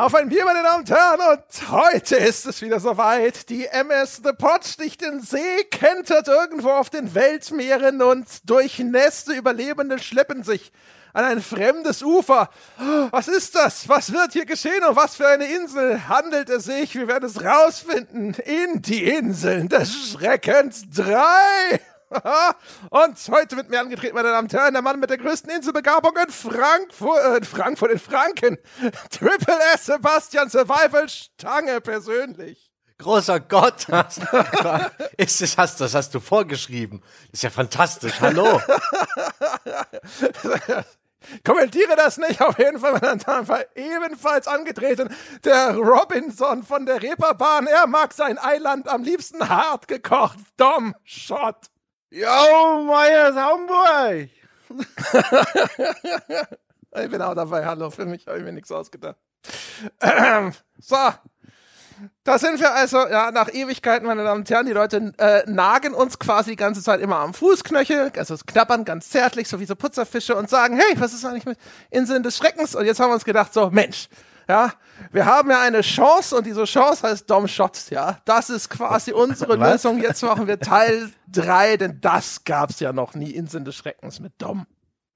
Auf ein Bier, meine Damen und Herren, und heute ist es wieder soweit. Die MS The Pot sticht den See, kentert irgendwo auf den Weltmeeren und durchnässte Überlebende schleppen sich an ein fremdes Ufer. Was ist das? Was wird hier geschehen und was für eine Insel handelt es sich? Wir werden es rausfinden in die Inseln des Schreckens 3. Und heute wird mir angetreten, meine Damen und Herren, der Mann mit der größten Inselbegabung in Frankfurt, äh, in Frankfurt, in Franken. Triple S Sebastian Survival Stange persönlich. Großer Gott, hast, ist das, hast, das hast du vorgeschrieben. Ist ja fantastisch. Hallo. Kommentiere das nicht, auf jeden Fall, meine Damen und Herren, ebenfalls angetreten, der Robinson von der Reeperbahn. Er mag sein Eiland am liebsten hart gekocht. Dom Shot. Jo, Meyers Hamburg! ich bin auch dabei, hallo, für mich habe ich mir nichts ausgedacht. Ähm, so, da sind wir also, ja, nach Ewigkeiten, meine Damen und Herren, die Leute äh, nagen uns quasi die ganze Zeit immer am Fußknöchel, also knabbern ganz zärtlich, so wie so Putzerfische und sagen, hey, was ist eigentlich mit Inseln des Schreckens? Und jetzt haben wir uns gedacht, so, Mensch, ja, wir haben ja eine Chance und diese Chance heißt Dom Shots, ja. Das ist quasi unsere Lösung. Jetzt machen wir Teil 3, denn das gab's ja noch nie Inseln des Schreckens mit Dom.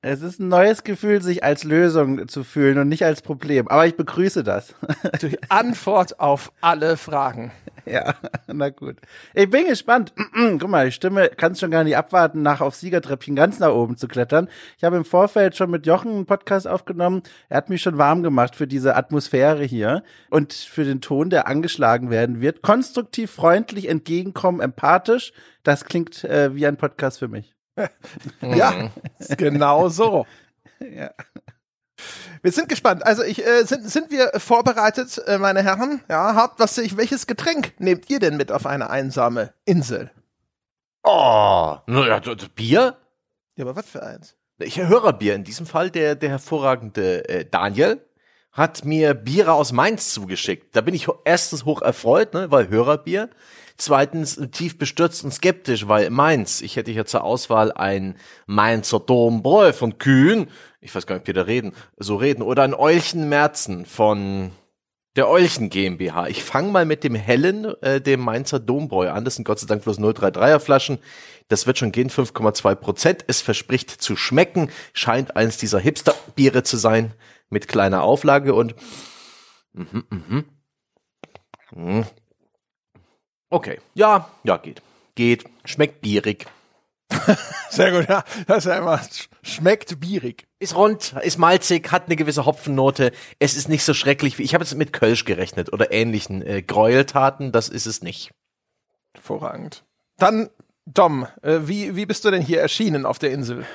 Es ist ein neues Gefühl, sich als Lösung zu fühlen und nicht als Problem. Aber ich begrüße das. Die Antwort auf alle Fragen. Ja, na gut. Ich bin gespannt. Guck mal, die Stimme kannst schon gar nicht abwarten, nach auf Siegertreppchen ganz nach oben zu klettern. Ich habe im Vorfeld schon mit Jochen einen Podcast aufgenommen. Er hat mich schon warm gemacht für diese Atmosphäre hier und für den Ton, der angeschlagen werden wird. Konstruktiv, freundlich, entgegenkommen, empathisch. Das klingt äh, wie ein Podcast für mich. Ja, genau so. ja. Wir sind gespannt. Also ich äh, sind sind wir vorbereitet, äh, meine Herren? Ja, habt was ich welches Getränk nehmt ihr denn mit auf eine einsame Insel? Oh, naja, Bier? Ja, aber was für eins? Ich höre Bier. In diesem Fall der der hervorragende äh, Daniel hat mir Biere aus Mainz zugeschickt. Da bin ich erstens hoch erfreut, ne, weil Hörerbier. Zweitens tief bestürzt und skeptisch, weil Mainz, ich hätte hier zur Auswahl ein Mainzer Dombräu von Kühn, ich weiß gar nicht, ob die da reden, so reden, oder ein Eulchen Merzen von der Eulchen GmbH. Ich fange mal mit dem hellen, äh, dem Mainzer Dombräu an. Das sind Gott sei Dank bloß 033er Flaschen. Das wird schon gehen, 5,2 Prozent. Es verspricht zu schmecken. Scheint eins dieser Hipster-Biere zu sein. Mit kleiner Auflage und, mhm, mhm. Mhm. Okay. Ja, ja, geht. Geht. Schmeckt bierig. Sehr gut, ja. Das ist immer, schmeckt bierig. Ist rund, ist malzig, hat eine gewisse Hopfennote. Es ist nicht so schrecklich wie, ich habe jetzt mit Kölsch gerechnet oder ähnlichen äh, Gräueltaten. Das ist es nicht. Hervorragend. Dann, Dom, äh, wie, wie bist du denn hier erschienen auf der Insel?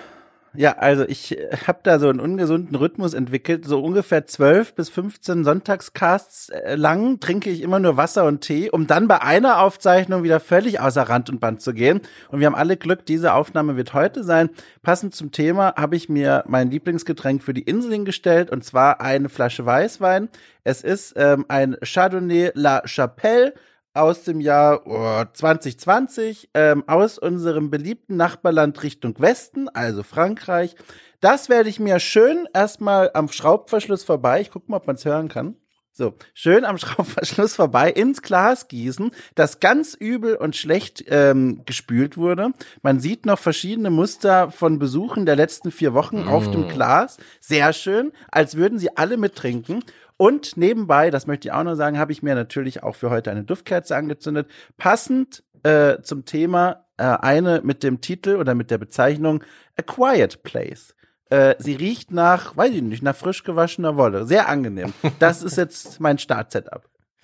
Ja, also ich äh, habe da so einen ungesunden Rhythmus entwickelt. So ungefähr 12 bis 15 Sonntagscasts äh, lang trinke ich immer nur Wasser und Tee, um dann bei einer Aufzeichnung wieder völlig außer Rand und Band zu gehen. Und wir haben alle Glück, diese Aufnahme wird heute sein. Passend zum Thema habe ich mir mein Lieblingsgetränk für die Insel hingestellt und zwar eine Flasche Weißwein. Es ist ähm, ein Chardonnay La Chapelle aus dem Jahr oh, 2020 ähm, aus unserem beliebten Nachbarland Richtung Westen, also Frankreich. Das werde ich mir schön erstmal am Schraubverschluss vorbei, ich gucke mal, ob man es hören kann. So, schön am Schraubverschluss vorbei ins Glas gießen, das ganz übel und schlecht ähm, gespült wurde. Man sieht noch verschiedene Muster von Besuchen der letzten vier Wochen mm. auf dem mm. Glas. Sehr schön, als würden sie alle mittrinken. Und nebenbei, das möchte ich auch noch sagen, habe ich mir natürlich auch für heute eine Duftkerze angezündet. Passend äh, zum Thema äh, eine mit dem Titel oder mit der Bezeichnung A Quiet Place. Äh, sie riecht nach, weiß ich nicht, nach frisch gewaschener Wolle. Sehr angenehm. Das ist jetzt mein Start-Setup.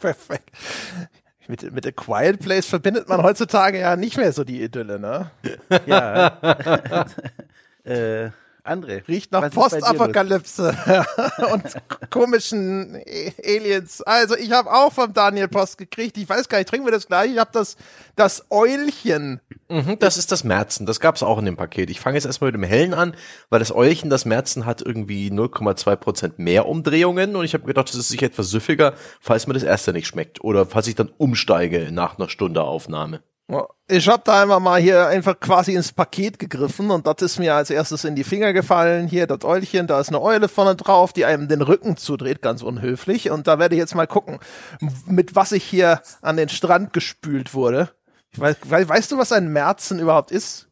Perfekt. Mit, mit A Quiet Place verbindet man heutzutage ja nicht mehr so die Idylle, ne? Ja. äh, André. Riecht nach Postapokalypse und komischen Aliens. Also ich habe auch vom Daniel Post gekriegt. Ich weiß gar nicht, trinken wir das gleich? Ich habe das, das Eulchen. Mhm, das ist das Merzen. Das gab's auch in dem Paket. Ich fange jetzt erstmal mit dem Hellen an, weil das Eulchen, das Merzen hat irgendwie 0,2 Prozent mehr Umdrehungen und ich habe gedacht, das ist sicher etwas süffiger, falls mir das erste nicht schmeckt oder falls ich dann umsteige nach einer Stunde Aufnahme. Ich habe da einmal mal hier einfach quasi ins Paket gegriffen und das ist mir als erstes in die Finger gefallen. Hier das Eulchen, da ist eine Eule vorne drauf, die einem den Rücken zudreht, ganz unhöflich. Und da werde ich jetzt mal gucken, mit was ich hier an den Strand gespült wurde. Ich weiß, weißt du, was ein Märzen überhaupt ist?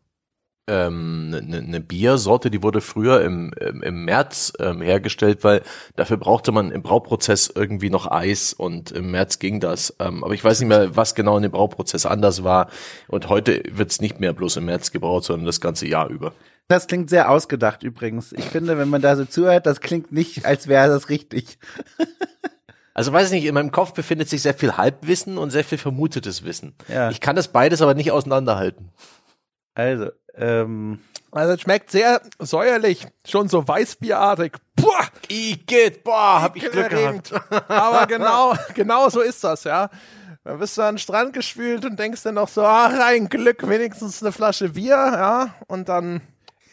Ähm, eine, eine Biersorte, die wurde früher im, im, im März ähm, hergestellt, weil dafür brauchte man im Brauprozess irgendwie noch Eis und im März ging das. Ähm, aber ich weiß nicht mehr, was genau in dem Brauprozess anders war. Und heute wird's nicht mehr bloß im März gebraut, sondern das ganze Jahr über. Das klingt sehr ausgedacht übrigens. Ich finde, wenn man da so zuhört, das klingt nicht, als wäre das richtig. Also weiß ich nicht, in meinem Kopf befindet sich sehr viel Halbwissen und sehr viel vermutetes Wissen. Ja. Ich kann das beides aber nicht auseinanderhalten. Also, ähm, Also es schmeckt sehr säuerlich, schon so weißbierartig. Boah, Igitt, boah, hab ich Glück gehabt. Aber genau, genau so ist das, ja. Dann bist du an den Strand gespült und denkst dann noch so, ach, ein Glück, wenigstens eine Flasche Bier, ja. Und dann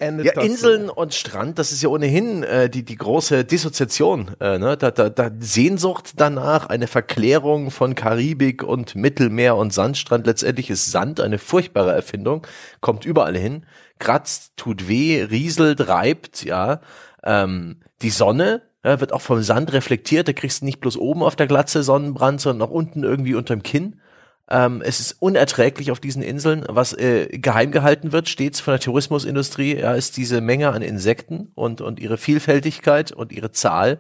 endet Ja, das Inseln So. und Strand, das ist ja ohnehin äh, die, die große Dissoziation. Äh, ne? da, da, da Sehnsucht danach, eine Verklärung von Karibik und Mittelmeer und Sandstrand. Letztendlich ist Sand eine furchtbare Erfindung, kommt überall hin, kratzt, tut weh, rieselt, reibt, ja. Ähm, die Sonne ja, wird auch vom Sand reflektiert, da kriegst du nicht bloß oben auf der Glatze Sonnenbrand, sondern auch unten irgendwie unterm Kinn. Ähm, es ist unerträglich auf diesen Inseln. Was äh, geheim gehalten wird, stets von der Tourismusindustrie, ja, ist diese Menge an Insekten und, und ihre Vielfältigkeit und ihre Zahl.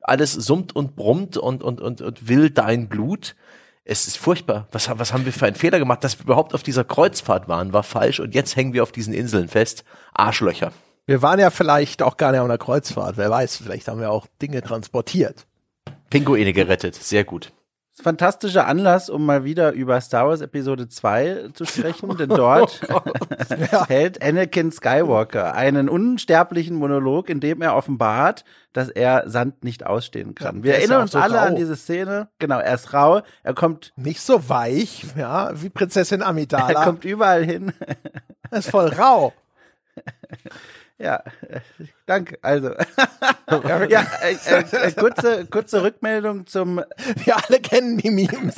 Alles summt und brummt und, und, und, und will dein Blut. Es ist furchtbar. Was, was haben wir für einen Fehler gemacht? Dass wir überhaupt auf dieser Kreuzfahrt waren, war falsch. Und jetzt hängen wir auf diesen Inseln fest. Arschlöcher. Wir waren ja vielleicht auch gar nicht auf einer Kreuzfahrt, wer weiß, vielleicht haben wir auch Dinge transportiert. Pinguine gerettet. Sehr gut. Fantastischer Anlass, um mal wieder über Star Wars Episode 2 zu sprechen, denn dort hält Anakin Skywalker einen unsterblichen Monolog, in dem er offenbart, dass er Sand nicht ausstehen kann. Ja, Wir erinnern uns so alle rau. an diese Szene. Genau, er ist rau, er kommt, Nicht so weich, ja, wie Prinzessin er Amidala. kommt überall hin. Er ist voll rau. Ja, danke. Also, ja, äh, äh, kurze, kurze Rückmeldung zum, Wir alle kennen die Memes.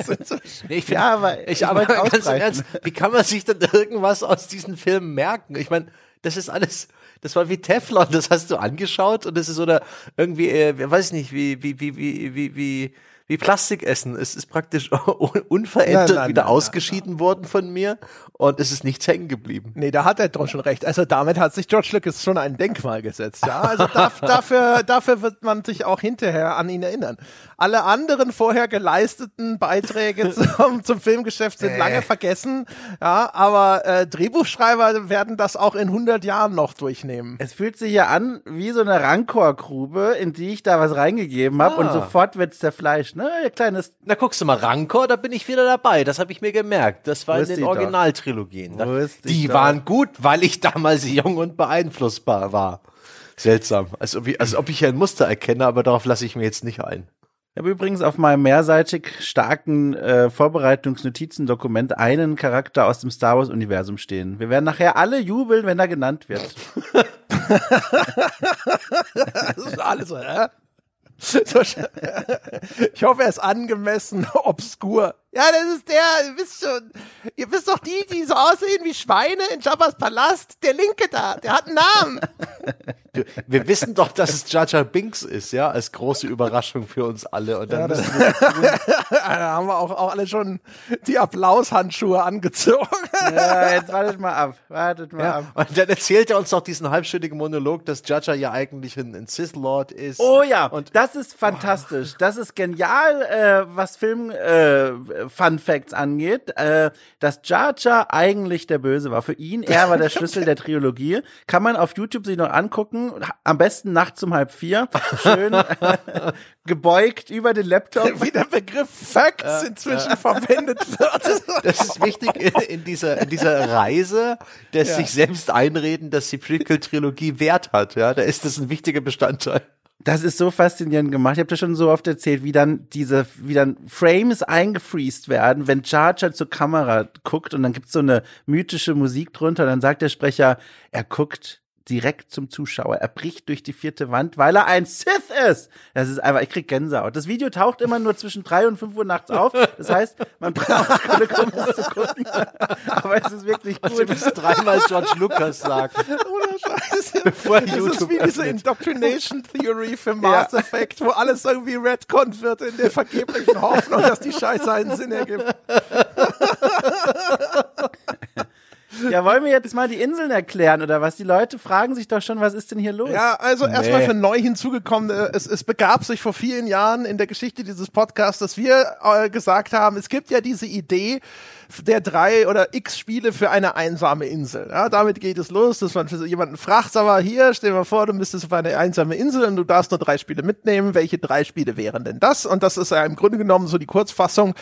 Nee, ich find, ja, aber ich, ich aber ganz im. Ernst, wie kann man sich denn irgendwas aus diesen Filmen merken? Ich meine, das ist alles, das war wie Teflon, das hast du angeschaut und das ist oder irgendwie, äh, weiß ich nicht, wie, wie, wie, wie, wie, wie, wie Plastik essen. Es ist praktisch un- unverändert Nein, nein, wieder nein, ausgeschieden worden von mir und es ist nichts hängen geblieben. Nee, da hat er doch schon recht. Also damit hat sich George Lucas schon ein Denkmal gesetzt. Ja, also da, dafür, dafür wird man sich auch hinterher an ihn erinnern. Alle anderen vorher geleisteten Beiträge zum, zum Filmgeschäft sind lange vergessen. Ja, aber äh, Drehbuchschreiber werden das auch in 100 Jahren noch durchnehmen. Es fühlt sich ja an wie so eine Rancor-Grube, in die ich da was reingegeben habe und Ah. sofort wird's zerfleischt. Ne, ihr kleines. Na guckst du mal, Rancor, da bin ich wieder dabei. Das habe ich mir gemerkt. Das war in den. Originaltrilogien. Da- Die doch. waren gut, weil ich damals jung und beeinflussbar war. Seltsam. Als ob ich, als ob ich ein Muster erkenne, aber darauf lasse ich mir jetzt nicht ein. Ich habe übrigens auf meinem mehrseitig starken äh, Vorbereitungsnotizendokument einen Charakter aus dem Star Wars-Universum stehen. Wir werden nachher alle jubeln, wenn er genannt wird. Das ist alles sch- ich hoffe, er ist angemessen obskur. Ja, das ist der, ihr wisst schon, ihr wisst doch die, die so aussehen wie Schweine in Jabba's Palast. Der Linke da, der hat einen Namen. Du, Wir wissen doch, dass es Jar Jar Binks ist, ja, als große Überraschung für uns alle. Und dann Ja, das- da haben wir auch, auch alle schon die Applaushandschuhe angezogen. ja, jetzt wartet mal ab. Wartet mal ja, ab. und dann erzählt er uns doch diesen halbstündigen Monolog, dass Jar Jar ja eigentlich ein, ein Sith Lord ist. Oh ja, Und das ist fantastisch. Das ist genial, äh, was Film äh, Fun Facts angeht. Äh, dass Jar Jar eigentlich der Böse war. Für ihn, er war der Schlüssel der Trilogie. Kann man auf YouTube sich noch angucken. Am besten nachts um halb vier. Schön gebeugt über den Laptop. Wie der Begriff Facts inzwischen verwendet wird. Das ist wichtig in, in, dieser, in dieser Reise, des sich selbst einreden, dass die Prequel-Trilogie Wert hat. Ja, da ist das ein wichtiger Bestandteil. Das ist so faszinierend gemacht. Ich habe das schon so oft erzählt, wie dann diese, wie dann Frames eingefriest werden, wenn Jar Jar zur Kamera guckt und dann gibt's so eine mythische Musik drunter. Dann sagt der Sprecher, er guckt direkt zum Zuschauer. Er bricht durch die vierte Wand, weil er ein Sith ist. Das ist einfach, ich krieg Gänsehaut. Das Video taucht immer nur zwischen drei und fünf Uhr nachts auf. Das heißt, man braucht keine es zu gucken. Aber es ist wirklich gut. Du musst dreimal George Lucas sagen. Ohne Scheiße. Bevor das YouTube ist wie diese Indoctrination Theory für Mass ja. Effect, wo alles irgendwie retconnt wird in der vergeblichen Hoffnung, dass die Scheiße einen Sinn ergibt. Ja, wollen wir jetzt mal die Inseln erklären oder was? Die Leute fragen sich doch schon, was ist denn hier los? Ja, also nee. erstmal für neu hinzugekommene. Es, es begab sich vor vielen Jahren in der Geschichte dieses Podcasts, dass wir äh, gesagt haben, es gibt ja diese Idee, der drei oder x Spiele für eine einsame Insel. Ja, damit geht es los, dass man für jemanden fragt, aber hier, stell dir mal vor, du müsstest auf eine einsame Insel und du darfst nur drei Spiele mitnehmen. Welche drei Spiele wären denn das? Und das ist ja im Grunde genommen so die Kurzfassung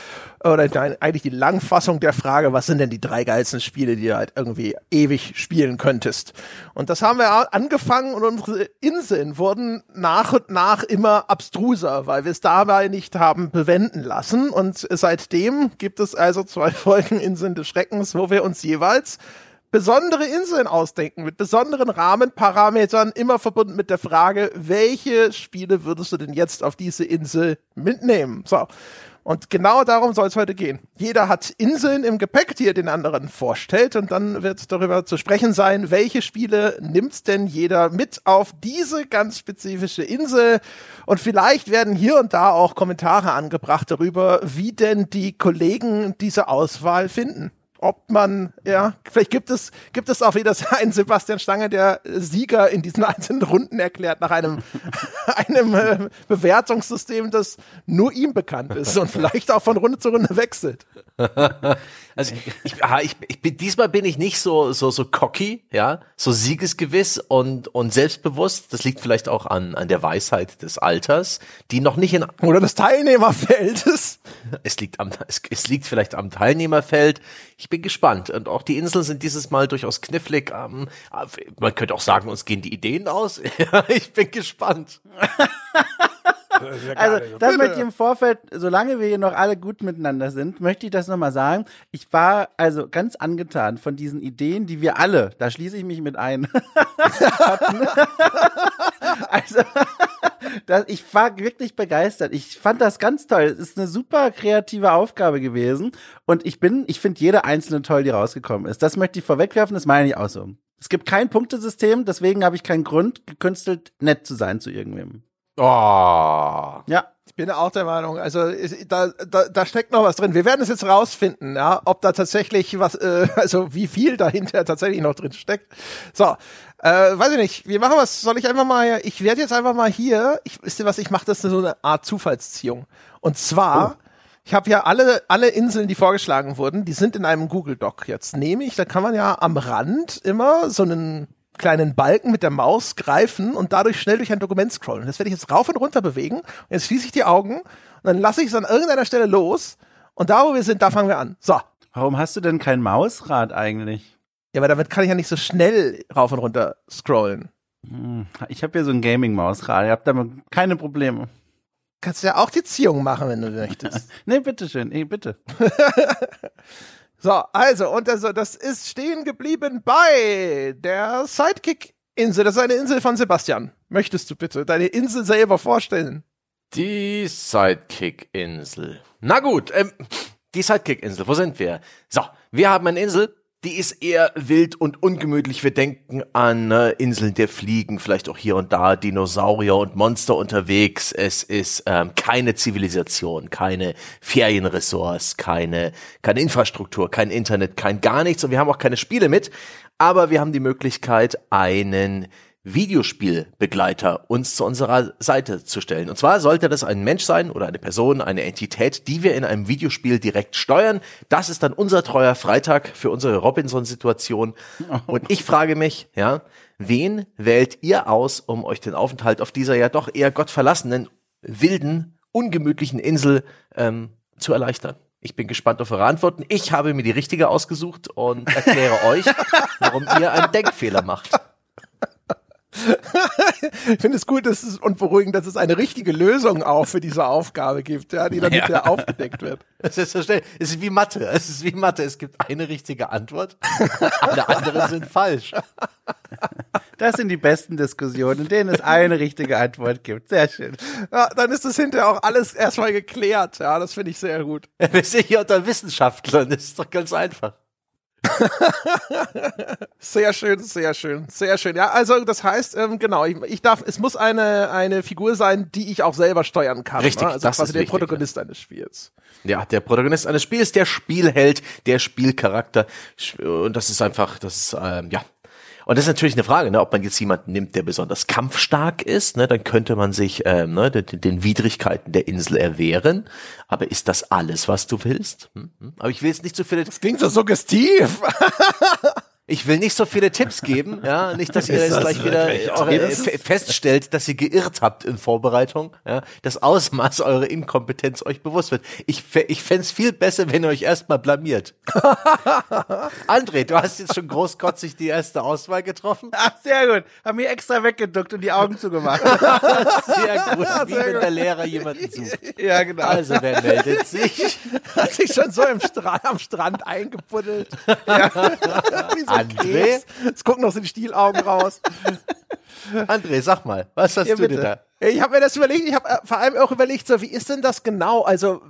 oder eigentlich die Langfassung der Frage, was sind denn die drei geilsten Spiele, die du halt irgendwie ewig spielen könntest? Und das haben wir angefangen und unsere Inseln wurden nach und nach immer abstruser, weil wir es dabei nicht haben bewenden lassen. Und seitdem gibt es also zwei Folgen Folgen Inseln des Schreckens, wo wir uns jeweils besondere Inseln ausdenken, mit besonderen Rahmenparametern, immer verbunden mit der Frage, welche Spiele würdest du denn jetzt auf diese Insel mitnehmen? So. Und genau darum soll es heute gehen. Jeder hat Inseln im Gepäck, die er den anderen vorstellt. Und dann wird darüber zu sprechen sein, welche Spiele nimmt denn jeder mit auf diese ganz spezifische Insel. Und vielleicht werden hier und da auch Kommentare angebracht darüber, wie denn die Kollegen diese Auswahl finden ob man, ja, vielleicht gibt es, gibt es auch wieder einen Sebastian Stange, der Sieger in diesen einzelnen Runden erklärt, nach einem, einem äh, Bewertungssystem, das nur ihm bekannt ist und vielleicht auch von Runde zu Runde wechselt. Also ich, ich, ich bin, diesmal bin ich nicht so so so cocky, ja, so siegesgewiss und und selbstbewusst. Das liegt vielleicht auch an an der Weisheit des Alters, die noch nicht in oder des Teilnehmerfeldes. Es liegt am es, es liegt vielleicht am Teilnehmerfeld. Ich bin gespannt und auch die Inseln sind dieses Mal durchaus knifflig. Ähm, man könnte auch sagen, uns gehen die Ideen aus. ich bin gespannt. also, das Bitte. möchte ich im Vorfeld, solange wir hier noch alle gut miteinander sind, möchte ich das nochmal sagen. Ich war also ganz angetan von diesen Ideen, die wir alle, da schließe ich mich mit ein, hatten. also, das, ich war wirklich begeistert. Ich fand das ganz toll. Es ist eine super kreative Aufgabe gewesen. Und ich bin, ich finde jede einzelne toll, die rausgekommen ist. Das möchte ich vorwegwerfen, das meine ich auch so. Es gibt kein Punktesystem, deswegen habe ich keinen Grund, gekünstelt nett zu sein zu irgendwem. Oh. Ja. Ich bin auch der Meinung, also da, da, da steckt noch was drin. Wir werden es jetzt rausfinden, ja, ob da tatsächlich was, äh, also wie viel dahinter tatsächlich noch drin steckt. So, äh, weiß ich nicht. Wir machen was. Soll ich einfach mal? Ich werde jetzt einfach mal hier. Ich wisst ihr was? Ich mache das so eine Art Zufallsziehung. Und zwar. Oh. Ich habe ja alle, alle Inseln, die vorgeschlagen wurden, die sind in einem Google Doc. Jetzt nehme ich, da kann man ja am Rand immer so einen kleinen Balken mit der Maus greifen und dadurch schnell durch ein Dokument scrollen. Das werde ich jetzt rauf und runter bewegen. Und jetzt schließe ich die Augen und dann lasse ich es an irgendeiner Stelle los. Und da, wo wir sind, da fangen wir an. So. Warum hast du denn kein Mausrad eigentlich? Ja, aber damit kann ich ja nicht so schnell rauf und runter scrollen. Hm, ich habe hier so ein Gaming-Mausrad. Ihr habt damit keine Probleme. Kannst du ja auch die Ziehung machen, wenn du möchtest. nee, bitteschön. Nee, bitte. So, also, und also, das ist stehen geblieben bei der Sidekick-Insel. Das ist eine Insel von Sebastian. Möchtest du bitte deine Insel selber vorstellen? Die Sidekick-Insel. Na gut, ähm, die Sidekick-Insel, wo sind wir? So, wir haben eine Insel, die ist eher wild und ungemütlich. Wir denken an äh, Inseln der Fliegen, vielleicht auch hier und da Dinosaurier und Monster unterwegs. Es ist ähm, keine Zivilisation, keine Ferienressorts, keine, keine Infrastruktur, kein Internet, kein gar nichts. Und wir haben auch keine Spiele mit. Aber wir haben die Möglichkeit, einen Videospielbegleiter uns zu unserer Seite zu stellen. Und zwar sollte das ein Mensch sein oder eine Person, eine Entität, die wir in einem Videospiel direkt steuern. Das ist dann unser treuer Freitag für unsere Robinson-Situation. Und ich frage mich, ja, wen wählt ihr aus, um euch den Aufenthalt auf dieser ja doch eher gottverlassenen, wilden, ungemütlichen Insel ähm, zu erleichtern? Ich bin gespannt auf eure Antworten. Ich habe mir die richtige ausgesucht und erkläre euch, warum ihr einen Denkfehler macht ich finde es gut dass es, und beruhigend, dass es eine richtige Lösung auch für diese Aufgabe gibt, ja, die dann ja. hinterher aufgedeckt wird. Es ist, es ist wie Mathe. Es ist wie Mathe. Es gibt eine richtige Antwort. Alle anderen sind falsch. Das sind die besten Diskussionen, in denen es eine richtige Antwort gibt. Sehr schön. Ja, dann ist das hinterher auch alles erstmal geklärt. Ja, das finde ich sehr gut. Wir sind hier unter Wissenschaftlern, das ist doch ganz einfach. Sehr schön, sehr schön, sehr schön. Ja, also das heißt, ähm, genau, ich, ich darf, es muss eine eine Figur sein, die ich auch selber steuern kann. Richtig, ne? also das quasi ist der wichtig, Protagonist eines Spiels. Ja, der Protagonist eines Spiels, der Spielheld, der Spielcharakter. Und das ist einfach, das ist, ähm, ja. Und das ist natürlich eine Frage, ne, ob man jetzt jemanden nimmt, der besonders kampfstark ist, ne, dann könnte man sich ähm, ne, den, den Widrigkeiten der Insel erwehren. Aber ist das alles, was du willst? Hm? Hm? Aber ich will jetzt nicht so viele, Das klingt so suggestiv. ich will nicht so viele Tipps geben, ja, nicht, dass ihr jetzt gleich wieder eure, äh, feststellt, dass ihr geirrt habt in Vorbereitung, ja, das Ausmaß eurer Inkompetenz euch bewusst wird. Ich, ich fänd's viel besser, wenn ihr euch erstmal blamiert. André, du hast jetzt schon großkotzig die erste Auswahl getroffen. Ach, sehr gut. Haben mir extra weggeduckt und die Augen zugemacht. Sehr gut, wie sehr wenn gut. der Lehrer jemanden sucht. ja, genau. Also, wer meldet sich? Hat sich schon so Stra am Strand eingebuddelt. Ein André? Es gucken noch so die Stielaugen raus. André, sag mal, was hast Ja, du bitte. da? Ich habe mir das überlegt, ich habe äh, vor allem auch überlegt, so wie ist denn das genau? Also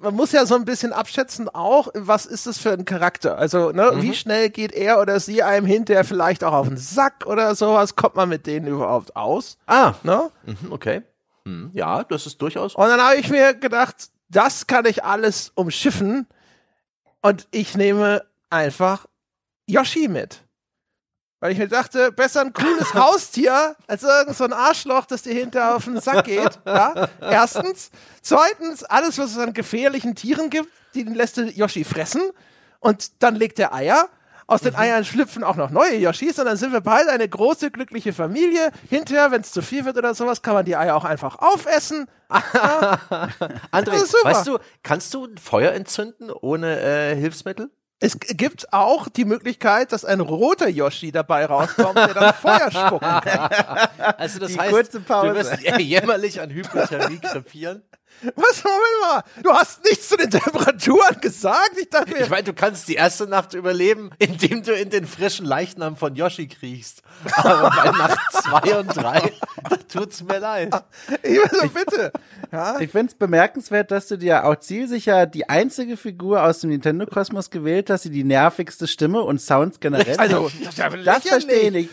man muss ja so ein bisschen abschätzen auch, was ist das für ein Charakter? Also ne, Mhm. wie schnell geht er oder sie einem hinterher vielleicht auch auf den Sack oder sowas? Kommt man mit denen überhaupt aus? Ah, Ne? mhm, okay. Hm, Ja, das ist durchaus. Und dann habe ich mir gedacht, das kann ich alles umschiffen und ich nehme einfach Yoshi mit. Weil ich mir dachte, besser ein cooles Haustier als irgend so ein Arschloch, das dir hinterher auf den Sack geht. Ja? Erstens. Zweitens, alles, was es an gefährlichen Tieren gibt, die lässt der Yoshi fressen. Und dann legt er Eier. Aus den Eiern schlüpfen auch noch neue Yoshis und dann sind wir beide eine große, glückliche Familie. Hinterher, wenn es zu viel wird oder sowas, kann man die Eier auch einfach aufessen. André, weißt du, kannst du ein Feuer entzünden ohne äh, Hilfsmittel? Es gibt auch die Möglichkeit, dass ein roter Yoshi dabei rauskommt, der dann Feuer spucken kann. Also das Die heißt, kurze Pause. du wirst jämmerlich an Hypothermie krepieren. Was, Moment mal, du hast nichts zu den Temperaturen gesagt? Ich dachte mir, Ich meine, du kannst die erste Nacht überleben, indem du in den frischen Leichnam von Yoshi kriechst. Aber bei Nacht zwei und drei, tut's mir leid. ich meine so, bitte. Ja? Ich finde es bemerkenswert, dass du dir auch zielsicher die einzige Figur aus dem Nintendo-Kosmos gewählt hast, die die nervigste Stimme und Sounds generell Also, hat. Das verstehe ich nicht.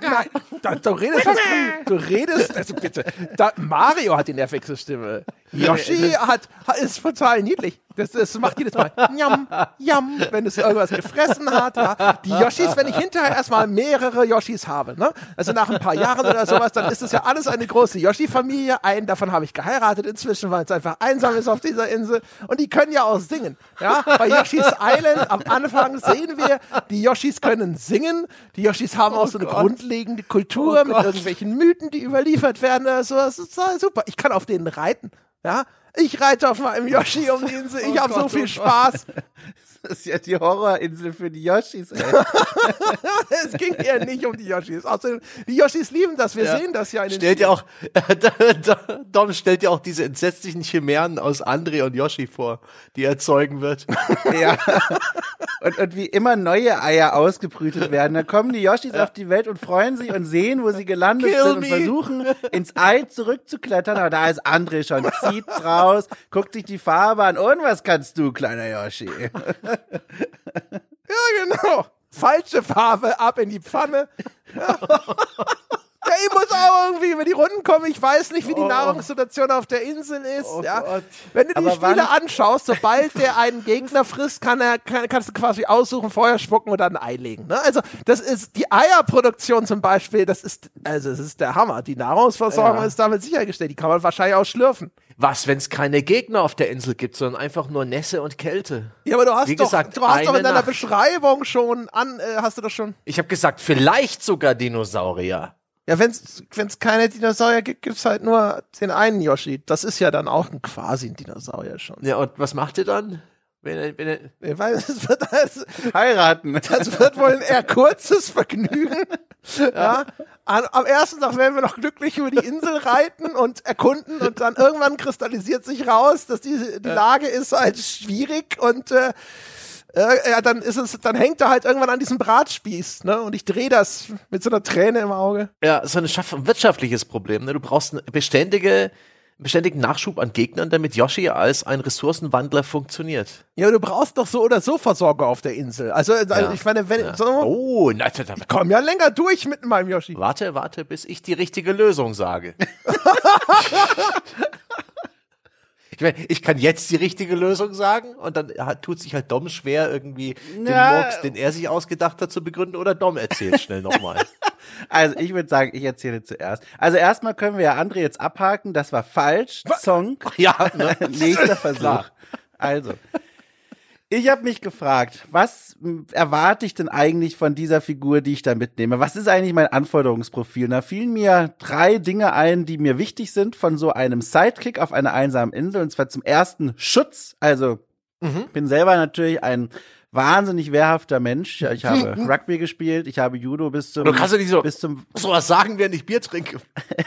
Nein, da, du redest, du redest, also bitte, da, Mario hat die nervigste Stimme. Yoshi hat, hat, ist total niedlich. Das, das macht jedes Mal Jam, Jam, wenn es irgendwas gefressen hat. Ja. Die Yoshis, wenn ich hinterher erstmal mehrere Yoshis habe, ne? also nach ein paar Jahren oder sowas, dann ist es ja alles eine große Yoshi-Familie. Einen davon habe ich geheiratet inzwischen, weil es einfach einsam ist auf dieser Insel. Und die können ja auch singen. Ja? Bei Yoshis Island am Anfang sehen wir, die Yoshis können singen. Die Yoshis haben auch so eine grundlegende Kultur mit irgendwelchen Mythen, die überliefert werden. oder so. Das ist super. Ich kann auf denen reiten. Ja? Ich reite auf meinem Yoshi um die Insel. Ich habe so Gott, viel oh Spaß. Das ist ja die Horrorinsel für die Yoshis, ey. es ging eher nicht um die Yoshis. Außerdem, die Yoshis lieben das. Wir sehen das ja in den Stellt ja auch, Dom stellt ja auch diese entsetzlichen Chimären aus André und Yoshi vor, die er zeugen wird. ja. Und, und wie immer neue Eier ausgebrütet werden. Dann kommen die Yoshis auf die Welt und freuen sich und sehen, wo sie gelandet Kill sind und me. versuchen, ins Ei zurückzuklettern. Aber da ist André schon, zieht raus, guckt sich die Farbe an. Und was kannst du, kleiner Yoshi? Ja, genau. Falsche Farbe, ab in die Pfanne. Ja. Ja, ich muss auch irgendwie über die Runden kommen. Ich weiß nicht, wie die Nahrungssituation auf der Insel ist. ja. Gott. Wenn du die Aber Spiele anschaust, sobald der einen Gegner frisst, kann er, kann, kannst du quasi aussuchen, Feuer spucken oder ein Ei legen. Ne? Also das ist die Eierproduktion zum Beispiel. Das ist also es ist der Hammer. Die Nahrungsversorgung Ja. ist damit sichergestellt. Die kann man wahrscheinlich auch schlürfen. Was, wenn es keine Gegner auf der Insel gibt, sondern einfach nur Nässe und Kälte? Ja, aber du hast Wie doch, gesagt, du hast doch in deiner Nacht. Beschreibung schon an, äh, hast du das schon? Ich habe gesagt, vielleicht sogar Dinosaurier. Ja, wenn es keine Dinosaurier gibt, gibt's halt nur den einen Yoshi. Das ist ja dann auch ein quasi ein Dinosaurier schon. Ja, und was macht ihr dann? Wenn er, wenn er, Ich weiß, es wird, das, Heiraten. das wird wohl ein eher kurzes Vergnügen. Ja. An, am ersten Tag werden wir noch glücklich über die Insel reiten und erkunden und dann irgendwann kristallisiert sich raus, dass die, die Lage ist halt schwierig und äh, äh, ja, dann ist es, dann hängt er halt irgendwann an diesem Bratspieß, ne? Und ich drehe das mit so einer Träne im Auge. Ja, so ein wirtschaftliches Problem. Ne? Du brauchst eine beständige, beständigen Nachschub an Gegnern, damit Yoshi als ein Ressourcenwandler funktioniert. Ja, du brauchst doch so oder so Versorger auf der Insel. Also, also Ja. ich meine, wenn Ja. so, Oh, na, da, da, komm ja länger durch mit meinem Yoshi. warte, warte, bis ich die richtige Lösung sage. Ich meine, ich kann jetzt die richtige Lösung sagen und dann tut sich halt Dom schwer, irgendwie den Ja. Murks, den er sich ausgedacht hat, zu begründen oder Dom erzählt schnell nochmal. Also ich würde sagen, ich erzähle zuerst. Also erstmal können wir ja André jetzt abhaken, das war falsch. Song. ja, ne? Nächster Versuch. Also. Ich habe mich gefragt, was erwarte ich denn eigentlich von dieser Figur, die ich da mitnehme? Was ist eigentlich mein Anforderungsprofil? Da fielen mir drei Dinge ein, die mir wichtig sind von so einem Sidekick auf einer einsamen Insel. Und zwar zum ersten Schutz. Also Mhm. bin selber natürlich ein wahnsinnig wehrhafter Mensch. Ich habe Rugby gespielt, ich habe Judo bis zum Du kannst ja nicht so, bis zum so was sagen, während ich Bier trinke.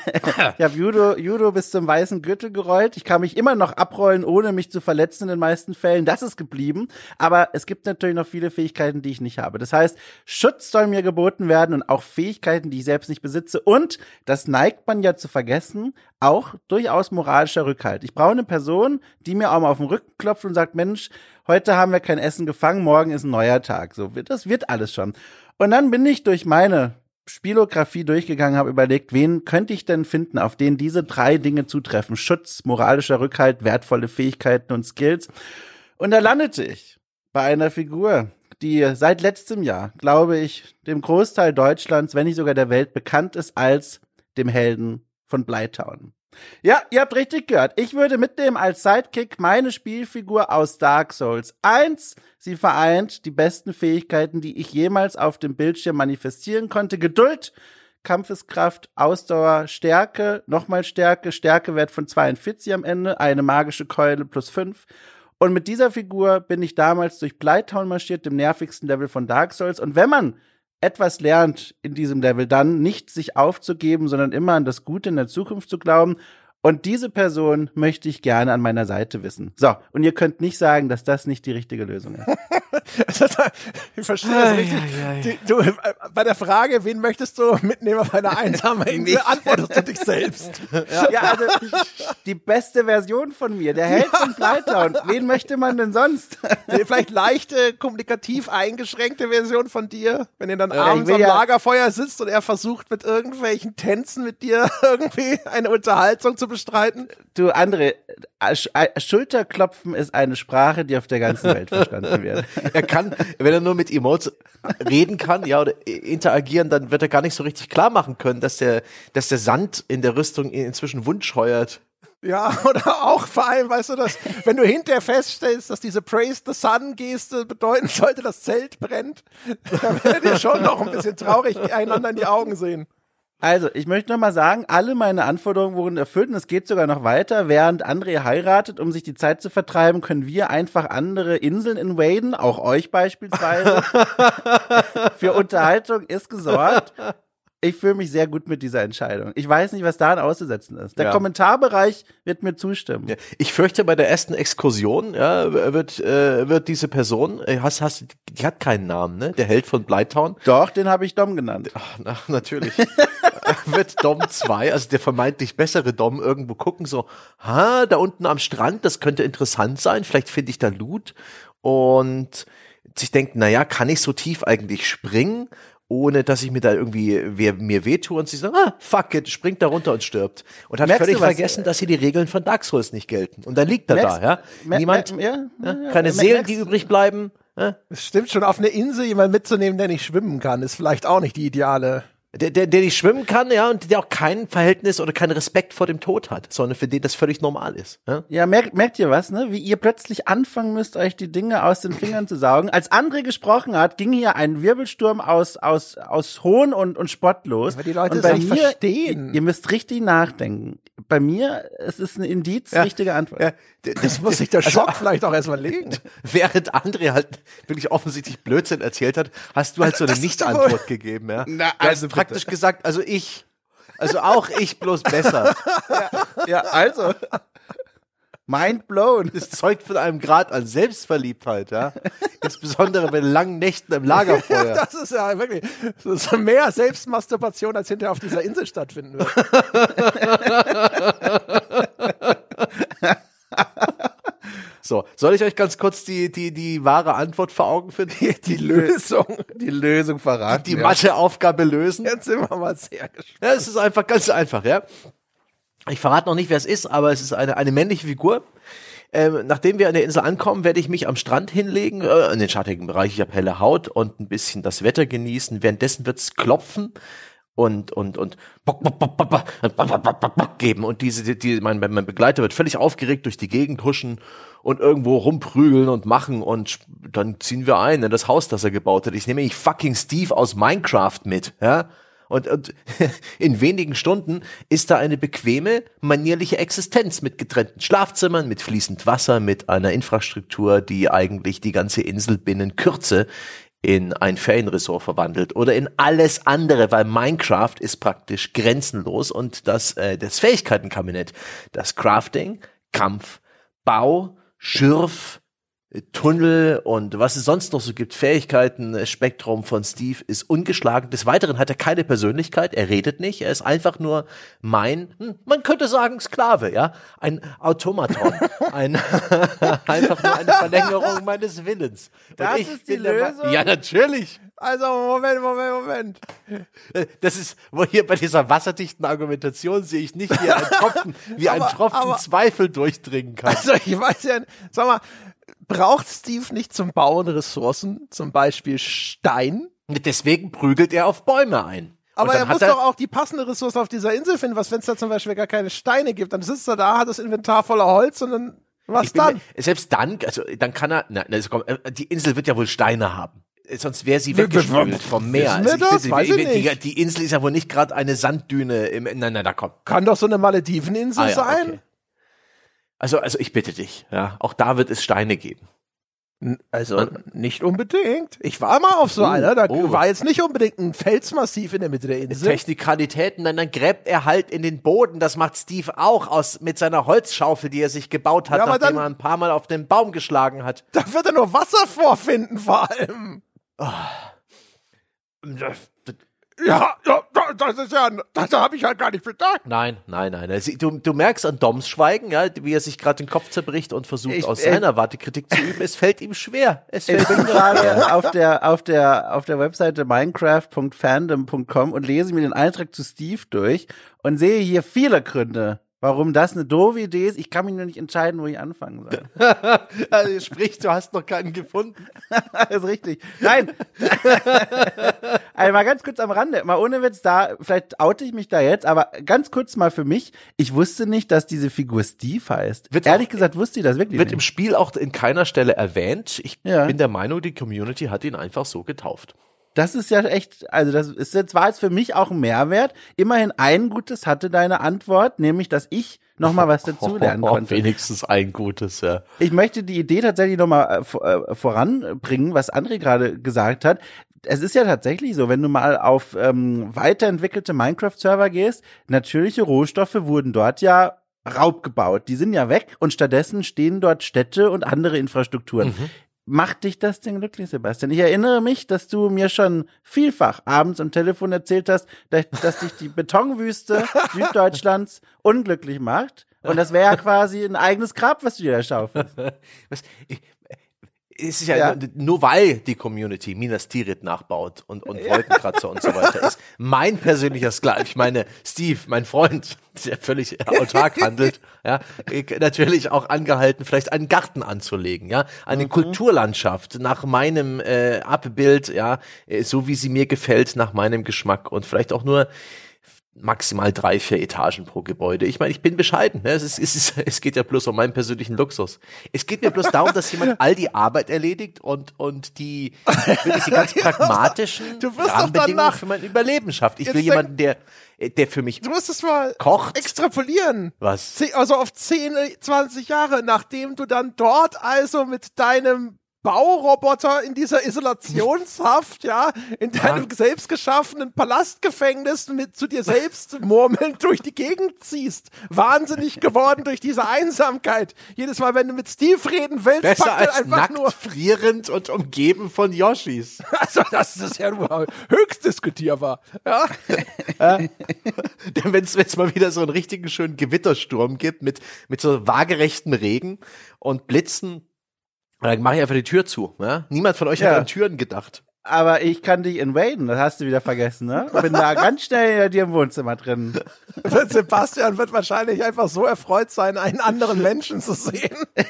ich habe Judo, Judo bis zum weißen Gürtel gerollt. Ich kann mich immer noch abrollen, ohne mich zu verletzen in den meisten Fällen. Das ist geblieben. Aber es gibt natürlich noch viele Fähigkeiten, die ich nicht habe. Das heißt, Schutz soll mir geboten werden und auch Fähigkeiten, die ich selbst nicht besitze. Und, das neigt man ja zu vergessen, auch durchaus moralischer Rückhalt. Ich brauche eine Person, die mir auch mal auf den Rücken klopft und sagt, Mensch, heute haben wir kein Essen gefangen, morgen ist ein neuer Tag. So, das wird alles schon. Und dann bin ich durch meine Spielografie durchgegangen, habe überlegt, wen könnte ich denn finden, auf den diese drei Dinge zutreffen. Schutz, moralischer Rückhalt, wertvolle Fähigkeiten und Skills. Und da landete ich bei einer Figur, die seit letztem Jahr, glaube ich, dem Großteil Deutschlands, wenn nicht sogar der Welt, bekannt ist als dem Helden von Blytown. Ja, ihr habt richtig gehört. Ich würde mitnehmen als Sidekick meine Spielfigur aus Dark Souls 1. Sie vereint die besten Fähigkeiten, die ich jemals auf dem Bildschirm manifestieren konnte. Geduld, Kampfeskraft, Ausdauer, Stärke, nochmal Stärke, Stärkewert von 42 am Ende, eine magische Keule plus 5. Und mit dieser Figur bin ich damals durch Blytown marschiert, dem nervigsten Level von Dark Souls. Und wenn man etwas lernt in diesem Level, dann nicht sich aufzugeben, sondern immer an das Gute in der Zukunft zu glauben. Und diese Person möchte ich gerne an meiner Seite wissen. So, und ihr könnt nicht sagen, dass das nicht die richtige Lösung ist. ich verstehe das richtig. Die, du, äh, bei der Frage, wen möchtest du mitnehmen auf einer einsamen Insel, antwortest du dich selbst. Ja, also die beste Version von mir, der Held von Blytown. Wen möchte man denn sonst? Nee, Vielleicht leichte, kommunikativ eingeschränkte Version von dir, wenn ihr dann ich abends am ja- Lagerfeuer sitzt und er versucht mit irgendwelchen Tänzen mit dir irgendwie eine Unterhaltung zu bestreiten. Du, André, Sch- äh, Schulterklopfen ist eine Sprache, die auf der ganzen Welt verstanden wird. Er kann, wenn er nur mit Emotes reden kann, ja, oder interagieren, dann wird er gar nicht so richtig klar machen können, dass der, dass der Sand in der Rüstung inzwischen Wund scheuert. Ja, oder auch vor allem, weißt du, dass, wenn du hinterher feststellst, dass diese Praise the Sun Geste bedeuten sollte, das Zelt brennt, dann werdet ihr schon noch ein bisschen traurig einander in die Augen sehen. Also, ich möchte noch mal sagen, alle meine Anforderungen wurden erfüllt und es geht sogar noch weiter. Während André heiratet, um sich die Zeit zu vertreiben, können wir einfach andere Inseln invaden, auch euch beispielsweise. Für Unterhaltung ist gesorgt. Ich fühle mich sehr gut mit dieser Entscheidung. Ich weiß nicht, was daran auszusetzen ist. Der Ja. Kommentarbereich wird mir zustimmen. Ja, ich fürchte, bei der ersten Exkursion ja, wird, äh, wird diese Person, äh, hast, hast, die hat keinen Namen, ne? Der Held von Blytown. Doch, den habe ich Dom genannt. Ach, na, natürlich. wird Dom 2, also der vermeintlich bessere Dom, irgendwo gucken, so, ha, da unten am Strand, das könnte interessant sein, vielleicht finde ich da Loot. Und sich denkt, na ja, kann ich so tief eigentlich springen? Ohne dass ich mir da irgendwie wer, mir wehtue und sie sagt, ah, fuck it, springt da runter und stirbt. Und hat Merkst völlig was? vergessen, dass hier die Regeln von Dark Souls nicht gelten. Und dann liegt er Merkst- da, ja. Niemand, ja, ja, keine Seelen, die übrig bleiben. Es stimmt schon, auf eine Insel jemanden mitzunehmen, der nicht schwimmen kann, ist vielleicht auch nicht die ideale. Der, der, der nicht schwimmen kann, ja, und der auch kein Verhältnis oder keinen Respekt vor dem Tod hat, sondern für den das völlig normal ist. Ja? Ja, merkt, merkt ihr was, ne? Wie ihr plötzlich anfangen müsst, euch die Dinge aus den Fingern zu saugen. Als André gesprochen hat, ging hier ein Wirbelsturm aus, aus, aus Hohn und, und Spott los. Aber die Leute und bei mir, verstehen. Ihr, ihr müsst richtig nachdenken. Bei mir, es ist ein Indiz, Ja. richtige Antwort. Ja, Das muss sich der Schock vielleicht auch erstmal legen. Während André halt wirklich offensichtlich Blödsinn erzählt hat, hast du halt so eine Nicht-Antwort gegeben, ja. Na, also hast praktisch gesagt, also ich, also auch ich bloß besser. Ja, also. Mind blown. Das zeugt von einem Grad an Selbstverliebtheit, ja. Insbesondere bei langen Nächten im Lagerfeuer. Das ist ja wirklich das ist mehr Selbstmasturbation, als hinterher auf dieser Insel stattfinden wird. So, soll ich euch ganz kurz die, die, die wahre Antwort vor Augen führen? Die, die Lösung. Die Lösung verraten. Die, die ja. Matheaufgabe lösen. Jetzt sind wir mal sehr gespannt. Ja, es ist einfach ganz einfach, ja. Ich verrate noch nicht, wer es ist, aber es ist eine, eine männliche Figur. Ähm, nachdem wir an der Insel ankommen, werde ich mich am Strand hinlegen, äh, in den schattigen Bereich. Ich habe helle Haut und ein bisschen das Wetter genießen. Währenddessen wird es klopfen und und und geben und diese die, die mein, mein Begleiter wird völlig aufgeregt durch die Gegend huschen und irgendwo rumprügeln und machen und dann ziehen wir ein in das Haus, das er gebaut hat. Ich nehme ich fucking Steve aus Minecraft mit, ja? Und, und in wenigen Stunden ist da eine bequeme, manierliche Existenz mit getrennten Schlafzimmern, mit fließend Wasser, mit einer Infrastruktur, die eigentlich die ganze Insel binnen Kürze in ein Ferienresort verwandelt oder in alles andere, weil Minecraft ist praktisch grenzenlos und das, äh, das Fähigkeitenkabinett, das Crafting, Kampf, Bau, Schürf, Tunnel und was es sonst noch so gibt, Fähigkeiten, äh, Spektrum von Steve ist ungeschlagen. Des Weiteren hat er keine Persönlichkeit, er redet nicht, er ist einfach nur mein, hm, man könnte sagen Sklave, ja, ein Automaton, ein, einfach nur eine Verlängerung meines Willens. Und Das ist die Lösung? Ja, natürlich. Also, Moment, Moment, Moment. Äh, Das ist, wo hier bei dieser wasserdichten Argumentation sehe ich nicht, wie ein Tropfen, wie ein Aber- Tropfen aber- Zweifel durchdringen kann. Also, ich weiß ja, sag mal, braucht Steve nicht zum Bauen Ressourcen, zum Beispiel Stein? Deswegen prügelt er auf Bäume ein. Aber er muss doch auch die passende Ressource auf dieser Insel finden. Was, wenn es da zum Beispiel gar keine Steine gibt? Dann sitzt er da, hat das Inventar voller Holz und dann, was Ich dann? Mir, selbst dann, also dann kann er, na, also komm, äh, die Insel wird ja wohl Steine haben. Äh, Sonst wäre sie weggespült vom Meer. wir das? bitte, Weiß ich die, nicht. die Insel ist ja wohl nicht gerade eine Sanddüne im, nein, nein, da komm. Kann doch so eine Malediveninsel Ah, ja, sein? okay. Also, also ich bitte dich, ja, auch da wird es Steine geben. Also nicht unbedingt. Ich war mal auf so einer, da oh. war jetzt nicht unbedingt ein Felsmassiv in der Mitte der Insel. Technikalitäten, dann, dann gräbt er halt in den Boden. Das macht Steve auch aus mit seiner Holzschaufel, die er sich gebaut hat, Ja, nachdem dann- er ein paar Mal auf den Baum geschlagen hat. Da wird er nur Wasser vorfinden, vor allem. Ja, ja, das ist ja, das habe ich halt gar nicht bedacht. Nein, nein, nein. Also, Du, du merkst an Doms Schweigen, ja, wie er sich gerade den Kopf zerbricht und versucht, Ich- aus äh, seiner Warte Kritik zu üben. Es fällt ihm schwer. Es Ich fällt bin ihm gerade auf der, auf der, auf der Webseite minecraft.fandom.com und lese mir den Eintrag zu Steve durch und sehe hier viele Gründe, warum das eine doofe Idee ist. Ich kann mich nur nicht entscheiden, wo ich anfangen soll. also, sprich, du hast noch keinen gefunden. Das ist richtig. Nein. also mal ganz kurz am Rande, mal ohne Witz da, vielleicht oute ich mich da jetzt, aber ganz kurz mal für mich, ich wusste nicht, dass diese Figur Steve heißt. Wird Ehrlich auch- gesagt wusste ich das wirklich Wird im nicht. Spiel auch in keiner Stelle erwähnt. Ich Ja. bin der Meinung, die Community hat ihn einfach so getauft. Das ist ja echt, also das ist jetzt war jetzt für mich auch ein Mehrwert. Immerhin ein Gutes hatte deine Antwort, nämlich, dass ich noch mal was dazulernen Oh, konnte. wenigstens ein gutes, ja. Ich möchte die Idee tatsächlich noch mal äh, äh, voranbringen, was André gerade gesagt hat. Es ist ja tatsächlich so, wenn du mal auf ähm, weiterentwickelte Minecraft-Server gehst, natürliche Rohstoffe wurden dort ja Raub gebaut. Die sind ja weg und stattdessen stehen dort Städte und andere Infrastrukturen. Macht dich das denn glücklich, Sebastian? Ich erinnere mich, dass du mir schon vielfach abends am Telefon erzählt hast, dass, dass dich die Betonwüste Süddeutschlands unglücklich macht. Und das wäre ja quasi ein eigenes Grab, was du dir da schaufelst. Was, ich, es ist ja, Ja. Nur, weil die Community Minas Tirith nachbaut und, und Wolkenkratzer und so weiter ist mein persönlicher Sklave. Ich meine, Steve, mein Freund, der völlig autark handelt, ja, ich- natürlich auch angehalten, vielleicht einen Garten anzulegen, ja, eine Kulturlandschaft nach meinem äh, Abbild, ja, äh, so wie sie mir gefällt, nach meinem Geschmack und vielleicht auch nur maximal drei, vier Etagen pro Gebäude. Ich meine, ich bin bescheiden. Ne? Es, ist, es, ist, es geht ja bloß um meinen persönlichen Luxus. Es geht mir bloß darum, dass jemand all die Arbeit erledigt und, und die, wirklich die ganz pragmatischen Du wirst Rahmenbedingungen danach- für mein Überleben schafft. Ich will jemanden, der, der für mich Du musst es mal kocht. extrapolieren. Was? Also auf 10, 20 Jahre, nachdem du dann dort also mit deinem Bauroboter in dieser Isolationshaft, ja, in deinem selbst geschaffenen Palastgefängnis mit zu dir selbst murmelnd durch die Gegend ziehst. Wahnsinnig geworden durch diese Einsamkeit. Jedes Mal, wenn du mit Steve reden willst, Besser packt er als einfach nackt, nur. frierend und umgeben von Yoshis. Also, das ist ja nur höchst diskutierbar. Ja. Denn wenn es mal wieder so einen richtigen schönen Gewittersturm gibt mit, mit so waagerechten Regen und Blitzen, dann mache ich einfach die Tür zu. Ja? Niemand von euch Ja. hat an Türen gedacht. Aber ich kann dich invaden, das hast du wieder vergessen, ne? Ich bin da ganz schnell bei dir im Wohnzimmer drin. Sebastian wird wahrscheinlich einfach so erfreut sein, einen anderen Menschen zu sehen.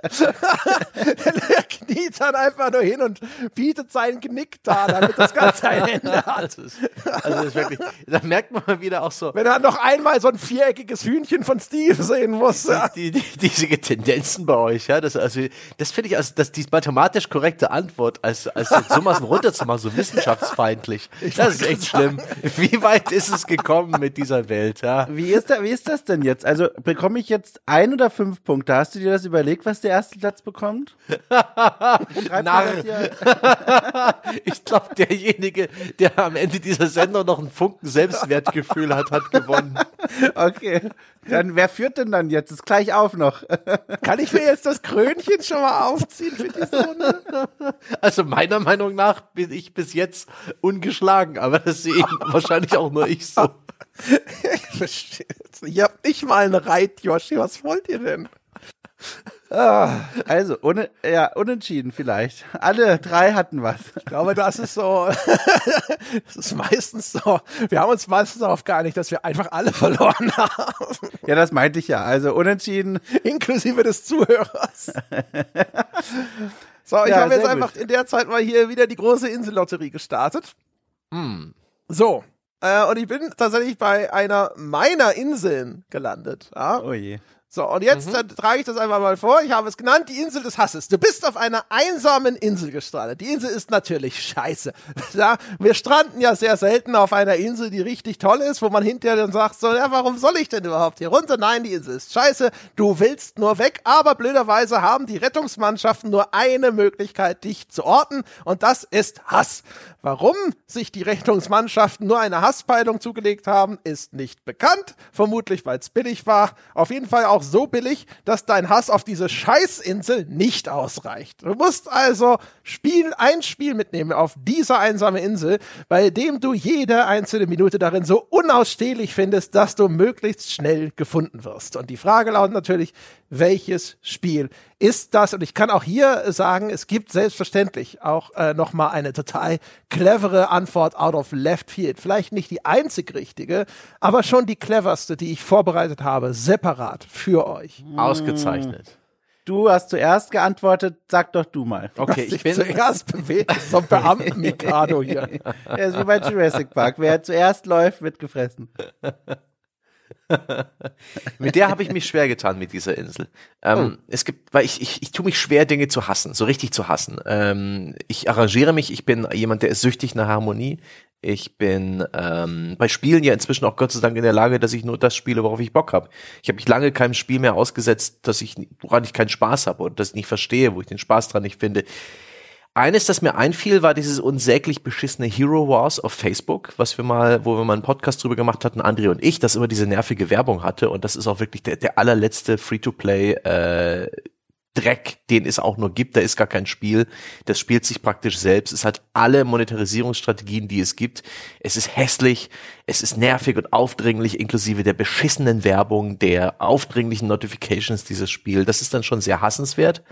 er kniet dann einfach nur hin und bietet sein Genick da, damit das Ganze ein Ende hat. Das ist, also das ist wirklich, da merkt man mal wieder auch so, Wenn er noch einmal so ein viereckiges Hühnchen von Steve sehen muss. Ja. die, die, diese Tendenzen bei euch, ja, das, also, das finde ich als, das, die mathematisch korrekte Antwort, als, als sowas runterzumachen, so wissenschaftsfeindlich. Das ist echt schlimm. Wie weit ist es gekommen mit dieser Welt, ja? Wie ist, da, wie ist das denn jetzt? Also bekomme ich jetzt ein oder fünf Punkte? Hast du dir das überlegt, was der erste Platz bekommt? Narr. Ich glaube, derjenige, der am Ende dieser Sendung noch einen Funken Selbstwertgefühl hat, hat gewonnen. Okay. Dann wer führt denn dann jetzt? Ist gleich auf noch. Kann ich mir jetzt das Krönchen schon mal aufziehen für diese Runde? Also meiner Meinung nach bin ich bis jetzt ungeschlagen, aber das sehe ich wahrscheinlich auch nur ich so. Ihr habt nicht mal einen Reit, Yoshi. Was wollt ihr denn? Also, ohne, ja, unentschieden vielleicht. Alle drei hatten was. Ich glaube, das ist so, das ist meistens so, wir haben uns meistens darauf geeinigt, dass wir einfach alle verloren haben, Ja, das meinte ich ja. Also unentschieden. inklusive des Zuhörers. So, ich Ja, habe jetzt einfach gut. in der Zeit mal hier wieder die große Insellotterie gestartet. Hm. So, äh, und ich bin tatsächlich bei einer meiner Inseln gelandet. Ja? Oh je. So, und jetzt äh, trage ich das einfach mal vor. Ich habe es genannt, die Insel des Hasses. Du bist auf einer einsamen Insel gestrandet. Die Insel ist natürlich scheiße. Ja, wir stranden ja sehr selten auf einer Insel, die richtig toll ist, wo man hinterher dann sagt, so, ja, warum soll ich denn überhaupt hier runter? Nein, die Insel ist scheiße. Du willst nur weg, aber blöderweise haben die Rettungsmannschaften nur eine Möglichkeit, dich zu orten, und das ist Hass. Warum sich die Rettungsmannschaften nur eine Hasspeilung zugelegt haben, ist nicht bekannt. Vermutlich, weil es billig war. Auf jeden Fall auch so billig, dass dein Hass auf diese Scheißinsel nicht ausreicht. Du musst also Spiel, ein Spiel mitnehmen auf dieser einsame Insel, bei dem du jede einzelne Minute darin so unausstehlich findest, dass du möglichst schnell gefunden wirst. Und die Frage lautet natürlich, welches Spiel ist das? Und ich kann auch hier sagen, es gibt selbstverständlich auch äh, noch mal eine total clevere Antwort out of left field. Vielleicht nicht die einzig richtige, aber schon die cleverste, die ich vorbereitet habe, separat für euch. Ausgezeichnet. Du hast zuerst geantwortet, sag doch du mal. Okay, ich bin, zuerst bewegt, so ein Beamten-Mikado hier. Ja, ist wie bei Jurassic Park. Wer zuerst läuft, wird gefressen. mit der habe ich mich schwer getan mit dieser Insel. Ähm, Es gibt, weil ich, ich, ich tue mich schwer, Dinge zu hassen, so richtig zu hassen. Ähm, ich arrangiere mich, ich bin jemand, der ist süchtig nach Harmonie. Ich bin ähm, bei Spielen ja inzwischen auch Gott sei Dank in der Lage, dass ich nur das spiele, worauf ich Bock habe. Ich habe mich lange keinem Spiel mehr ausgesetzt, dass ich, woran ich keinen Spaß habe oder das ich nicht verstehe, wo ich den Spaß dran nicht finde. Eines, das mir einfiel, war dieses unsäglich beschissene Hero Wars auf Facebook, was wir mal, wo wir mal einen Podcast drüber gemacht hatten, André und ich, das immer diese nervige Werbung hatte und das ist auch wirklich der, der allerletzte Free-to-Play äh, Dreck, den es auch nur gibt. Da ist gar kein Spiel. Das spielt sich praktisch selbst. Es hat alle Monetarisierungsstrategien, die es gibt. Es ist hässlich, es ist nervig und aufdringlich, inklusive der beschissenen Werbung, der aufdringlichen Notifications dieses Spiel. Das ist dann schon sehr hassenswert.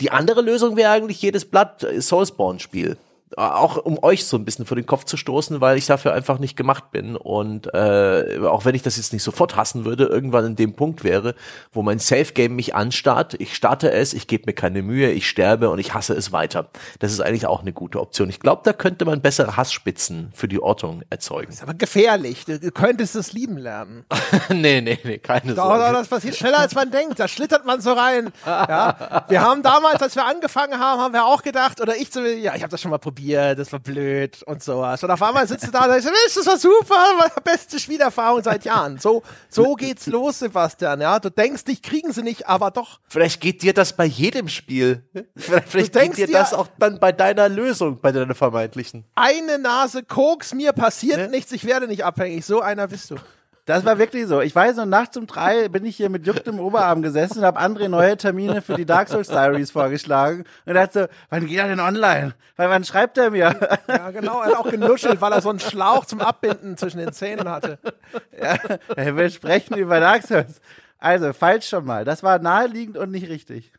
Die andere Lösung wäre eigentlich jedes Blatt äh, Soulspawn-Spiel. Auch um euch so ein bisschen vor den Kopf zu stoßen, weil ich dafür einfach nicht gemacht bin. Und äh, auch wenn ich das jetzt nicht sofort hassen würde, irgendwann in dem Punkt wäre, wo mein Safe-Game mich anstarrt, ich starte es, ich gebe mir keine Mühe, ich sterbe und ich hasse es weiter. Das ist eigentlich auch eine gute Option. Ich glaube, da könnte man bessere Hassspitzen für die Ortung erzeugen. Ist aber gefährlich. Du, könntest es lieben lernen. nee, nee, nee, keine Doch, doch, das passiert schneller, als man denkt. Da schlittert man so rein. Ja. Wir haben damals, als wir angefangen haben, haben wir auch gedacht, oder ich zumindest, ja, ich habe das schon mal probiert, ausprobiert, das war blöd und sowas. Und auf einmal sitzt du da und sagst, Mensch, das war super, beste Spielerfahrung seit Jahren. So, so geht's los, Sebastian, ja. Du denkst, dich kriegen sie nicht, aber doch. Vielleicht geht dir das bei jedem Spiel. Vielleicht, vielleicht Du geht denkst dir dir- das auch dann bei deiner Lösung, bei deiner vermeintlichen. Eine Nase Koks, mir passiert Ne? nichts, ich werde nicht abhängig. So einer bist du. Das war wirklich so. Ich weiß noch, nachts um drei bin ich hier mit jucktem Oberarm gesessen und habe André neue Termine für die Dark Souls Diaries vorgeschlagen und dachte so, wann geht er denn online? Weil wann schreibt er mir? Ja, genau. Er hat auch genuschelt, weil er so einen Schlauch zum Abbinden zwischen den Zähnen hatte. er will sprechen über Dark Souls. Also, falsch schon mal. Das war naheliegend und nicht richtig.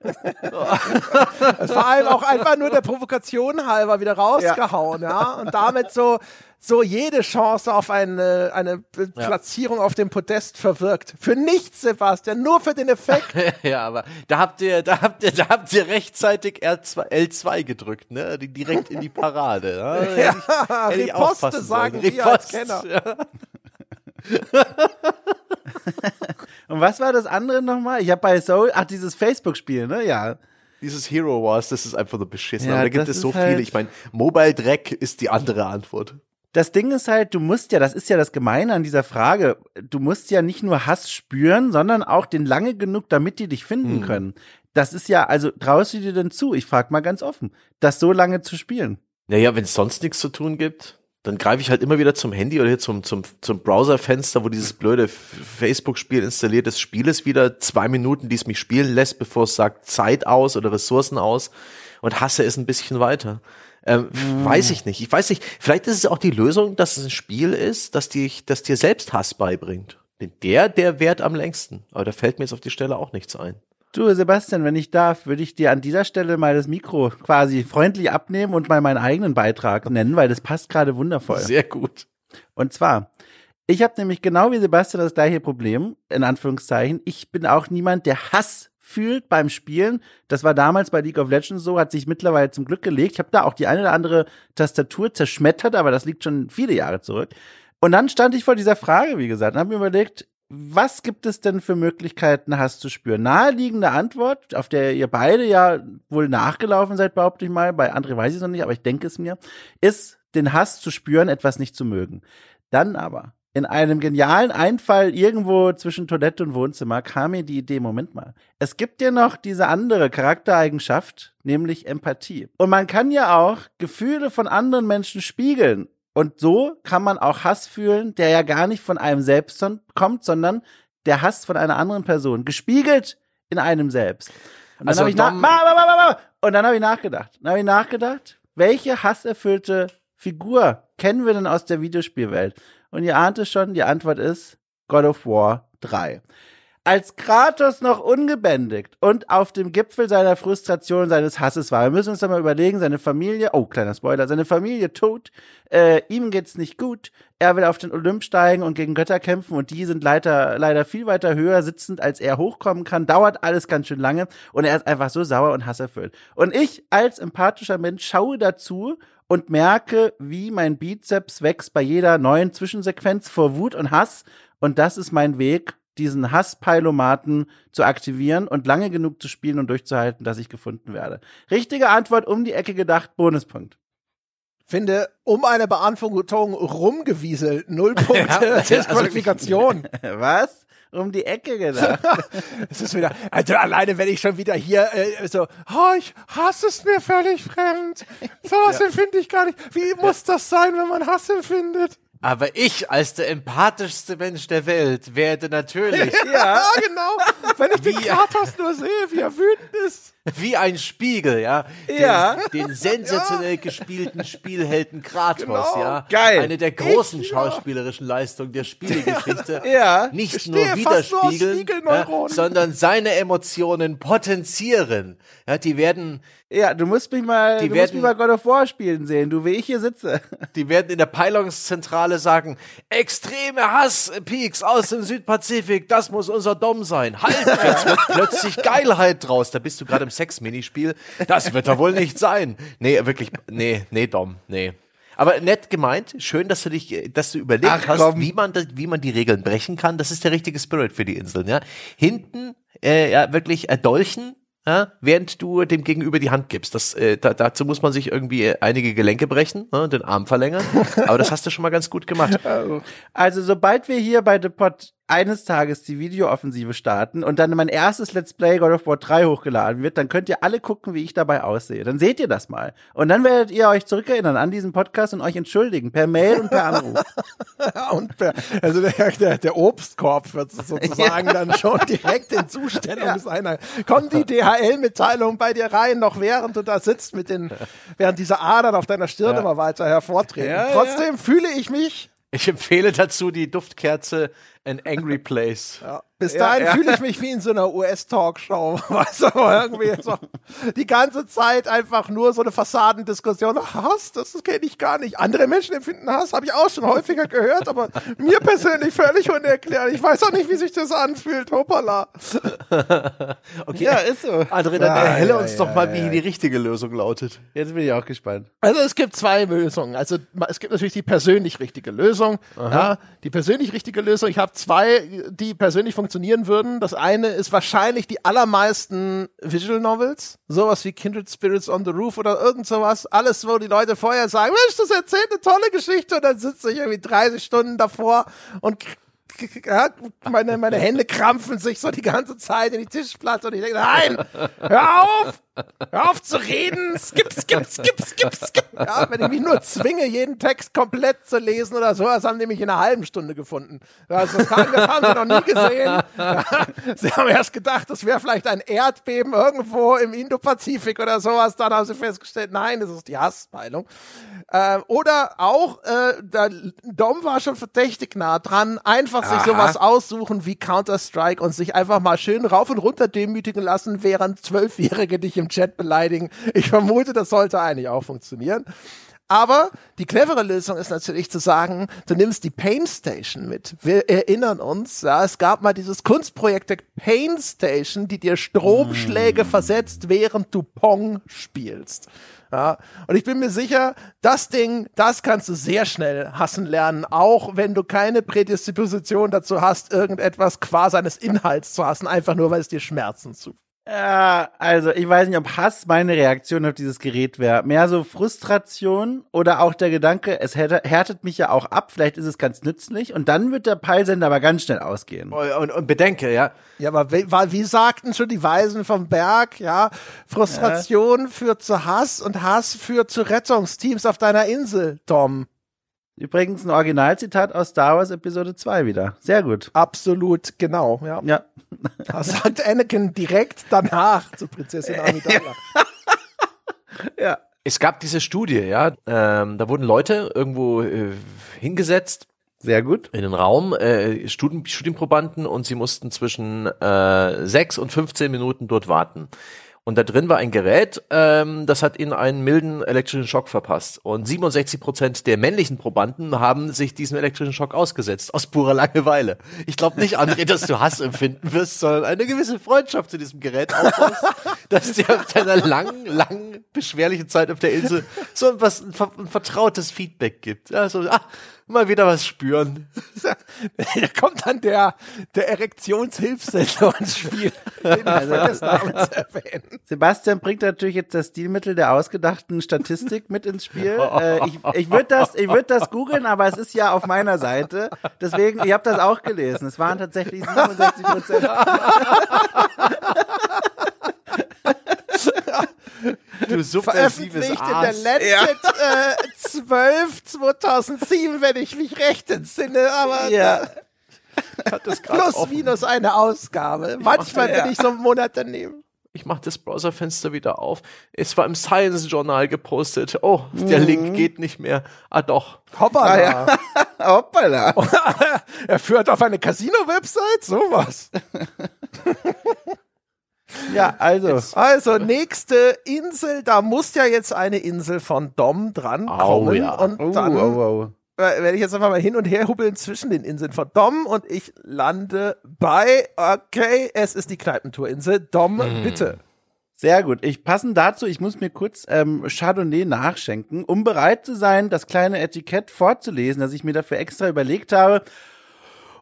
Das war allem auch einfach nur der Provokation halber wieder rausgehauen, ja. Und damit so, so jede Chance auf eine, eine Platzierung auf dem Podest verwirkt. Für nichts, Sebastian, nur für den Effekt. ja, aber da habt ihr, da habt ihr, da habt ihr rechtzeitig R2, L2 gedrückt, ne? Direkt in die Parade. Ja, hätte ich, hätte ich Riposte aufpassen sagen sollen. wir als Kenner. Ja. Und was war das andere nochmal? Ich habe bei Soul, ach, dieses Facebook-Spiel, ne? Ja. Dieses Hero Wars, das ist einfach nur beschissen. Ja, aber da gibt es so halt- viele. Ich meine, Mobile Dreck ist die andere Antwort. Das Ding ist halt, du musst ja, das ist ja das Gemeine an dieser Frage, du musst ja nicht nur Hass spüren, sondern auch den lange genug, damit die dich finden können. Das ist ja, also traust du dir denn zu? Ich frage mal ganz offen, das so lange zu spielen. Naja, wenn es sonst nichts zu tun gibt, dann greife ich halt immer wieder zum Handy oder hier zum, zum, zum Browserfenster, wo dieses blöde Facebook-Spiel installiert ist, spiele es wieder zwei Minuten, die es mich spielen lässt, bevor es sagt Zeit aus oder Ressourcen aus und hasse es ein bisschen weiter. Ähm, Weiß ich nicht. Ich weiß nicht. Vielleicht ist es auch die Lösung, dass es ein Spiel ist, das dir, das dir selbst Hass beibringt. Denn der, der währt am längsten. Aber da fällt mir jetzt auf die Stelle auch nichts ein. Du, Sebastian, wenn ich darf, würde ich dir an dieser Stelle mal das Mikro quasi freundlich abnehmen und mal meinen eigenen Beitrag nennen, weil das passt gerade wundervoll. Sehr gut. Und zwar, ich habe nämlich genau wie Sebastian das gleiche Problem, in Anführungszeichen. Ich bin auch niemand, der Hass fühlt beim Spielen. Das war damals bei League of Legends so, hat sich mittlerweile zum Glück gelegt. Ich habe da auch die eine oder andere Tastatur zerschmettert, aber das liegt schon viele Jahre zurück. Und dann stand ich vor dieser Frage, wie gesagt, und habe mir überlegt, was gibt es denn für Möglichkeiten, Hass zu spüren? Naheliegende Antwort, auf der ihr beide ja wohl nachgelaufen seid, behaupte ich mal. Bei André weiß ich es noch nicht, aber ich denke es mir, ist, den Hass zu spüren, etwas nicht zu mögen. Dann aber, in einem genialen Einfall irgendwo zwischen Toilette und Wohnzimmer kam mir die Idee, Moment mal, es gibt ja noch diese andere Charaktereigenschaft, nämlich Empathie. Und man kann ja auch Gefühle von anderen Menschen spiegeln. Und so kann man auch Hass fühlen, der ja gar nicht von einem selbst kommt, sondern der Hass von einer anderen Person, gespiegelt in einem selbst. Und dann Also habe ich, na dann hab ich nachgedacht. Dann habe ich nachgedacht, welche hasserfüllte Figur kennen wir denn aus der Videospielwelt? Und ihr ahnt es schon, die Antwort ist God of War 3. Als Kratos noch ungebändigt und auf dem Gipfel seiner Frustration, seines Hasses war. Wir müssen uns da mal überlegen, seine Familie, oh, kleiner Spoiler, seine Familie tot, äh, ihm geht's nicht gut, er will auf den Olymp steigen und gegen Götter kämpfen und die sind leider, leider viel weiter höher sitzend, als er hochkommen kann, dauert alles ganz schön lange und er ist einfach so sauer und hasserfüllt. Und ich als empathischer Mensch schaue dazu und merke, wie mein Bizeps wächst bei jeder neuen Zwischensequenz vor Wut und Hass und das ist mein Weg, diesen Hasspeilomaten zu aktivieren und lange genug zu spielen und durchzuhalten, dass ich gefunden werde. Richtige Antwort um die Ecke gedacht, Bonuspunkt. Finde, um eine Beantwortung rumgewieselt. Null Punkte. Disqualifikation. Was? Um die Ecke gedacht. Es ist wieder, also alleine wenn ich schon wieder hier äh, so, oh, ich Hass ist mir völlig fremd. Sowas empfinde ich gar nicht. Wie muss das sein, wenn man Hass empfindet? Aber ich als der empathischste Mensch der Welt werde natürlich Ja, genau. Wenn ich den Kratos nur sehe, wie er wütend ist. Wie ein Spiegel, ja, den, Ja. den sensationell gespielten Spielhelden Kratos, Genau. ja, Geil. eine der großen Ich, ja. schauspielerischen Leistungen der Spielegeschichte, Ja. nicht Ich nur widerspiegeln, ja, sondern seine Emotionen potenzieren. Ja, die werden, Ja, du musst mich mal, Die du musst werden- mich mal God of War spielen sehen, du, wie ich hier sitze. die werden in der Peilungszentrale sagen, extreme Hasspeaks aus dem Südpazifik, das muss unser Dom sein. Halt, jetzt wird plötzlich Geilheit draus. Da bist du gerade im Sex-Minispiel. Das wird er wohl nicht sein. Nee, wirklich, nee, nee, Dom, nee. Aber nett gemeint, schön, dass du dich, dass du überlegt Ach, hast, komm. wie man, wie man die Regeln brechen kann. Das ist der richtige Spirit für die Inseln, ja. Hinten, äh, ja, wirklich erdolchen, ja, während du dem Gegenüber die Hand gibst. Das, äh, da, dazu muss man sich irgendwie einige Gelenke brechen, ne, den Arm verlängern. Aber das hast du schon mal ganz gut gemacht. Also sobald wir hier bei The Pod eines Tages die Videooffensive starten und dann mein erstes Let's Play God of War 3 hochgeladen wird, dann könnt ihr alle gucken, wie ich dabei aussehe. Dann seht ihr das mal. Und dann werdet ihr euch zurückerinnern an diesen Podcast und euch entschuldigen per Mail und per Anruf. und per, also der, der, der Obstkorb wird sozusagen ja. dann schon direkt in Zustellung ja. Kommt die DHL-Mitteilung bei dir rein, noch während du da sitzt mit den, während diese Adern auf deiner Stirn ja. immer weiter hervortreten. Trotzdem fühle ich mich ich empfehle dazu die Duftkerze An Angry Place. Ja. Bis dahin ja, fühle ich mich wie in so einer US-Talkshow. Weißt du, irgendwie so die ganze Zeit einfach nur so eine Fassadendiskussion. Hass, das kenne ich gar nicht. Andere Menschen empfinden Hass, habe ich auch schon häufiger gehört, aber mir persönlich völlig unerklärlich. Ich weiß auch nicht, wie sich das anfühlt. Hoppala. okay. Ja, ist so. André, dann ja, erhelle uns doch mal, wie die richtige Lösung lautet. Jetzt bin ich auch gespannt. Also es gibt zwei Lösungen. Also es gibt natürlich die persönlich richtige Lösung. Ja, die persönlich richtige Lösung. Ich habe zwei, die persönlich funktionieren würden. Das eine ist wahrscheinlich die allermeisten Visual Novels, sowas wie Kindred Spirits on the Roof oder irgend sowas. Alles, wo die Leute vorher sagen, Mensch, das erzählt eine tolle Geschichte und dann sitze ich irgendwie 30 Stunden davor und meine, meine Hände krampfen sich so die ganze Zeit in die Tischplatte und ich denke, nein, hör auf! Hör auf zu reden! Skip, skip, skip, skip, skip! Ja, wenn ich mich nur zwinge, jeden Text komplett zu lesen oder so, das haben die mich in einer halben Stunde gefunden. Also das haben, das haben sie noch nie gesehen. Ja, sie haben erst gedacht, das wäre vielleicht ein Erdbeben irgendwo im Indopazifik oder sowas. Dann haben sie festgestellt, nein, das ist die Hasspeilung. Äh, oder auch, äh, der Dom war schon verdächtig nah dran, einfach sich Aha. sowas aussuchen wie Counter-Strike und sich einfach mal schön rauf und runter demütigen lassen, während Zwölfjährige dich im Chat beleidigen. Ich vermute, das sollte eigentlich auch funktionieren. Aber die clevere Lösung ist natürlich zu sagen, du nimmst die Pain Station mit. Wir erinnern uns, ja, es gab mal dieses Kunstprojekt der Pain Station, die dir Stromschläge mm. versetzt, während du Pong spielst. Ja, und ich bin mir sicher, das Ding, das kannst du sehr schnell hassen lernen, auch wenn du keine Prädisposition dazu hast, irgendetwas qua seines Inhalts zu hassen, einfach nur weil es dir Schmerzen zu ja, also ich weiß nicht, ob Hass meine Reaktion auf dieses Gerät wäre. Mehr so Frustration oder auch der Gedanke, es härtet mich ja auch ab, vielleicht ist es ganz nützlich und dann wird der Peilsender aber ganz schnell ausgehen. Und, und, und bedenke, ja. Ja, aber wie, wie, sagten schon die Weisen vom Berg, ja, Frustration ja. führt zu Hass und Hass führt zu Rettungsteams auf deiner Insel, Tom. Übrigens ein Originalzitat aus Star Wars Episode 2 wieder. Sehr gut. Absolut, genau, ja. Ja. Das sagt Anakin direkt danach zu Prinzessin Amidala. ja. Es gab diese Studie, ja, ähm, da wurden Leute irgendwo äh, hingesetzt. Sehr gut. In den Raum, äh, Studien, Studienprobanden und sie mussten zwischen äh, sechs und 15 Minuten dort warten. Und da drin war ein Gerät, ähm, das hat ihnen einen milden elektrischen Schock verpasst. Und 67 Prozent der männlichen Probanden haben sich diesem elektrischen Schock ausgesetzt, aus purer Langeweile. Ich glaube nicht, André, dass du Hass empfinden wirst, sondern eine gewisse Freundschaft zu diesem Gerät aufbaust, dass dir auf deiner langen, langen, beschwerlichen Zeit auf der Insel so was, ein, ein vertrautes Feedback gibt. Also, ah, mal wieder was spüren. da kommt dann der, der Erektionshilfssensor ins Spiel, den also, erwähnen. Sebastian bringt natürlich jetzt das Stilmittel der ausgedachten Statistik mit ins Spiel. Äh, ich ich würde das, ich würd das googeln, aber es ist ja auf meiner Seite. Deswegen, ich habe das auch gelesen. Es waren tatsächlich 67 Prozent. du subversives Veröffentlicht Arsch. in der Lancet ja. äh, 12 2007, wenn ich mich recht entsinne, aber ja. plus offen. minus eine Ausgabe. Ich Manchmal bin ja. ich so einen Monat daneben. Ich mache das Browserfenster wieder auf. Es war im Science Journal gepostet. Oh, der mhm. Link geht nicht mehr. Ah doch. Hoppala. Ah, ja. Hoppala. er führt auf eine Casino-Website? Sowas. Ja, also. Also, nächste Insel, da muss ja jetzt eine Insel von Dom dran kommen. Oh, ja. Und oh, dann oh, oh. werde ich jetzt einfach mal hin und her hubbeln zwischen den Inseln von Dom und ich lande bei, okay, es ist die Kneipentourinsel. Dom, hm. bitte. Sehr gut. Ich passen dazu, ich muss mir kurz ähm, Chardonnay nachschenken, um bereit zu sein, das kleine Etikett vorzulesen, das ich mir dafür extra überlegt habe.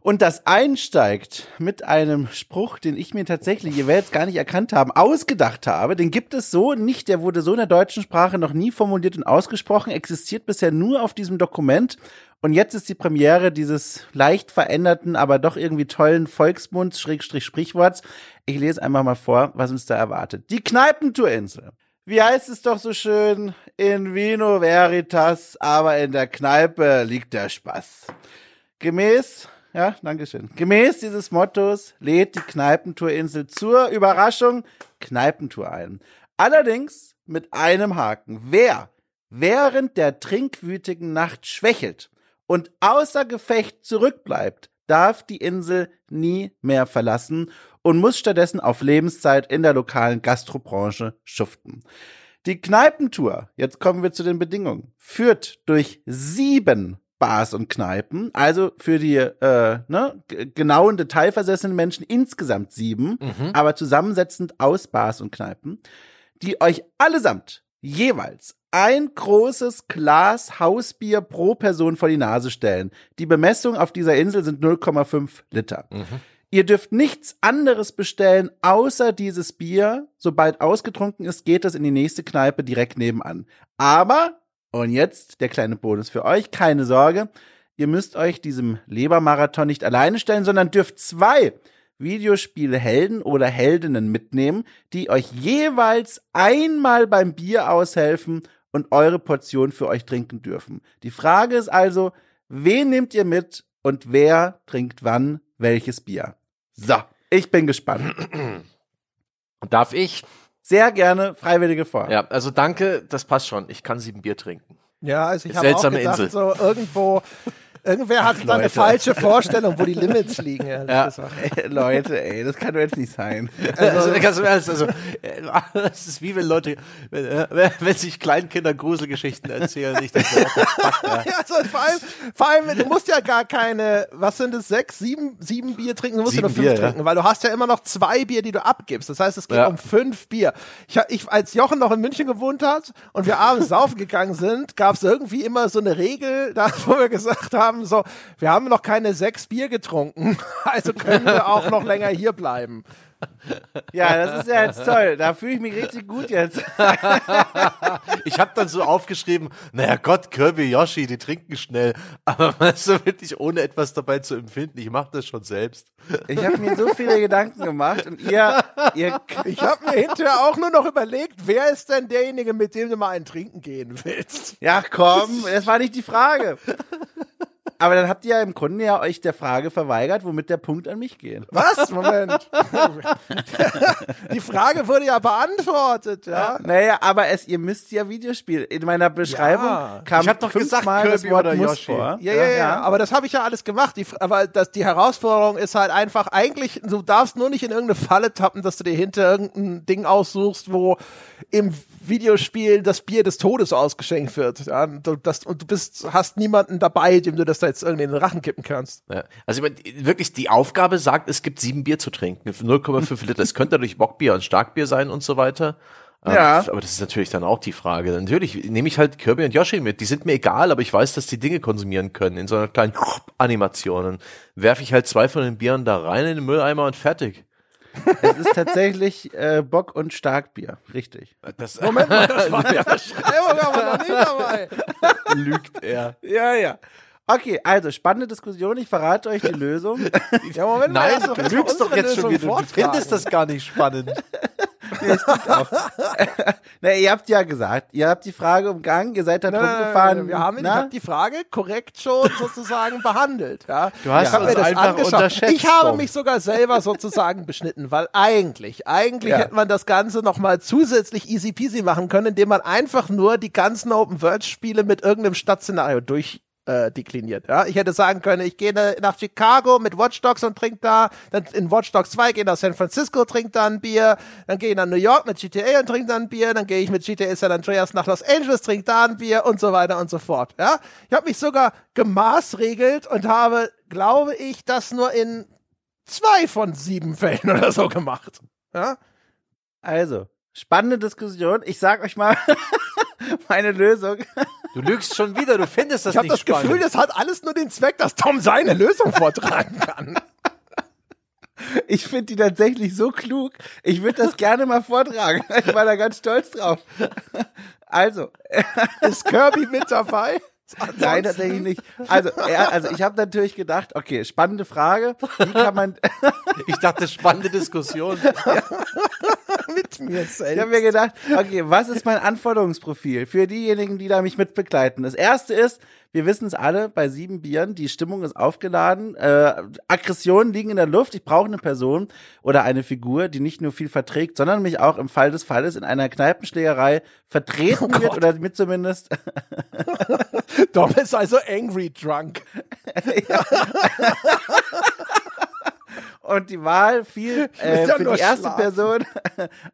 Und das einsteigt mit einem Spruch, den ich mir tatsächlich, ihr werdet es gar nicht erkannt haben, ausgedacht habe. Den gibt es so nicht, der wurde so in der deutschen Sprache noch nie formuliert und ausgesprochen, existiert bisher nur auf diesem Dokument. Und jetzt ist die Premiere dieses leicht veränderten, aber doch irgendwie tollen Volksmunds, Schrägstrich Sprichworts. Ich lese einfach mal vor, was uns da erwartet. Die Kneipentourinsel. Wie heißt es doch so schön? In Vino Veritas, aber in der Kneipe liegt der Spaß. Gemäß ja, Dankeschön. Gemäß dieses Mottos lädt die Kneipentourinsel zur Überraschung Kneipentour ein. Allerdings mit einem Haken. Wer während der trinkwütigen Nacht schwächelt und außer Gefecht zurückbleibt, darf die Insel nie mehr verlassen und muss stattdessen auf Lebenszeit in der lokalen Gastrobranche schuften. Die Kneipentour, jetzt kommen wir zu den Bedingungen, führt durch sieben Bars und Kneipen, also für die äh, ne, genauen detailversessenen Menschen insgesamt sieben, mhm. aber zusammensetzend aus Bars und Kneipen, die euch allesamt jeweils ein großes Glas Hausbier pro Person vor die Nase stellen. Die Bemessung auf dieser Insel sind 0,5 Liter. Mhm. Ihr dürft nichts anderes bestellen, außer dieses Bier. Sobald ausgetrunken ist, geht es in die nächste Kneipe direkt nebenan. Aber und jetzt der kleine Bonus für euch. Keine Sorge. Ihr müsst euch diesem Lebermarathon nicht alleine stellen, sondern dürft zwei Videospielhelden oder Heldinnen mitnehmen, die euch jeweils einmal beim Bier aushelfen und eure Portion für euch trinken dürfen. Die Frage ist also, wen nehmt ihr mit und wer trinkt wann welches Bier? So, ich bin gespannt. Darf ich? Sehr gerne Freiwillige vor. Ja, also danke, das passt schon. Ich kann sieben Bier trinken. Ja, also ich habe auch gedacht, Insel. so irgendwo Irgendwer hat da eine falsche Vorstellung, wo die Limits liegen. Ja. Ey, Leute, ey, das kann doch jetzt nicht sein. Also, ganz im Ernst, also, es ist wie wenn Leute, wenn, äh, wenn sich Kleinkinder Gruselgeschichten erzählen, ich denke, ja. ja, also vor allem, vor allem, du musst ja gar keine, was sind es, sechs, sieben, sieben Bier trinken, du musst sieben ja nur fünf Bier, trinken, ja. weil du hast ja immer noch zwei Bier, die du abgibst. Das heißt, es geht ja. um fünf Bier. Ich, ich, als Jochen noch in München gewohnt hat und wir abends saufen gegangen sind, gab es irgendwie immer so eine Regel, da, wo wir gesagt haben, haben so, wir haben noch keine sechs Bier getrunken, also können wir auch noch länger hier bleiben. Ja, das ist ja jetzt toll. Da fühle ich mich richtig gut jetzt. ich habe dann so aufgeschrieben, naja Gott, Kirby, Yoshi, die trinken schnell. Aber so wirklich ohne etwas dabei zu empfinden. Ich mache das schon selbst. Ich habe mir so viele Gedanken gemacht und ihr, ihr Ich habe mir hinterher auch nur noch überlegt, wer ist denn derjenige, mit dem du mal ein Trinken gehen willst? Ja, komm, das war nicht die Frage. Aber dann habt ihr ja im Grunde ja euch der Frage verweigert, womit der Punkt an mich geht. Was? Moment. Die Frage wurde ja beantwortet, ja. Naja, aber es, ihr müsst ja Videospiel. In meiner Beschreibung ja. kam ich hab doch gesagt, Kirby das Wort oder Yoshi. vor. Ja, ja, ja, ja, aber das habe ich ja alles gemacht. Die, aber das, die Herausforderung ist halt einfach, eigentlich, du darfst nur nicht in irgendeine Falle tappen, dass du dir hinter irgendein Ding aussuchst, wo im Videospiel das Bier des Todes ausgeschenkt wird. Ja, du, das, und du bist, hast niemanden dabei, dem du das da jetzt irgendwie in den Rachen kippen kannst. Ja. Also ich meine, wirklich, die Aufgabe sagt, es gibt sieben Bier zu trinken, 0,5 Liter. Es könnte natürlich Bockbier und Starkbier sein und so weiter. Ähm, ja. Aber das ist natürlich dann auch die Frage. Natürlich nehme ich halt Kirby und Yoshi mit. Die sind mir egal, aber ich weiß, dass die Dinge konsumieren können in so einer kleinen Animation. Werfe ich halt zwei von den Bieren da rein in den Mülleimer und fertig. Es ist tatsächlich äh, Bock und Starkbier, richtig. Das, Moment mal, das war ja Beschreibung, aber noch nicht dabei. Lügt er. Ja, ja. Okay, also spannende Diskussion. Ich verrate euch die Lösung. ja, Moment, Nein, du lügst doch jetzt schon wieder. Du findest das gar nicht spannend. auch. Na, ihr habt ja gesagt, ihr habt die Frage umgangen, ihr seid da drum gefahren. Wir haben, ich habe die Frage korrekt schon sozusagen behandelt. Ja. Du hast ja. uns einfach unterschätzt. Ich habe mich sogar selber sozusagen beschnitten, weil eigentlich, eigentlich ja. hätte man das Ganze nochmal zusätzlich easy peasy machen können, indem man einfach nur die ganzen Open-World-Spiele mit irgendeinem Stadtszenario durch äh, dekliniert. Ja? Ich hätte sagen können, ich gehe nach Chicago mit Watch Dogs und trinke da, dann in Watch Dogs 2 gehe nach San Francisco, trinke da ein Bier, dann gehe ich nach New York mit GTA und trinke da ein Bier, dann gehe ich mit GTA San Andreas nach Los Angeles, trinke da ein Bier und so weiter und so fort. Ja? Ich habe mich sogar gemaßregelt und habe, glaube ich, das nur in zwei von sieben Fällen oder so gemacht. Ja? Also, spannende Diskussion. Ich sag euch mal, Meine Lösung. Du lügst schon wieder, du findest das Ich habe nicht das spannend. Gefühl, das hat alles nur den Zweck, dass Tom seine Lösung vortragen kann. Ich finde die tatsächlich so klug. Ich würde das gerne mal vortragen. Ich war da ganz stolz drauf. Also, Ist Kirby mit dabei? Nein, tatsächlich nicht. Also, er, also ich habe natürlich gedacht, okay, spannende Frage. Wie kann man, Ich dachte, spannende Diskussion. mit mir ich selbst. habe mir gedacht, okay, was ist mein Anforderungsprofil für diejenigen, die da mich mitbegleiten? Das erste ist, wir wissen es alle, bei sieben Bieren, die Stimmung ist aufgeladen, äh, Aggressionen liegen in der Luft, ich brauche eine Person oder eine Figur, die nicht nur viel verträgt, sondern mich auch im Fall des Falles in einer Kneipenschlägerei vertreten wird oder mit zumindest Dom ist also angry drunk. Und die Wahl fiel äh, für die erste schlafen. Person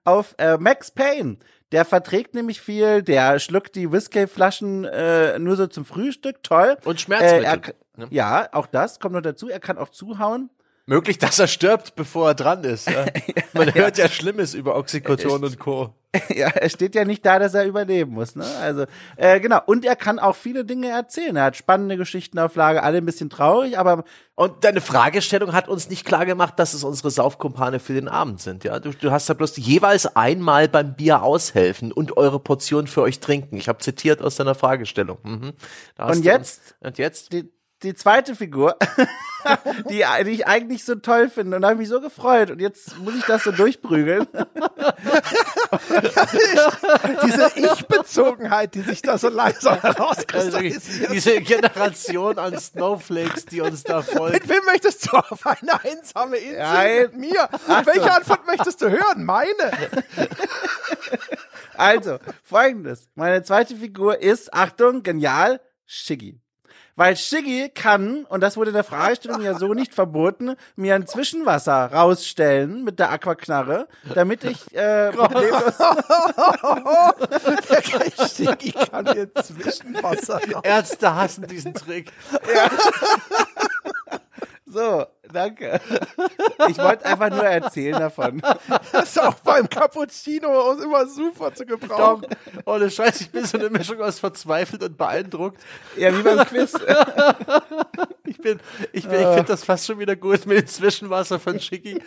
auf äh, Max Payne. Der verträgt nämlich viel, der schluckt die Whisky-Flaschen äh, nur so zum Frühstück, toll. Und Schmerzmittel. Äh, er, Ne? ja, auch das kommt noch dazu. Er kann auch zuhauen. Möglich, dass er stirbt, bevor er dran ist. Ja? Man hört ja Schlimmes über Oxycodon und Co. ja, er steht ja nicht da, dass er überleben muss. Ne? Also äh, genau. Und er kann auch viele Dinge erzählen. Er hat spannende Geschichten auf Lager, alle ein bisschen traurig, aber Und deine Fragestellung hat uns nicht klar gemacht, dass es unsere Saufkumpane für den Abend sind. Ja, du, du hast da bloß jeweils einmal beim Bier aushelfen und eure Portion für euch trinken. Ich habe zitiert aus deiner Fragestellung. Mhm. Und jetzt? Und jetzt? die, die zweite Figur, die, die ich eigentlich so toll finde und da habe ich mich so gefreut und jetzt muss ich das so durchprügeln. Diese Ich-Bezogenheit, die sich da so langsam Also, herauskristallisiert. diese Generation an Snowflakes, die uns da folgt. Mit wem möchtest du auf eine einsame Insel? Nein. Mit mir. Welche Antwort möchtest du hören? Meine. Also, folgendes. Meine zweite Figur ist, Achtung, genial, Shiggy. Weil Shiggy kann, und das wurde in der Fragestellung ja so nicht verboten, mir ein Zwischenwasser rausstellen mit der Aquaknarre, damit ich äh, problemlos Der Stigi kann hier Zwischenwasser raus. Ärzte hassen diesen Trick. So, danke. Ich wollte einfach nur erzählen davon. Das ist auch beim Cappuccino auch immer super zu gebrauchen. ohne Scheiß, ich bin so eine Mischung aus verzweifelt und beeindruckt. Ja, wie beim Quiz. Ich bin, ich bin, ich finde das fast schon wieder gut mit dem Zwischenwasser von Schicki.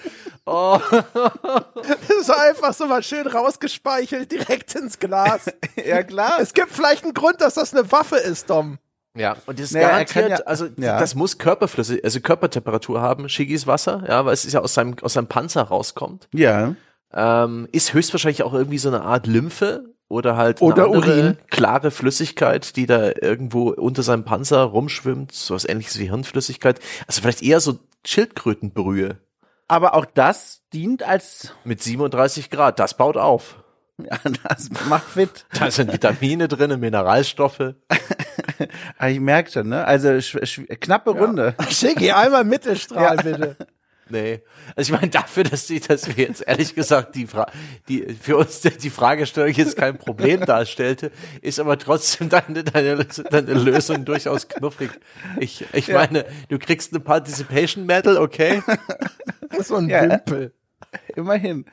Oh, Das ist einfach so mal schön rausgespeichelt, direkt ins Glas. Ja, klar. Es gibt vielleicht einen Grund, dass das eine Waffe ist, Dom. Ja, und das ist Naja, er garantiert, ja- also ja. das muss Körperflüssig, also Körpertemperatur haben, Shigis Wasser, ja, weil es ist ja aus seinem, aus seinem Panzer rauskommt. Ja. Ähm, ist höchstwahrscheinlich auch irgendwie so eine Art Lymphe oder halt Oder Urin. klare Flüssigkeit, die da irgendwo unter seinem Panzer rumschwimmt, so was ähnliches wie Hirnflüssigkeit. Also vielleicht eher so Schildkrötenbrühe Aber auch das dient als, mit 37 Grad. Das baut auf. ja, das macht fit. Da sind Vitamine drin, Mineralstoffe. Aber ich merke schon, ne? Also knappe Runde. Schicki, einmal Mittelstrahl, bitte. Nee. Also ich meine, dafür, dass sie, dass wir jetzt ehrlich gesagt die, Fra die für uns die die Fragestellung jetzt kein Problem darstellte, ist aber trotzdem deine, deine, deine Lösung durchaus knuffig. Ich, ich meine, du kriegst eine Participation Medal, okay? So ein Ja. Wimpel. Immerhin.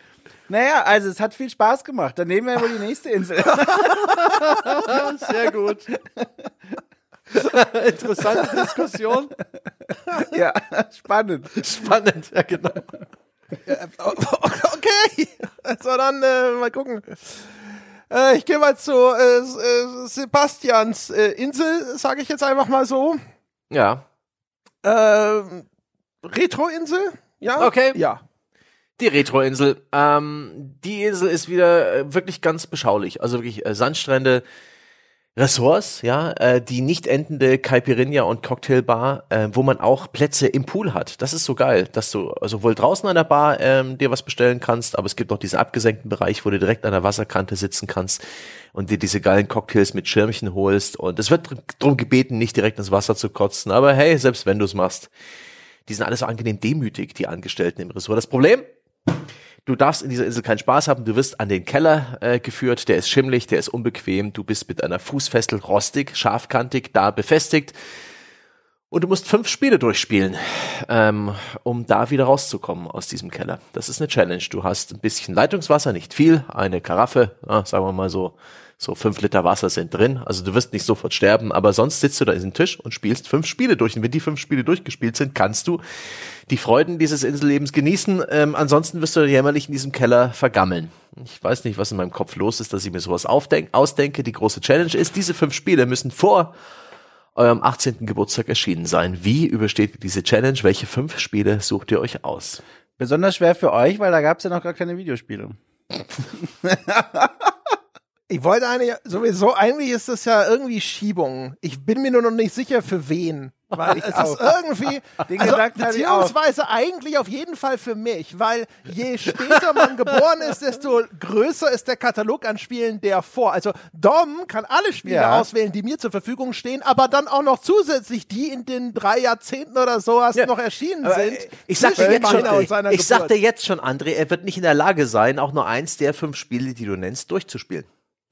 Naja, also es hat viel Spaß gemacht. Dann nehmen wir wohl die nächste Insel. Sehr gut. Interessante Diskussion. ja, spannend. Spannend, ja genau. Okay. Also dann äh, mal gucken. Äh, ich gehe mal zu äh, äh, Sebastians äh, Insel, sage ich jetzt einfach mal so. Ja. Äh, Retro-Insel? Ja? Okay. Ja. Die Retro-Insel. Ähm, die Insel ist wieder äh, wirklich ganz beschaulich. Also wirklich äh, Sandstrände, Ressorts, ja, äh, die nicht endende Caipirinha und Cocktailbar, äh, wo man auch Plätze im Pool hat. Das ist so geil, dass du sowohl draußen an der Bar ähm, dir was bestellen kannst, aber es gibt auch diesen abgesenkten Bereich, wo du direkt an der Wasserkante sitzen kannst und dir diese geilen Cocktails mit Schirmchen holst. Und es wird dr- drum gebeten, nicht direkt ins Wasser zu kotzen. Aber hey, selbst wenn du es machst, die sind alle so angenehm demütig, die Angestellten im Ressort. Das Problem, du darfst in dieser Insel keinen Spaß haben, du wirst an den Keller äh, geführt, der ist schimmlig, der ist unbequem, du bist mit einer Fußfessel rostig, scharfkantig, da befestigt. Und du musst fünf Spiele durchspielen, ähm, um da wieder rauszukommen aus diesem Keller. Das ist eine Challenge. Du hast ein bisschen Leitungswasser, nicht viel, eine Karaffe, ja, sagen wir mal so, so fünf Liter Wasser sind drin. Also du wirst nicht sofort sterben, aber sonst sitzt du da in den Tisch und spielst fünf Spiele durch. Und wenn die fünf Spiele durchgespielt sind, kannst du die Freuden dieses Insellebens genießen. Ähm, ansonsten wirst du jämmerlich in diesem Keller vergammeln. Ich weiß nicht, was in meinem Kopf los ist, dass ich mir sowas aufdenk ausdenke. Die große Challenge ist, diese fünf Spiele müssen vor eurem 18. Geburtstag erschienen sein. Wie übersteht ihr diese Challenge? Welche fünf Spiele sucht ihr euch aus? Besonders schwer für euch, weil da gab es ja noch gar keine Videospiele. Ich wollte eigentlich, sowieso, eigentlich ist das ja irgendwie Schiebung. Ich bin mir nur noch nicht sicher, für wen. Weil es ist irgendwie, Den also, ich auch. beziehungsweise eigentlich auf jeden Fall für mich, weil je später man geboren ist, desto größer ist der Katalog an Spielen, der vor. Also Dom kann alle Spiele Ja. auswählen, die mir zur Verfügung stehen, aber dann auch noch zusätzlich die in den drei Jahrzehnten oder sowas Ja. noch erschienen Aber, sind. äh, Ich sag jetzt schon, ich sag Geburt. dir jetzt schon, André, er wird nicht in der Lage sein, auch nur eins der fünf Spiele, die du nennst, durchzuspielen.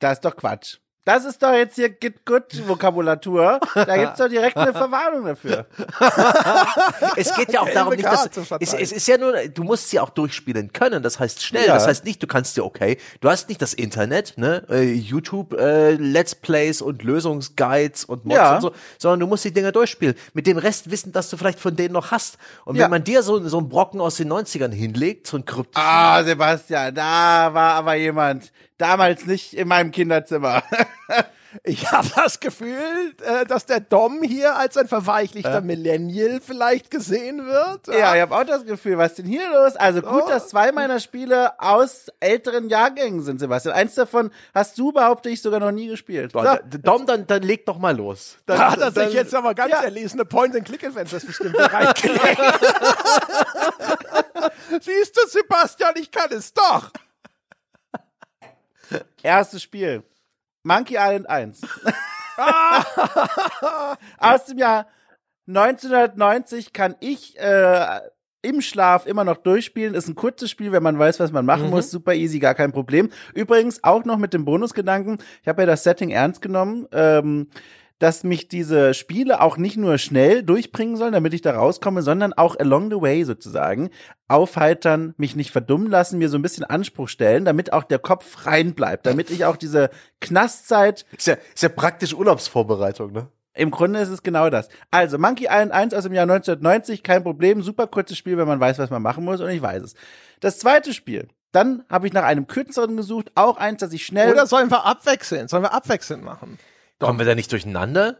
Das ist doch Quatsch. Das ist doch jetzt hier Git Gut Vokabulatur. Da gibt's doch direkt eine Verwarnung dafür. Es geht ja auch darum, nicht, dass, zu es, es ist ja nur, du musst sie auch durchspielen können. Das heißt schnell. Ja. Das heißt nicht, du kannst dir okay, du hast nicht das Internet, ne, äh, YouTube, äh, Let's Plays und Lösungsguides und Mods Ja. und so, sondern du musst die Dinger durchspielen. Mit dem Rest wissen, dass du vielleicht von denen noch hast. Und Ja. wenn man dir so, so einen Brocken aus den 90ern hinlegt, so ein kryptischen, Ah, Sebastian, da war aber jemand. Damals nicht in meinem Kinderzimmer. Ich habe das Gefühl, äh, dass der Dom hier als ein verweichlichter Millennial vielleicht gesehen wird. Ja, ich habe auch das Gefühl, was ist denn hier los? Also gut, Oh. dass zwei meiner Spiele aus älteren Jahrgängen sind, Sebastian. Eins davon hast du, behaupte ich, sogar noch nie gespielt. Boah, da- Dom, dann, dann leg doch mal los. Dann, Da hat er sich jetzt aber ganz ja. erlesene Point-and-Click-Adventures bestimmt reingelegt. Siehst du, Sebastian, ich kann es doch. Erstes Spiel. Monkey Island 1. Aus dem Jahr 1990 kann ich äh, im Schlaf immer noch durchspielen. Ist ein kurzes Spiel, wenn man weiß, was man machen muss. Super easy, gar kein Problem. Übrigens auch noch mit dem Bonusgedanken. Ich habe ja das Setting ernst genommen. Ähm, dass mich diese Spiele auch nicht nur schnell durchbringen sollen, damit ich da rauskomme, sondern auch along the way sozusagen aufheitern, mich nicht verdummen lassen, mir so ein bisschen Anspruch stellen, damit auch der Kopf rein bleibt, damit ich auch diese Knastzeit Ist ja, ist ja praktisch Urlaubsvorbereitung, ne? im Grunde ist es genau das. Also, Monkey Island 1 aus dem Jahr 1990, kein Problem, super kurzes Spiel, wenn man weiß, was man machen muss und ich weiß es. Das zweite Spiel, dann habe ich nach einem kürzeren gesucht, auch eins, das ich schnell, Oder sollen wir abwechseln? Sollen wir abwechselnd machen? Kommen wir da nicht durcheinander?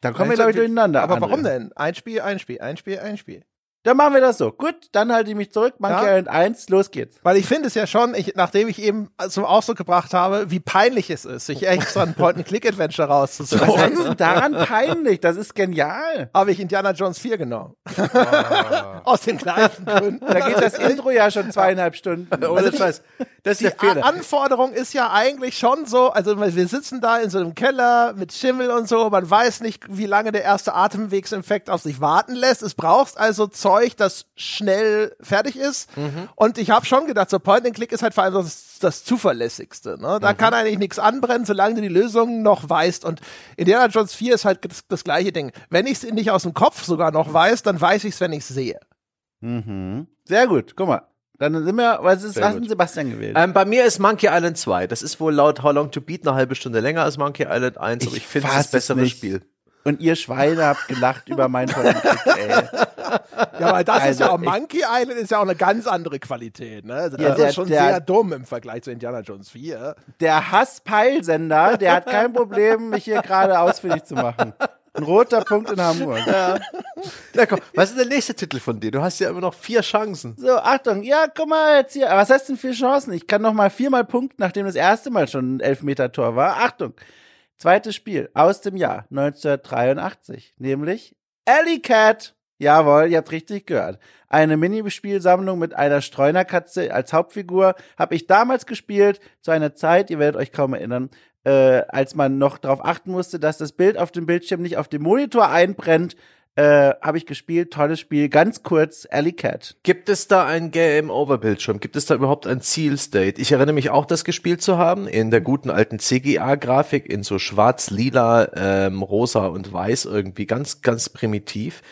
dann kommen wir, glaube ich, durcheinander. Aber André. warum denn? Ein Spiel, ein Spiel, ein Spiel, ein Spiel. Dann machen wir das so. Gut, dann halte ich mich zurück, Monkey Ja. Island 1, los geht's. Weil ich finde es ja schon, ich, nachdem ich eben zum Ausdruck gebracht habe, wie peinlich es ist, sich extra ein Point-and-Click-Adventure Was heißt rauszusuchen, denn daran peinlich? Das ist genial. habe ich Indiana Jones 4 genommen. Aus den gleichen Gründen. Da geht das Intro ja schon zweieinhalb Stunden. Ohne Also die- Scheiß. Das ist der Die Anforderung ist ja eigentlich schon so, also wir sitzen da in so einem Keller mit Schimmel und so, man weiß nicht, wie lange der erste Atemwegsinfekt auf sich warten lässt. Es braucht also Zeug, das schnell fertig ist. Und ich habe schon gedacht, so Point-and-Click ist halt vor allem das, das zuverlässigste. Ne? Da kann eigentlich nichts anbrennen, solange du die Lösung noch weißt. Und Indiana Jones 4 ist halt das, das gleiche Ding. Wenn ich es nicht aus dem Kopf sogar noch weiß, dann weiß ich es, wenn ich es sehe. Mhm. Sehr gut, guck mal. Dann sind wir, was ist, was hat Sebastian gewählt? Ähm, bei mir ist Monkey Island 2. Das ist wohl laut How Long to Beat eine halbe Stunde länger als Monkey Island 1, aber Ich ich finde es das es bessere. Spiel. Und ihr Schweine habt gelacht über mein ey. Ja, aber das ist Also, ja auch, ich- Monkey Island ist ja auch eine ganz andere Qualität, ne? Also das Ja, der- ist schon der- sehr dumm im Vergleich zu Indiana Jones 4. Der Hasspeilsender, der hat kein Problem, mich hier gerade ausfindig zu machen. Ein roter Punkt in Hamburg. Na komm, was ist der nächste Titel von dir? Du hast ja immer noch vier Chancen. So, Achtung, ja, guck mal jetzt hier. Was heißt denn vier Chancen? Ich kann noch mal viermal punkten, nachdem das erste Mal schon ein Elfmeter-Tor war. Achtung, zweites Spiel aus dem Jahr 1983, nämlich Alley Cat. Jawohl, ihr habt richtig gehört. Eine Minispielsammlung mit einer Streunerkatze als Hauptfigur habe ich damals gespielt, zu einer Zeit, ihr werdet euch kaum erinnern, äh, als man noch darauf achten musste, dass das Bild auf dem Bildschirm nicht auf dem Monitor einbrennt. Äh, Habe ich gespielt, tolles Spiel. Ganz kurz, Alley Cat. Gibt es da ein Game Over Bildschirm? Gibt es da überhaupt ein Zielstate? Ich erinnere mich auch, das gespielt zu haben in der guten alten CGA-Grafik in so schwarz, lila, ähm, rosa und weiß irgendwie ganz, ganz primitiv.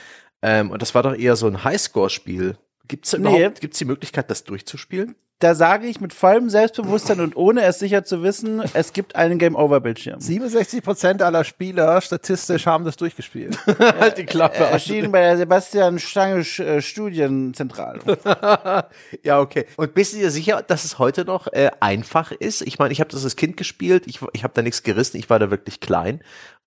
Ähm, und das war doch eher so ein Highscore-Spiel. Gibt es Nee. überhaupt, gibt's die Möglichkeit, das durchzuspielen? Da sage ich mit vollem Selbstbewusstsein und ohne es sicher zu wissen, es gibt einen Game-Over-Bildschirm. 67% aller Spieler statistisch haben das durchgespielt. halt die Klappe. Erschienen bei der Sebastian Stange äh, Studienzentrale. Ja, okay. Und bist du dir sicher, dass es heute noch äh, einfach ist? Ich meine, ich habe das als Kind gespielt, ich, ich habe da nichts gerissen, ich war da wirklich klein.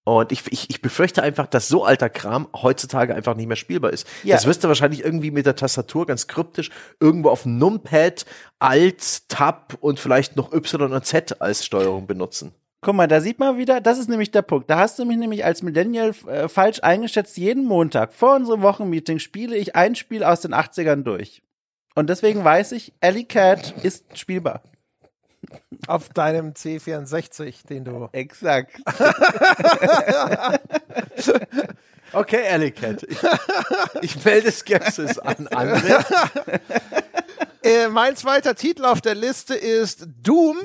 Und ich, ich, ich befürchte einfach, dass so alter Kram heutzutage einfach nicht mehr spielbar ist. Ja. Das wirst du wahrscheinlich irgendwie mit der Tastatur ganz kryptisch irgendwo auf dem Numpad Alt, Tab und vielleicht noch Y und Z als Steuerung benutzen. Guck mal, da sieht man wieder, das ist nämlich der Punkt. Da hast du mich nämlich als Millennial äh, falsch eingeschätzt. Jeden Montag vor unserem Wochenmeeting spiele ich ein Spiel aus den 80ern durch. Und deswegen weiß ich, Alley Cat ist spielbar. Auf deinem C64, den du. Exakt. Okay, Ellicat. Ich, ich melde Skepsis an andere. Äh, mein zweiter Titel auf der Liste ist Doom,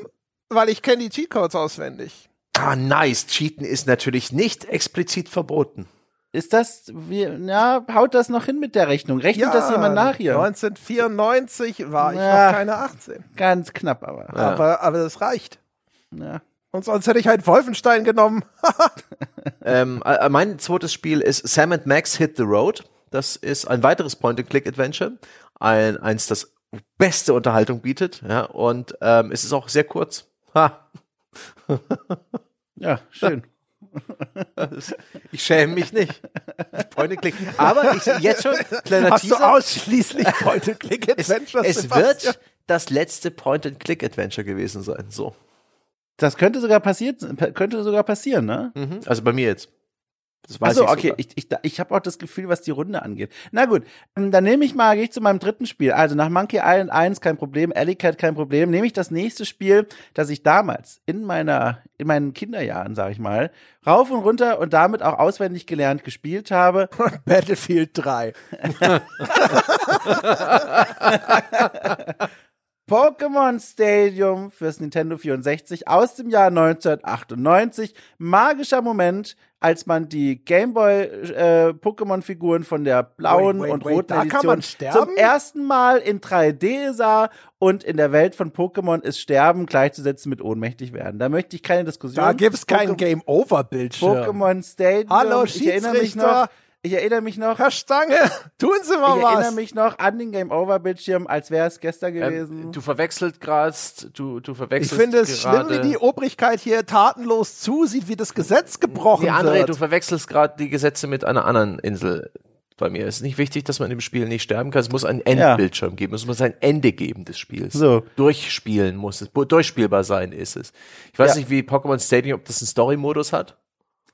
weil ich kenne die Cheatcodes auswendig. Ah, nice. Cheaten ist natürlich nicht explizit verboten. Ist das, wie, ja, haut das noch hin mit der Rechnung? Rechnet das jemand nach hier? 1994 war ich Ja. noch keine 18. Ganz knapp aber. Aber, aber das reicht. Ja. Und sonst hätte ich halt Wolfenstein genommen. Ähm, äh, mein zweites Spiel ist Sam and Max Hit the Road. Das ist ein weiteres Point-and-Click-Adventure. Ein, eins, das beste Unterhaltung bietet. Ja, und ähm, es ist auch sehr kurz. Ha. Ja, schön. Ich schäme mich nicht. Point-and-Click. Aber ich jetzt schon, kleiner Hast du Teaser. ausschließlich Point-and-Click-Adventures? Es wird das letzte Point-and-Click-Adventure gewesen sein. So. Das könnte sogar passiert, könnte sogar passieren, ne? Mhm. Also bei mir jetzt. Das weiß Also ich okay, sogar. ich, ich, ich habe auch das Gefühl, was die Runde angeht. Na gut, ähm, dann nehme ich mal, gehe ich zu meinem dritten Spiel. Also nach Monkey Island 1 kein Problem, Alley Cat kein Problem. Nehme ich das nächste Spiel, das ich damals in meiner in meinen Kinderjahren, sag ich mal, rauf und runter und damit auch auswendig gelernt gespielt habe. Battlefield 3. Pokémon Stadium fürs Nintendo 64 aus dem Jahr 1998. Magischer Moment, als man die Gameboy äh, Pokémon Figuren von der blauen Wait, wait, und wait, roten kann Edition zum ersten Mal in 3D sah und in der Welt von Pokémon ist Sterben gleichzusetzen mit ohnmächtig werden. Da möchte ich keine Diskussion. Da gibt's keinen Poké- Game-Over-Bildschirm. Pokémon Stadium. Hallo, ich erinnere mich Schiedsrichter. noch. Ich erinnere mich noch. Herr Stange, tun Sie mal Ich was. erinnere mich noch an den Game Over Bildschirm, als wäre es gestern Ähm, gewesen. du verwechselt gerade, du, du ich verwechselst finde es schlimm, gerade. wie die Obrigkeit hier tatenlos zusieht, wie das Gesetz gebrochen Nee, André, wird. du verwechselst gerade die Gesetze mit einer anderen Insel. Bei mir Es ist nicht wichtig, dass man im Spiel nicht sterben kann. Es muss einen Endbildschirm geben. Es muss ein Ende geben des Spiels. So. Durchspielen muss es. Durchspielbar sein ist es. Ich weiß Ja. nicht, wie Pokémon Stadium, ob das einen Story-Modus hat.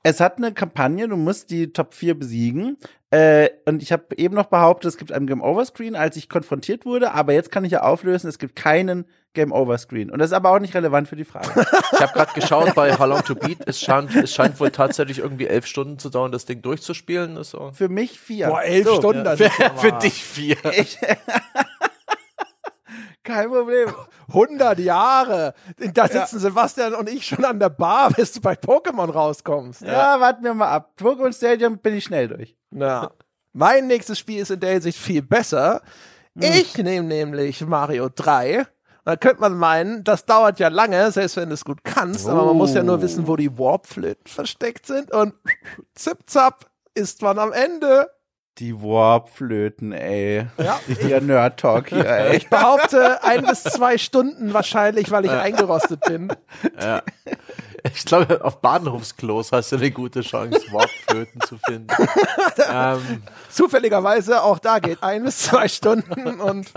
Es hat eine Kampagne, du musst die Top 4 besiegen. Äh, und ich habe eben noch behauptet, es gibt einen Game Over Screen, als ich konfrontiert wurde, aber jetzt kann ich ja auflösen, es gibt keinen Game Over Screen. Und das ist aber auch nicht relevant für die Frage. Ich habe gerade geschaut bei How Long to Beat. Es scheint, es scheint wohl tatsächlich irgendwie elf Stunden zu dauern, das Ding durchzuspielen. Das ist so. für mich vier. Boah, elf So, Stunden. ja. das ist aber Für dich vier. Ich, kein Problem. 100 Jahre. Da sitzen Sebastian und ich schon an der Bar, bis du bei Pokémon rauskommst. Ja, warten wir mal ab. Pokémon Stadium bin ich schnell durch. Na. Mein nächstes Spiel ist in der Hinsicht viel besser. Hm. Ich nehme nämlich Mario 3. Da könnte man meinen, das dauert ja lange, selbst wenn du es gut kannst, aber man muss ja Oh. nur wissen, wo die Warpflöten versteckt sind und zip zap ist man am Ende. Die Warpflöten, ey. Ja. Der Nerd-Talk hier, ey. Ich behaupte ein bis zwei Stunden wahrscheinlich, weil ich eingerostet bin. Ich glaube, auf Bahnhofsklos hast du eine gute Chance, Warpflöten zu finden. ähm, Zufälligerweise auch da geht ein bis zwei Stunden und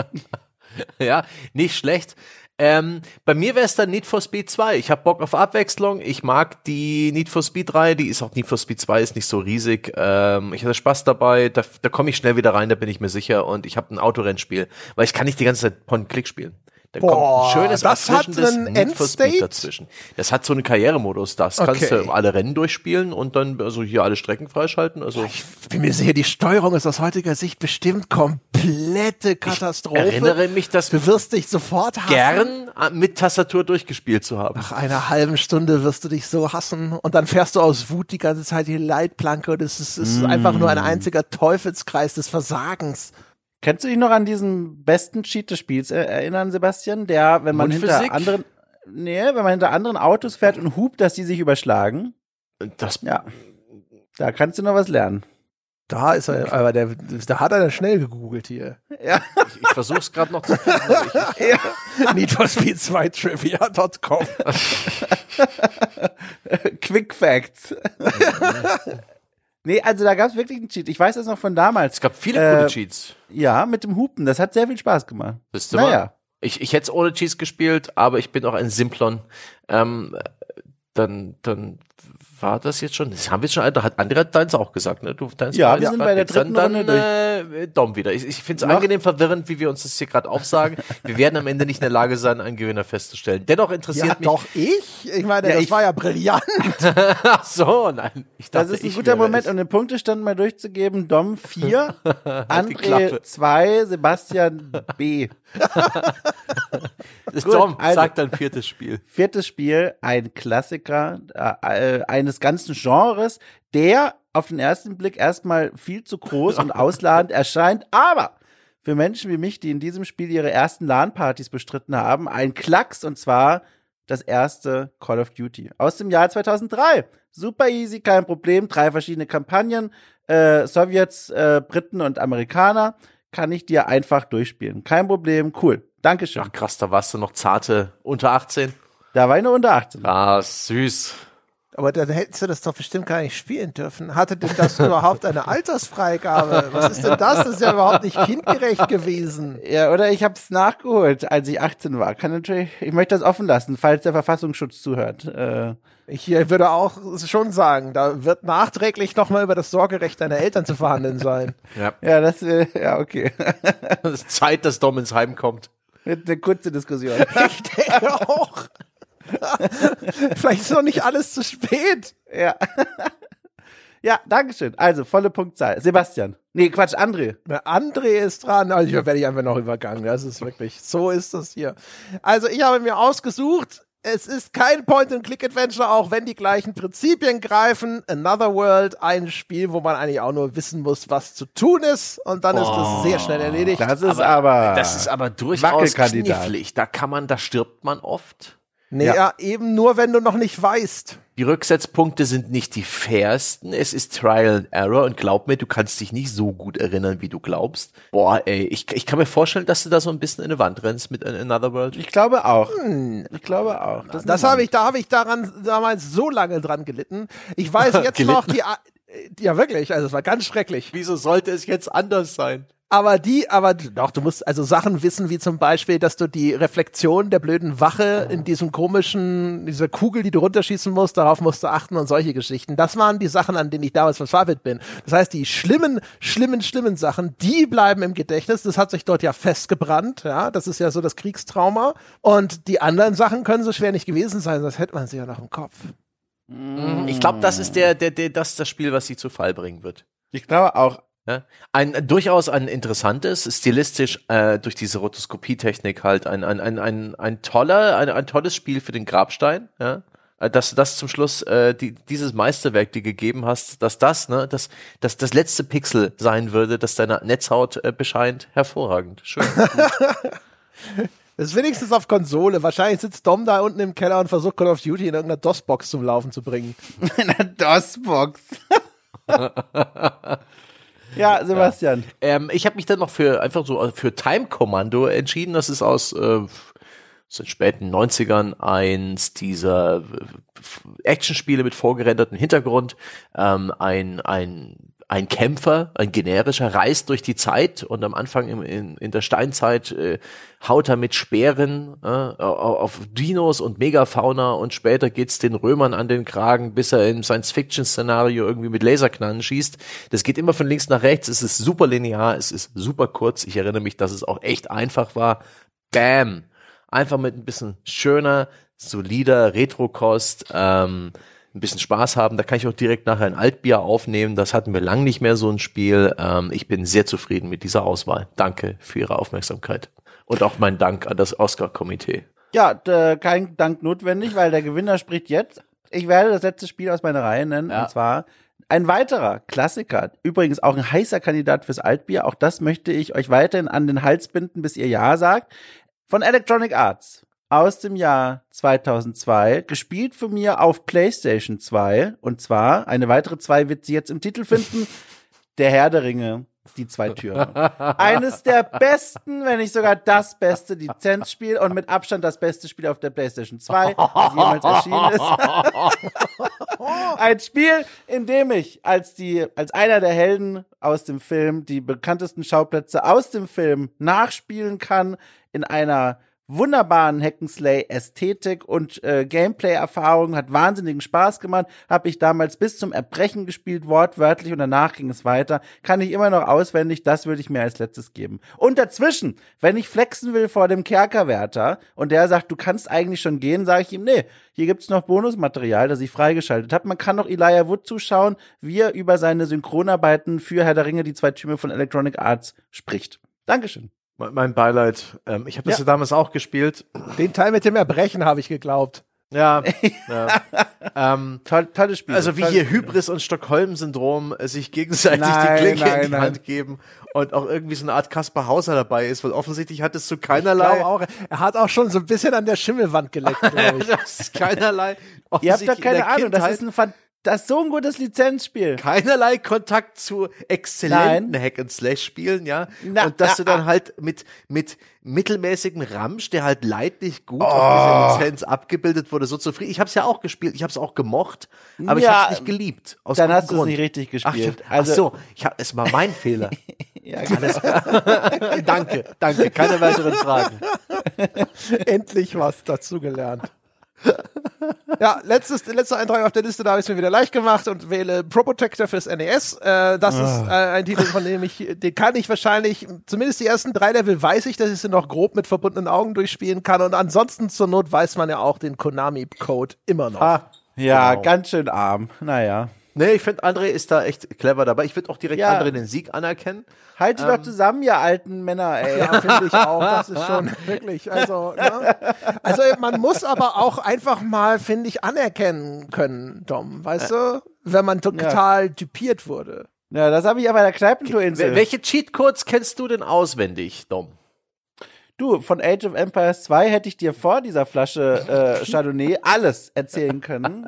ja, nicht schlecht. Ähm, bei mir wäre es dann Need for Speed 2. Ich habe Bock auf Abwechslung. Ich mag die Need for Speed 3. Die ist auch Need for Speed 2 ist nicht so riesig. Ähm, ich hatte Spaß dabei. Da, da komme ich schnell wieder rein, da bin ich mir sicher. Und ich habe ein Autorennspiel, weil ich kann nicht die ganze Zeit Point-Click spielen. Da Boah, kommt ein schönes, das hat einen Need for Speed dazwischen. Das hat so einen Karrieremodus. Das kannst Okay. du alle Rennen durchspielen und dann also hier alle Strecken freischalten. Also Ich bin mir sicher, die Steuerung ist aus heutiger Sicht bestimmt komplette Katastrophe. erinnere mich, das Du wirst dich sofort hassen. gern äh, mit Tastatur durchgespielt zu haben. Nach einer halben Stunde wirst du dich so hassen und dann fährst du aus Wut die ganze Zeit die Leitplanke und es ist, es ist einfach nur ein einziger Teufelskreis des Versagens. Kannst du dich noch an diesen besten Cheat des Spiels erinnern, Sebastian? Der, wenn man Mundphysik? hinter anderen, nee, wenn man hinter anderen Autos fährt und hupt, dass die sich überschlagen. Das Ja. Da kannst du noch was lernen. Da ist er, aber der, da hat er schnell gegoogelt hier. Ja. ich, ich versuche es gerade noch zu finden. Ich, Need for Speed 2 Trivia.com. Quick Facts. Nee, also da gab es wirklich einen Cheat. Ich weiß das noch von damals. es gab viele Äh, gute Cheats. Ja, mit dem Hupen. Das hat sehr viel Spaß gemacht. Wisst ihr mal? Naja. Ich, ich hätte es ohne Cheats gespielt, aber ich bin auch ein Simplon. Ähm, dann, dann war das jetzt schon. Das haben wir schon, da hat André hat deins auch gesagt, ne? Du, deins Ja, wir sind bei der nix. Dann- dritten Runde dann, äh, Dom wieder. Ich, ich finde es angenehm verwirrend, wie wir uns das hier gerade aufsagen. wir werden am Ende nicht in der Lage sein, einen Gewinner festzustellen. Dennoch interessiert Ja, mich. doch ich. Ich meine, Ja, das ich- war ja brillant. Ach so, nein. Ich dachte, Das ist ein guter Moment, um den Punktestand mal durchzugeben. Dom 4, Klappe. André 2, Sebastian B. Dom also. sagt dann viertes Spiel. Viertes Spiel, ein Klassiker äh, äh, eines ganzen Genres, der auf den ersten Blick erstmal viel zu groß und ausladend erscheint, aber für Menschen wie mich, die in diesem Spiel ihre ersten LAN-Partys bestritten haben, ein Klacks und zwar das erste Call of Duty aus dem Jahr 2003. Super easy, kein Problem, drei verschiedene Kampagnen, äh, Sowjets, äh, Briten und Amerikaner, kann ich dir einfach durchspielen. Kein Problem, cool. Dankeschön. Ach krass, da warst du noch zarte unter 18. Da war ich nur unter 18. Ah, süß. Aber dann hättest du das doch bestimmt gar nicht spielen dürfen. Hatte denn das überhaupt eine Altersfreigabe? Was ist denn das? Das ist ja überhaupt nicht kindgerecht gewesen. Ja, oder ich habe es nachgeholt, als ich 18 war. Kann natürlich, ich möchte das offen lassen, falls der Verfassungsschutz zuhört. Äh, Ich äh, würde auch schon sagen, da wird nachträglich nochmal über das Sorgerecht deiner Eltern zu verhandeln sein. Ja. ja, das äh, ja okay. Es ist Zeit, dass Dom ins Heim kommt. Eine kurze Diskussion. Ich denke auch. Vielleicht ist noch nicht alles zu spät. ja. ja, Dankeschön. Also, volle Punktzahl. Sebastian. Nee, Quatsch, André. Der André ist dran. Also hier werde ich einfach noch übergangen. Das ist wirklich, so ist das hier. Also ich habe mir ausgesucht, es ist kein Point-and-Click-Adventure, auch wenn die gleichen Prinzipien greifen. Another World, ein Spiel, wo man eigentlich auch nur wissen muss, was zu tun ist. Und dann ist das sehr schnell erledigt. Das ist aber. Das ist aber durchaus knifflig. Da kann man, da stirbt man oft. Nee, Ja. ja, eben nur, wenn du noch nicht weißt. Die Rücksetzpunkte sind nicht die fairsten. Es ist Trial and Error und glaub mir, du kannst dich nicht so gut erinnern, wie du glaubst. Boah, ey, ich, ich kann mir vorstellen, dass du da so ein bisschen in eine Wand rennst mit Another World. ich glaube auch. Ich glaube auch. Das, Das habe ich, da habe ich daran damals so lange dran gelitten. Ich weiß jetzt noch die, ja wirklich, also es war ganz schrecklich. Wieso sollte es jetzt anders sein? Aber die, aber doch, du musst also Sachen wissen, wie zum Beispiel, dass du die Reflexion der blöden Wache in diesem komischen, dieser Kugel, die du runterschießen musst, darauf musst du achten und solche Geschichten. Das waren die Sachen, an denen ich damals verzweifelt bin. Das heißt, die schlimmen, schlimmen, schlimmen Sachen, die bleiben im Gedächtnis. Das hat sich dort ja festgebrannt, ja. Das ist ja so das Kriegstrauma. Und die anderen Sachen können so schwer nicht gewesen sein, das hätte man sie ja noch im Kopf. Ich glaube, das ist der, der, der, das ist das Spiel, was sie zu Fall bringen wird. Ich glaube auch. Ja? Ein durchaus ein interessantes, stilistisch äh, durch diese Rotoskopie-Technik halt ein, ein, ein, ein, ein toller, ein, ein tolles Spiel für den Grabstein, ja. Äh, Dass du das zum Schluss, äh, die, dieses Meisterwerk dir gegeben hast, dass das, ne, dass, dass das letzte Pixel sein würde, das deine Netzhaut äh, bescheint, hervorragend. Schön. Das ist wenigstens auf Konsole. Wahrscheinlich sitzt Dom da unten im Keller und versucht Call of Duty in irgendeiner DOS-Box zum Laufen zu bringen. In der DOS-Box. ja, Sebastian. ähm, ich habe mich dann noch für einfach so äh, für Time Commando entschieden. Das ist aus äh, aus den späten 90ern eins dieser äh, Actionspiele mit vorgerenderten Hintergrund. Ähm, ein, ein, ein Kämpfer, ein generischer, reist durch die Zeit und am Anfang im, in, in der Steinzeit äh, haut er mit Speeren äh, au- auf Dinos und Megafauna und später geht's den Römern an den Kragen, bis er im Science-Fiction-Szenario irgendwie mit Laserknallen schießt. Das geht immer von links nach rechts, es ist super linear, es ist super kurz. Ich erinnere mich, dass es auch echt einfach war. Bam! einfach mit ein bisschen schöner, solider Retro-Kost, ähm, ein bisschen Spaß haben. Da kann ich auch direkt nachher ein Altbier aufnehmen. Das hatten wir lang nicht mehr so ein Spiel. Ähm, ich bin sehr zufrieden mit dieser Auswahl. Danke für Ihre Aufmerksamkeit. Und auch mein Dank an das Oscar-Komitee. Ja, kein Dank notwendig, weil der Gewinner spricht jetzt. Ich werde das letzte Spiel aus meiner Reihe nennen, Ja. und zwar ein weiterer Klassiker, übrigens auch ein heißer Kandidat fürs Altbier. Auch das möchte ich euch weiterhin an den Hals binden, bis ihr Ja sagt. Von Electronic Arts aus dem Jahr 2002, gespielt von mir auf PlayStation 2. Und zwar, eine weitere zwei wird sie jetzt im Titel finden, Der Herr der Ringe, die zwei Türme. Eines der besten, wenn nicht sogar das beste Lizenzspiel und mit Abstand das beste Spiel auf der PlayStation 2, das jemals erschienen ist. Ein Spiel, in dem ich als die, als einer der Helden aus dem Film die bekanntesten Schauplätze aus dem Film nachspielen kann in einer wunderbaren Hack'n'Slay-Ästhetik und äh, Gameplay-Erfahrung, hat wahnsinnigen Spaß gemacht, habe ich damals bis zum Erbrechen gespielt, wortwörtlich, und danach ging es weiter. Kann ich immer noch auswendig, das würde ich mir als letztes geben. Und dazwischen, wenn ich flexen will vor dem Kerkerwärter und der sagt, du kannst eigentlich schon gehen, sage ich ihm, nee, hier gibt's noch Bonusmaterial, das ich freigeschaltet habe. Man kann noch Elijah Wood zuschauen, wie er über seine Synchronarbeiten für Herr der Ringe, die zwei Türme von Electronic Arts, spricht. Dankeschön. Mein mein Beileid. Ähm, ich habe das Ja. ja damals auch gespielt. Den Teil mit dem Erbrechen habe ich geglaubt. Ja. ja. ähm, Toll, tolles Spiel. also wie hier. Hybris und Stockholm-Syndrom äh, sich gegenseitig Nein, die Klinke nein, in die nein. Hand geben und auch irgendwie so eine Art Kaspar Hauser dabei ist, weil offensichtlich hat es zu Ich keinerlei, glaube auch, er hat auch schon so ein bisschen an der Schimmelwand geleckt, glaube ich. das ist keinerlei, Ihr habt doch in keine Ahnung, das ist ein fan- das ist so ein gutes Lizenzspiel. keinerlei Kontakt zu exzellenten Nein. Hack and Slash Spielen, ja. Na, und dass du ah, dann halt mit mit mittelmäßigen Ramsch, der halt leidlich gut Oh. auf dieser Lizenz abgebildet wurde, so zufrieden. Ich habe es ja auch gespielt, ich habe es auch gemocht, aber ich Ja, habe es nicht geliebt. Aus Dann hast du es nicht richtig Ach, gespielt. ich, Also- ach so, ich hab, es war mein Fehler. Ja, genau. danke, danke. Keine weiteren Fragen. Endlich was dazugelernt. Ja, letztes, letzter Eintrag auf der Liste, da habe ich es mir wieder leicht gemacht und wähle Pro Protector fürs NES. Äh, das ist äh, ein Titel, von dem ich, den kann ich wahrscheinlich, zumindest die ersten drei Level weiß ich, dass ich sie noch grob mit verbundenen Augen durchspielen kann und ansonsten zur Not weiß man ja auch den Konami-Code immer noch. Ah, ja, Genau. ganz schön arm. Naja. Nee, ich finde, André ist da echt clever dabei. Ich würde auch direkt Ja. André den Sieg anerkennen. Haltet Ähm. doch zusammen, ihr alten Männer, ey. Ja, finde ich auch. Das ist schon wirklich, also, ne? also man muss aber auch einfach mal, finde ich, anerkennen können, Dom, weißt du, wenn man total typiert wurde. Ja, das habe ich aber bei der Kneipentourinsel. Wel- Welche Cheatcodes kennst du denn auswendig, Dom? Du, von Age of Empires 2 hätte ich dir vor dieser Flasche äh, Chardonnay alles erzählen können.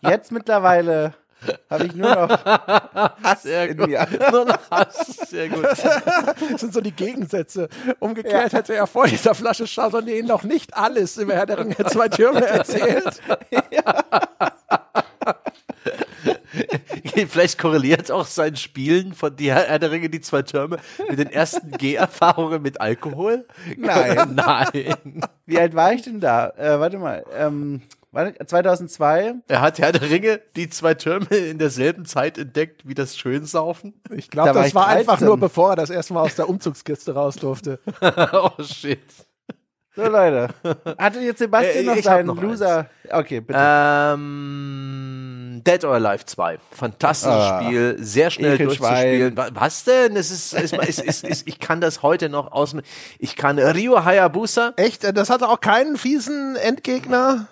Jetzt mittlerweile habe ich nur noch Hass in mir. Nur noch Hass. Sehr gut. Das sind so die Gegensätze. Umgekehrt hätte er vor dieser Flasche Chardonnay noch nicht alles über Herr der Ringe zwei Türme erzählt. Vielleicht korreliert auch sein Spielen von die Herr der Ringe, die zwei Türme, mit den ersten G-Erfahrungen mit Alkohol? Nein. Nein. Wie alt war ich denn da? Äh, warte mal. Ähm, 2002? Er hat Herr der Ringe, die zwei Türme in derselben Zeit entdeckt wie das Schönsaufen. Ich glaube, Da war das ich war einfach 13. nur, bevor er das erste Mal aus der Umzugskiste raus durfte. oh shit. So, Leute. Hatte jetzt Sebastian Äh, noch seinen noch Loser? Okay, bitte. Ähm, Dead or Alive 2. Fantastisches Ah, Spiel, sehr schnell durchzuspielen. Wa- Was denn? Es ist, es, es, es, es, ich kann das heute noch aus. Ich kann Ryu Hayabusa. Echt? Das hatte auch keinen fiesen Endgegner?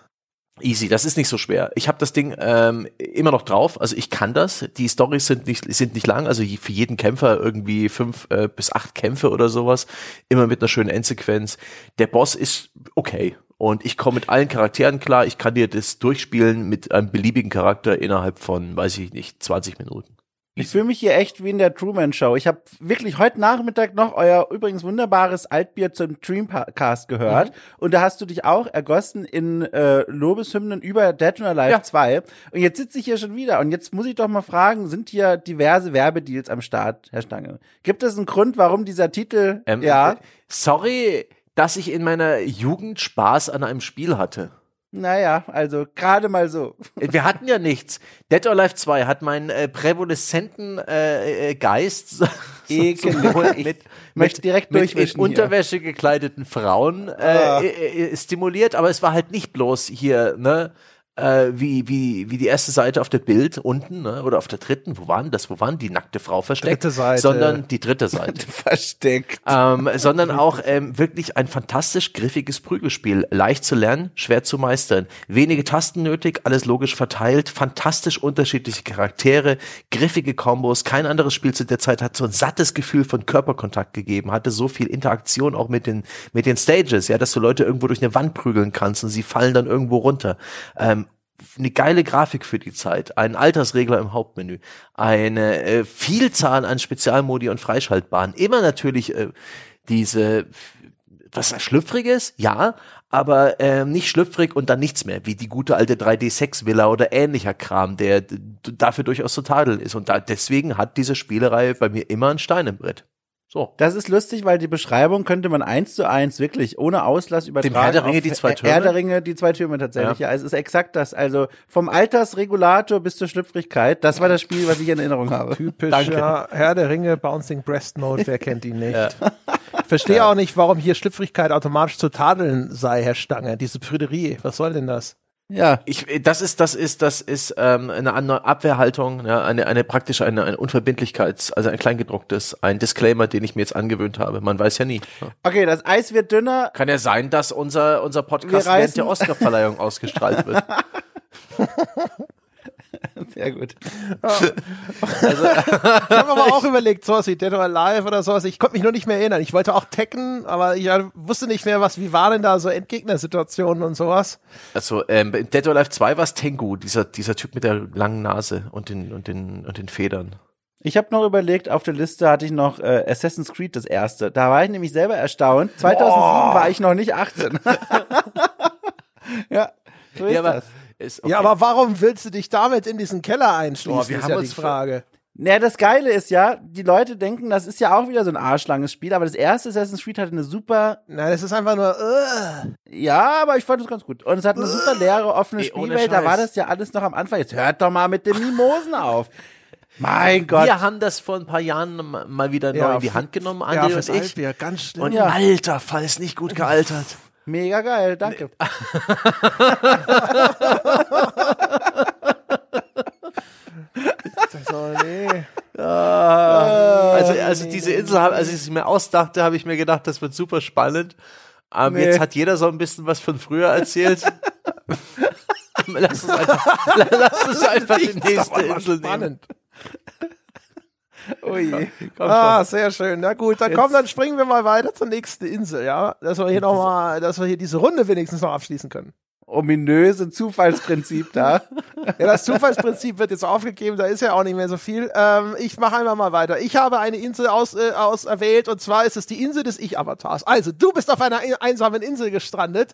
Easy, das ist nicht so schwer. Ich habe das Ding ähm, immer noch drauf. Also ich kann das. Die Storys sind nicht sind nicht lang. Also für jeden Kämpfer irgendwie fünf äh, bis acht Kämpfe oder sowas. Immer mit einer schönen Endsequenz. Der Boss ist okay und ich komme mit allen Charakteren klar. Ich kann dir das durchspielen mit einem beliebigen Charakter innerhalb von, weiß ich nicht, 20 Minuten. Ich fühle mich hier echt wie in der Truman Show. Ich habe wirklich heute Nachmittag noch euer übrigens wunderbares Altbier zum Dreamcast gehört. Und da hast du dich auch ergossen in äh, Lobeshymnen über Dead or Alive Ja. 2. Und jetzt sitze ich hier schon wieder. Und jetzt muss ich doch mal fragen, sind hier diverse Werbedeals am Start, Herr Stange? Gibt es einen Grund, warum dieser Titel, Ähm, ja, äh, Sorry, dass ich in meiner Jugend Spaß an einem Spiel hatte. Naja, also gerade mal so. Wir hatten ja nichts. Dead or Alive 2 hat meinen äh, prävoleszenten äh, äh, Geist so, Ekelig. Ich möchte direkt mit hier. Unterwäsche gekleideten Frauen äh, Ah. äh, äh, stimuliert, aber es war halt nicht bloß hier, ne? Äh, wie, wie, wie die erste Seite auf der Bild unten, ne? oder auf der dritten, wo waren das? Wo waren die nackte Frau versteckt? Dritte Seite. Sondern die dritte Seite. Versteckt. ähm, sondern auch ähm, wirklich ein fantastisch griffiges Prügelspiel. Leicht zu lernen, schwer zu meistern. Wenige Tasten nötig, alles logisch verteilt, fantastisch unterschiedliche Charaktere, griffige Kombos. Kein anderes Spiel zu der Zeit hat so ein sattes Gefühl von Körperkontakt gegeben, hatte so viel Interaktion auch mit den, mit den Stages, ja, dass du Leute irgendwo durch eine Wand prügeln kannst und sie fallen dann irgendwo runter. Ähm, eine geile Grafik für die Zeit, einen Altersregler im Hauptmenü, eine äh, Vielzahl an Spezialmodi und Freischaltbahnen, immer natürlich äh, diese was schlüpfriges, ja, aber ähm, nicht schlüpfrig und dann nichts mehr, wie die gute alte 3D6-Villa oder ähnlicher Kram, der dafür durchaus zu tadeln ist. Und da, deswegen hat diese Spielereihe bei mir immer ein Stein im Brett. So. Das ist lustig, weil die Beschreibung könnte man eins zu eins wirklich ohne Auslass übertragen. Herr der Ringe die zwei Herr- Türme? Herr der Ringe, die zwei Türme tatsächlich. Ja. es ist exakt das. Also vom Altersregulator bis zur Schlüpfrigkeit. Das war das Spiel, was ich in Erinnerung habe. Typischer Herr der Ringe Bouncing Breast Mode, wer kennt ihn nicht? Ich verstehe auch nicht, warum hier Schlüpfrigkeit automatisch zu tadeln sei, Herr Stange. Diese Prüderie, was soll denn das? Ja. Ich, das ist, das ist, das ist ähm, eine andere Abwehrhaltung, ja, eine, eine praktische, eine, eine Unverbindlichkeit, also ein kleingedrucktes, ein Disclaimer, den ich mir jetzt angewöhnt habe. Man weiß ja nie. Okay, das Eis wird dünner. Kann ja sein, dass unser, unser Podcast während der Oscarverleihung ausgestrahlt wird. Sehr gut. Ich habe aber auch überlegt, sowas wie Dead or Alive oder sowas. Ich konnte mich nur nicht mehr erinnern. Ich wollte auch Tekken, aber ich wusste nicht mehr, was, wie waren denn da so Endgegnersituationen und sowas. Also ähm, in Dead or Alive 2 war es Tengu, dieser, dieser Typ mit der langen Nase und den, und den, und den Federn. Ich habe noch überlegt, auf der Liste hatte ich noch äh, Assassin's Creed das erste. Da war ich nämlich selber erstaunt. 2007 war ich noch nicht 18. ja, so ist Ja, aber, das. Ist okay. Ja, aber warum willst du dich damit in diesen Keller einschließen, Boah, wir ist haben ja uns die Frage. Naja, das Geile ist ja, die Leute denken, das ist ja auch wieder so ein arschlanges Spiel, aber das erste Assassin's Creed hatte eine super, Nein, es ist einfach nur, uh, ja, aber ich fand es ganz gut. Und es hat eine super leere, offene Ey, ohne Spielwelt, da war das ja alles noch am Anfang. Jetzt hört doch mal mit den Mimosen auf. Mein Gott. wir haben das vor ein paar Jahren ma- mal wieder neu Ja, in die Hand genommen, ja, André fürs und ich. Altbier, ganz schlimm. Und Ja. alter Fall ist nicht gut gealtert. Mega geil, danke. so, nee. Also, also diese Insel, als ich es mir ausdachte, habe ich mir gedacht, das wird super spannend. Ähm, Nee. Jetzt hat jeder so ein bisschen was von früher erzählt. lass uns einfach, lass uns einfach die nächste Insel nehmen. spannend. Oh je. Komm Ah, schon. sehr schön. Na gut, dann komm, dann springen wir mal weiter zur nächsten Insel, ja? Dass wir hier noch mal, dass wir hier diese Runde wenigstens noch abschließen können. Ominöse Zufallsprinzip da. Ja, das Zufallsprinzip wird jetzt aufgegeben, da ist ja auch nicht mehr so viel. Ähm, ich mache einfach mal weiter. Ich habe eine Insel aus, äh, auserwählt und zwar ist es die Insel des Ich-Avatars. Also, du bist auf einer ein- einsamen Insel gestrandet.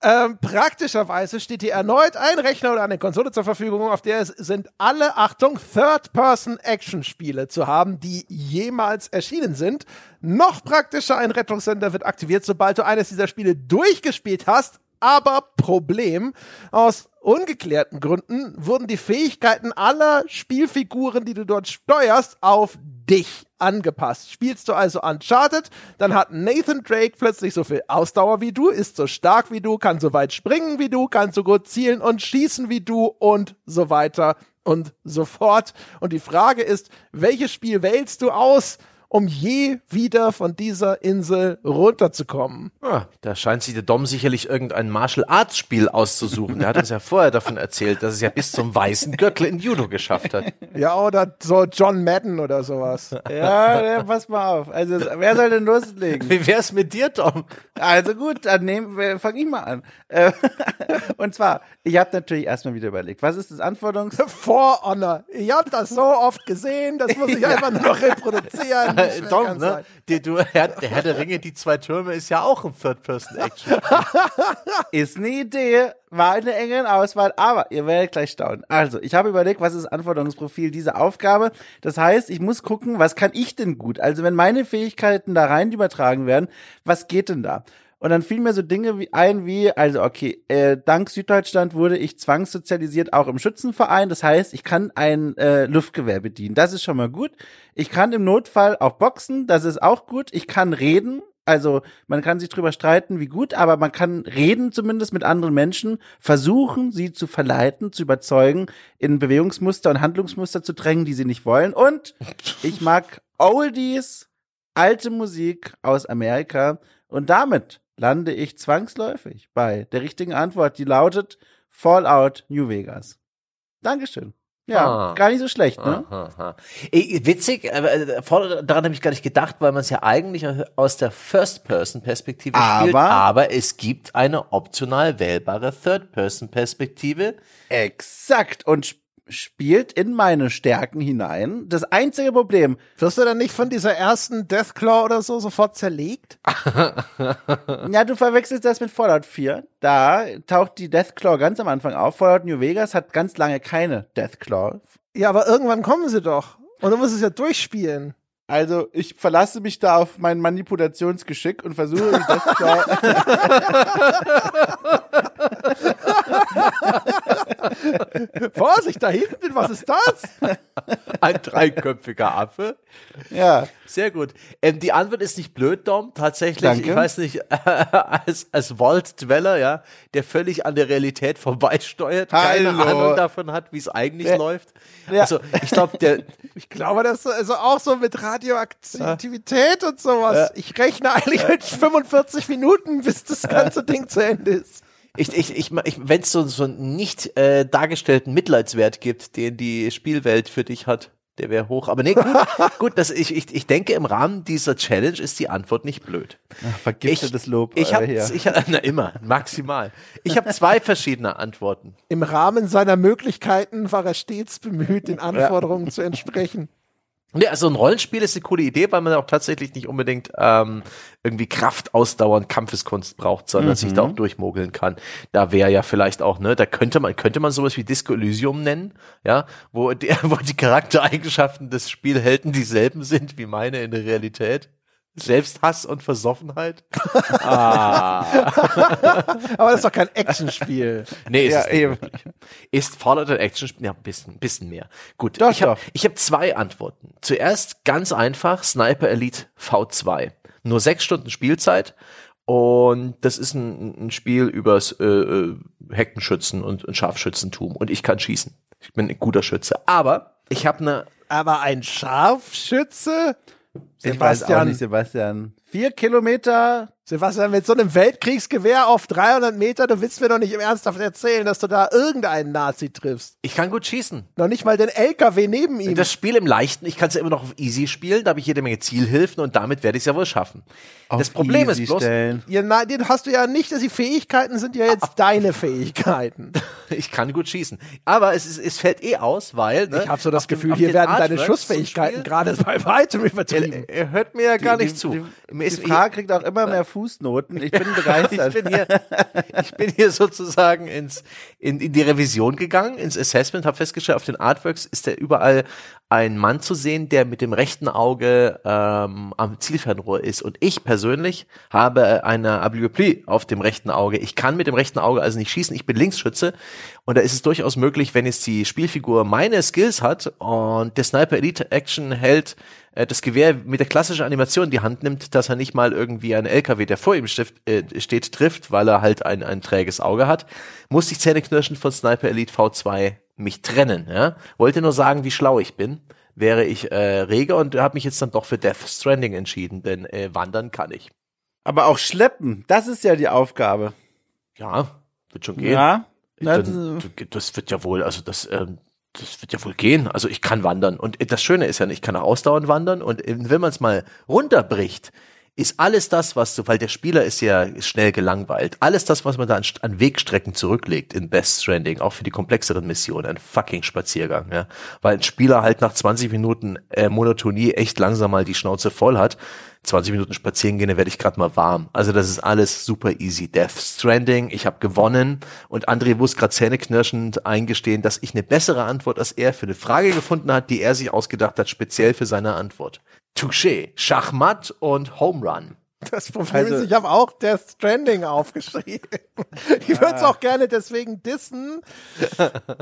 Ähm, praktischerweise steht dir erneut ein Rechner oder eine Konsole zur Verfügung, auf der es sind alle, Achtung, Third-Person-Action-Spiele zu haben, die jemals erschienen sind. Noch praktischer, ein Rettungssender wird aktiviert, sobald du eines dieser Spiele durchgespielt hast. Aber Problem, aus ungeklärten Gründen wurden die Fähigkeiten aller Spielfiguren, die du dort steuerst, auf dich angepasst. Spielst du also Uncharted, dann hat Nathan Drake plötzlich so viel Ausdauer wie du, ist so stark wie du, kann so weit springen wie du, kann so gut zielen und schießen wie du und so weiter und so fort. Und die Frage ist, welches Spiel wählst du aus, um je wieder von dieser Insel runterzukommen? Ah, da scheint sich der Dom sicherlich irgendein Martial Arts Spiel auszusuchen. Er hat uns ja vorher davon erzählt, dass es ja bis zum weißen Gürtel in Judo geschafft hat. Ja, oder so John Madden oder sowas. Ja, ja, pass mal auf. Also, wer soll denn loslegen? Wie wär's mit dir, Dom? Also gut, dann fange ich mal an. Äh, Und zwar, ich habe natürlich erstmal wieder überlegt, was ist das Anforderungs... For Honor. Ich habe das so oft gesehen, das muss ich einfach nur noch reproduzieren. Dom, ne? Die, du, Herr, der Herr der Ringe, die zwei Türme, ist ja auch ein Third-Person-Action. Ist eine Idee, war eine enge Auswahl, aber ihr werdet gleich staunen. Also, ich habe überlegt, was ist das Anforderungsprofil dieser Aufgabe. Das heißt, ich muss gucken, was kann ich denn gut? Also, wenn meine Fähigkeiten da rein übertragen werden, was geht denn da? Und dann fielen mir so Dinge wie ein wie, also okay, äh, dank Süddeutschland wurde ich zwangssozialisiert auch im Schützenverein. Das heißt, ich kann ein äh, Luftgewehr bedienen. Das ist schon mal gut. Ich kann im Notfall auch boxen. Das ist auch gut. Ich kann reden. Also man kann sich drüber streiten, wie gut, aber man kann reden zumindest mit anderen Menschen, versuchen, sie zu verleiten, zu überzeugen, in Bewegungsmuster und Handlungsmuster zu drängen, die sie nicht wollen. Und ich mag Oldies, alte Musik aus Amerika. Und damit lande ich zwangsläufig bei der richtigen Antwort, die lautet Fallout New Vegas. Dankeschön. Ja, Ah. gar nicht so schlecht, ne? Aha, aha. Eh, Witzig, äh, daran habe ich gar nicht gedacht, weil man es ja eigentlich aus der First-Person-Perspektive spielt, Aber- es gibt eine optional wählbare Third-Person-Perspektive. Exakt. Und spielt in meine Stärken hinein. Das einzige Problem, Wirst du dann nicht von dieser ersten Deathclaw oder so sofort zerlegt? ja, du verwechselst das mit Fallout 4. Da taucht die Deathclaw ganz am Anfang auf. Fallout New Vegas hat ganz lange keine Deathclaw. Ja, aber irgendwann kommen sie doch. Und du musst es ja durchspielen. Also ich verlasse mich da auf mein Manipulationsgeschick und versuche die Deathclaw. Vorsicht, da hinten, was ist das? Ein dreiköpfiger Affe. ja. Sehr gut. Ähm, die Antwort ist nicht blöd, Dom. Tatsächlich, Danke. ich weiß nicht, als, als Vault-Dweller, ja, der völlig an der Realität vorbeisteuert, keine Hallo. Ahnung davon hat, wie es eigentlich Ja. läuft. Ja. Also, ich glaube, der, Ich glaube, das ist also auch so mit Radioaktivität und sowas. Ich rechne eigentlich mit 45 Minuten, bis das ganze Ding zu Ende ist. Ich, ich, ich, ich wenn es so, so einen nicht äh, dargestellten Mitleidswert gibt, den die Spielwelt für dich hat, der wäre hoch. Aber nee, gut, gut das, ich, ich, ich denke, im Rahmen dieser Challenge ist die Antwort nicht blöd. Vergiftetes Lob. Ich äh, habe, hier. ich, hab- na immer, maximal. Ich habe zwei verschiedene Antworten. Im Rahmen seiner Möglichkeiten war er stets bemüht, den Anforderungen zu entsprechen. Nee, also ein Rollenspiel ist eine coole Idee, weil man auch tatsächlich nicht unbedingt ähm, irgendwie Kraft, Ausdauer, Kampfeskunst braucht, sondern sich da auch durchmogeln kann. Da wäre ja vielleicht auch, ne, da könnte man, könnte man sowas wie Disco Elysium nennen, ja, wo, die, wo die Charaktereigenschaften des Spielhelden dieselben sind wie meine in der Realität. Selbsthass und Versoffenheit. Aber das ist doch kein Actionspiel. Nee, ist Ja, nicht eben. Ist Fallout ein Actionspiel? Ja, ein bisschen, bisschen mehr. Gut, Doch, ich habe hab zwei Antworten. Zuerst ganz einfach, Sniper Elite V2. Nur sechs Stunden Spielzeit und das ist ein, ein Spiel übers äh, äh, Heckenschützen und, und Scharfschützentum und ich kann schießen. Ich bin ein guter Schütze. Aber ich habe eine Aber ein Scharfschütze? Ich weiß auch Sebastian, nicht, Sebastian. Vier Kilometer. Sebastian, mit so einem Weltkriegsgewehr auf 300 Meter, du willst mir doch nicht im Ernsthaft erzählen, dass du da irgendeinen Nazi triffst. ich kann gut schießen. Noch nicht mal den LKW neben ihm. Das Spiel im Leichten, ich kann es ja immer noch auf Easy spielen, da habe ich jede Menge Zielhilfen und damit werde ich es ja wohl schaffen. das Auf Problem easy ist bloß, Stellen. ja, nein, den hast du ja nicht, die Fähigkeiten sind ja jetzt deine Fähigkeiten. ich kann gut schießen. Aber es, ist, es fällt eh aus, weil. Ne, Ich habe so das dem- Gefühl, auf hier den werden deine Schussfähigkeiten gerade bei weitem übertrieben. Er, er hört mir ja gar Die- nicht zu. Die, die ist- Frage kriegt auch immer mehr Fußnoten. Ich bin begeistert. ich, bin hier, ich bin hier sozusagen ins, in, in die Revision gegangen, ins Assessment, habe festgestellt, auf den Artworks ist da überall ein Mann zu sehen, der mit dem rechten Auge ähm, am Zielfernrohr ist. Und ich persönlich habe eine Ablioplie auf dem rechten Auge. Ich kann mit dem rechten Auge also nicht schießen. Ich bin Linksschütze. Und da ist es durchaus möglich, wenn jetzt die Spielfigur meine Skills hat und der Sniper Elite Action hält, äh, das Gewehr mit der klassischen Animation in die Hand nimmt, dass er nicht mal irgendwie einen LKW, der vor ihm stift, äh, steht, trifft, weil er halt ein, ein träges Auge hat, musste ich zähneknirschend von Sniper Elite V2 mich trennen. Ja? Wollte nur sagen, wie schlau ich bin. Wäre ich äh, rege und habe mich jetzt dann doch für Death Stranding entschieden, denn äh, wandern kann ich. Aber auch schleppen, das ist ja die Aufgabe. Ja, wird schon gehen. Ja. Dann, das wird ja wohl, also das, ähm, das wird ja wohl gehen. Also ich kann wandern. Und das Schöne ist ja, ich kann auch ausdauernd wandern. Und wenn man es mal runterbricht, ist alles das, was du, weil der Spieler ist ja schnell gelangweilt, alles das, was man da an, an Wegstrecken zurücklegt in Best Stranding, auch für die komplexeren Missionen, ein fucking Spaziergang, ja. Weil ein Spieler halt nach 20 Minuten äh, Monotonie echt langsam mal die Schnauze voll hat. 20 Minuten spazieren gehen, dann werde ich gerade mal warm. Also das ist alles super easy. Death Stranding, ich habe gewonnen und André muss gerade zähneknirschend eingestehen, dass ich eine bessere Antwort als er für eine Frage gefunden hat, die er sich ausgedacht hat, speziell für seine Antwort. Touché, Schachmatt und Home Run. Das Problem Also- ist, ich habe auch Death Stranding aufgeschrieben. Ich würde es auch gerne deswegen dissen.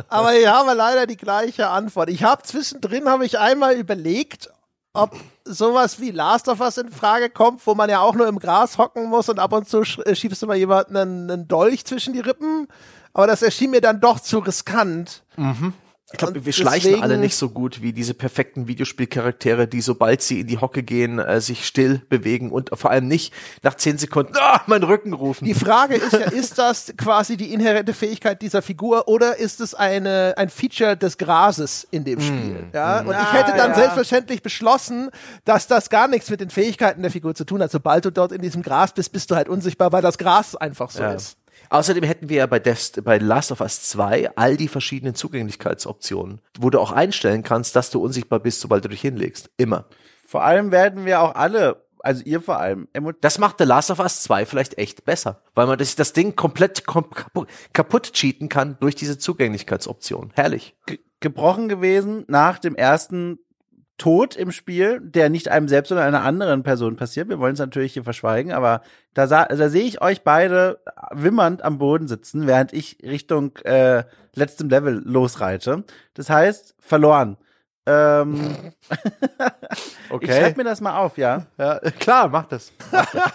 Aber ich habe leider die gleiche Antwort. Ich habe zwischendrin, habe ich einmal überlegt, ob sowas wie Last of Us in Frage kommt, wo man ja auch nur im Gras hocken muss und ab und zu äh, schiebst du mal jemanden einen, einen Dolch zwischen die Rippen. Aber das erschien mir dann doch zu riskant. Ich glaube, wir schleichen deswegen- alle nicht so gut wie diese perfekten Videospielcharaktere, die sobald sie in die Hocke gehen, äh, sich still bewegen und vor allem nicht nach zehn Sekunden, ah, mein Rücken rufen. Die Frage ist ja, ist das quasi die inhärente Fähigkeit dieser Figur oder ist es eine, ein Feature des Grases in dem Spiel? Ja? Und ich hätte dann ja. selbstverständlich beschlossen, dass das gar nichts mit den Fähigkeiten der Figur zu tun hat. Sobald du dort in diesem Gras bist, bist du halt unsichtbar, weil das Gras einfach so Ja. ist. Außerdem hätten wir ja bei, Dest bei Last of Us 2 all die verschiedenen Zugänglichkeitsoptionen, wo du auch einstellen kannst, dass du unsichtbar bist, sobald du dich hinlegst. Immer. Vor allem werden wir auch alle, also ihr vor allem, Das macht The Last of Us 2 vielleicht echt besser, weil man das, das Ding komplett kom kaputt, kaputt cheaten kann durch diese Zugänglichkeitsoption. Herrlich. ge gebrochen gewesen nach dem ersten Tod im Spiel, der nicht einem selbst oder einer anderen Person passiert. Wir wollen es natürlich hier verschweigen, aber da, da sehe ich euch beide wimmernd am Boden sitzen, während ich Richtung äh, letztem Level losreite. Das heißt, verloren. Ähm, Ich schreib mir das mal auf, ja. Ja, klar, mach das. Mach das.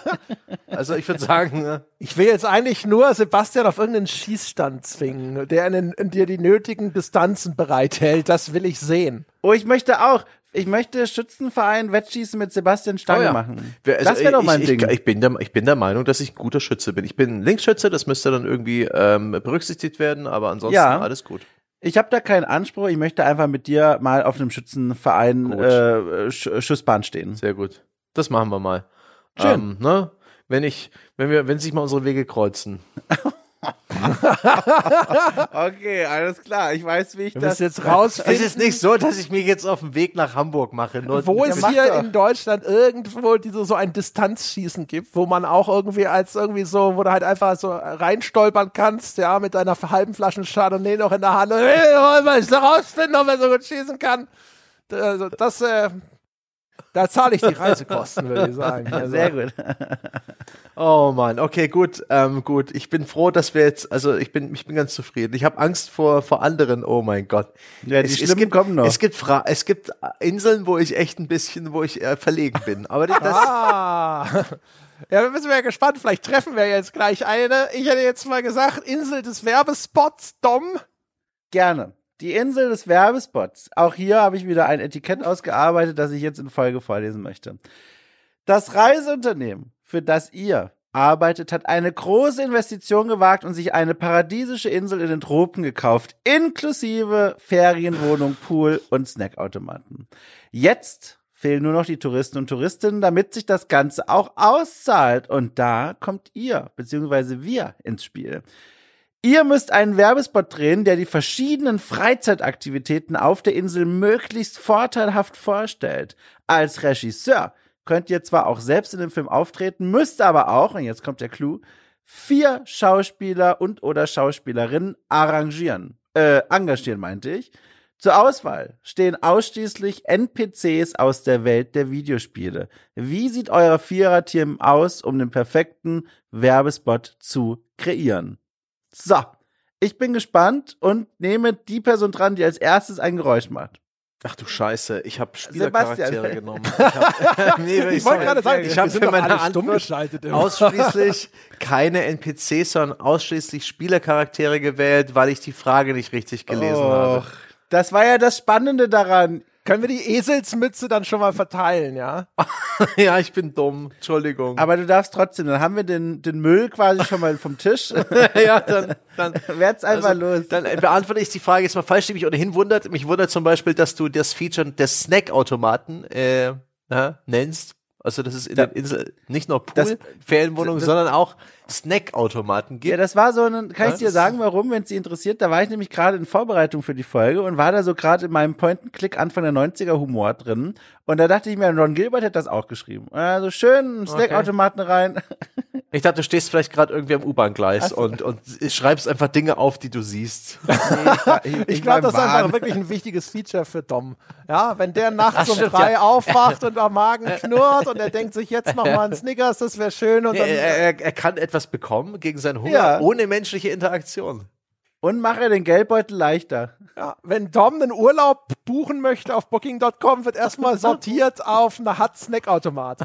also ich würde sagen, äh, Ich will jetzt eigentlich nur Sebastian auf irgendeinen Schießstand zwingen, der dir die nötigen Distanzen bereithält. Das will ich sehen. Oh, ich möchte auch. Ich möchte Schützenverein Wettschießen mit Sebastian Stange Oh ja. machen. also das wäre doch mein ich, Ding. Ich, ich, bin der, ich bin der Meinung, dass ich ein guter Schütze bin. Ich bin Linksschütze, das müsste dann irgendwie ähm, berücksichtigt werden, aber ansonsten Ja. alles gut. Ich habe da keinen Anspruch. Ich möchte einfach mit dir mal auf einem Schützenverein Gut. äh, Sch Schussbahn stehen. Sehr gut. Das machen wir mal. Schön. Ähm, ne? Wenn ich, wenn wir, wenn sich mal unsere Wege kreuzen. Okay, alles klar. Ich weiß, wie ich Wir müssen jetzt rausfinden. Es ist nicht so, dass ich mich jetzt auf den Weg nach Hamburg mache. Nur wo es hier doch. in Deutschland irgendwo diese, so ein Distanzschießen gibt, wo man auch irgendwie als irgendwie so, wo du halt einfach so reinstolpern kannst, ja, mit deiner halben Flaschen Chardonnay noch in der Hand. Und, hey, wollen wir jetzt rausfinden, ob er so gut schießen kann. Also das, äh, da zahle ich die Reisekosten, würde ich sagen. Also, Sehr gut. Oh Mann, okay, gut, ähm, gut. Ich bin froh, dass wir jetzt, also ich bin, ich bin ganz zufrieden. Ich habe Angst vor vor anderen. Oh mein Gott. Ja, die Schlimmen gibt, kommen noch. Es gibt Fra es gibt Inseln, wo ich echt ein bisschen, wo ich äh, verlegen bin. Aber das, Ah. Ja, wir sind ja gespannt. Vielleicht treffen wir jetzt gleich eine. Ich hätte jetzt mal gesagt, Insel des Werbespots, Dom. Gerne. Die Insel des Werbespots. Auch hier habe ich wieder ein Etikett ausgearbeitet, das ich jetzt in Folge vorlesen möchte. Das Reiseunternehmen, für das ihr arbeitet, hat eine große Investition gewagt und sich eine paradiesische Insel in den Tropen gekauft, inklusive Ferienwohnung, Pool und Snackautomaten. Jetzt fehlen nur noch die Touristen und Touristinnen, damit sich das Ganze auch auszahlt. Und da kommt ihr, beziehungsweise wir ins Spiel. Ihr müsst einen Werbespot drehen, der die verschiedenen Freizeitaktivitäten auf der Insel möglichst vorteilhaft vorstellt. Als Regisseur könnt ihr zwar auch selbst in dem Film auftreten, müsst aber auch, und jetzt kommt der Clou, vier Schauspieler und oder Schauspielerinnen arrangieren. Äh, engagieren, meinte ich. Zur Auswahl stehen ausschließlich NPCs aus der Welt der Videospiele. Wie sieht euer Viererteam aus, um den perfekten Werbespot zu kreieren? So, ich bin gespannt und nehme die Person dran, die als erstes ein Geräusch macht. ach du Scheiße, ich habe Spielercharaktere genommen. Ich, hab, nee, Ich wollte gerade sagen, ich habe für meine Antwort ausschließlich keine NPCs, sondern ausschließlich Spielercharaktere gewählt, weil ich die Frage nicht richtig gelesen habe. Och, Das war ja das Spannende daran. Können wir die Eselsmütze dann schon mal verteilen, ja? Ja, ich bin dumm. Entschuldigung. Aber du darfst trotzdem, dann haben wir den, den Müll quasi schon mal vom Tisch. ja, dann, dann Werd's einfach also, los. Dann äh, beantworte ich die Frage jetzt mal falsch, die mich ohnehin wundert. Mich wundert zum Beispiel, dass du das Feature des Snackautomaten äh, na, nennst. Also das ist in Da- den Insel nicht nur Pool, Das- Ferienwohnung, das- sondern auch Snackautomaten gibt. Ja, das war so ein, kann ich dir sagen, warum, wenn es Sie interessiert, da war ich nämlich gerade in Vorbereitung für die Folge und war da so gerade in meinem Point-and-Click Anfang der 90er Humor drin und da dachte ich mir, Ron Gilbert hätte das auch geschrieben. Also schön einen Snackautomaten rein. Ich dachte, du stehst vielleicht gerade irgendwie am U-Bahn-Gleis und, und schreibst einfach Dinge auf, die du siehst. Ich glaube, das ist einfach wirklich ein wichtiges Feature für Dom. Ja, wenn der nachts um drei aufwacht und am Magen knurrt und er denkt sich jetzt noch mal ein Snickers, das wäre schön und Er, dann er, er kann etwas bekommen gegen seinen Hunger Ja. ohne menschliche Interaktion. Und mache den Geldbeutel leichter. Ja, wenn Dom einen Urlaub buchen möchte auf Booking.com, wird erstmal sortiert auf eine Hut Snackautomat.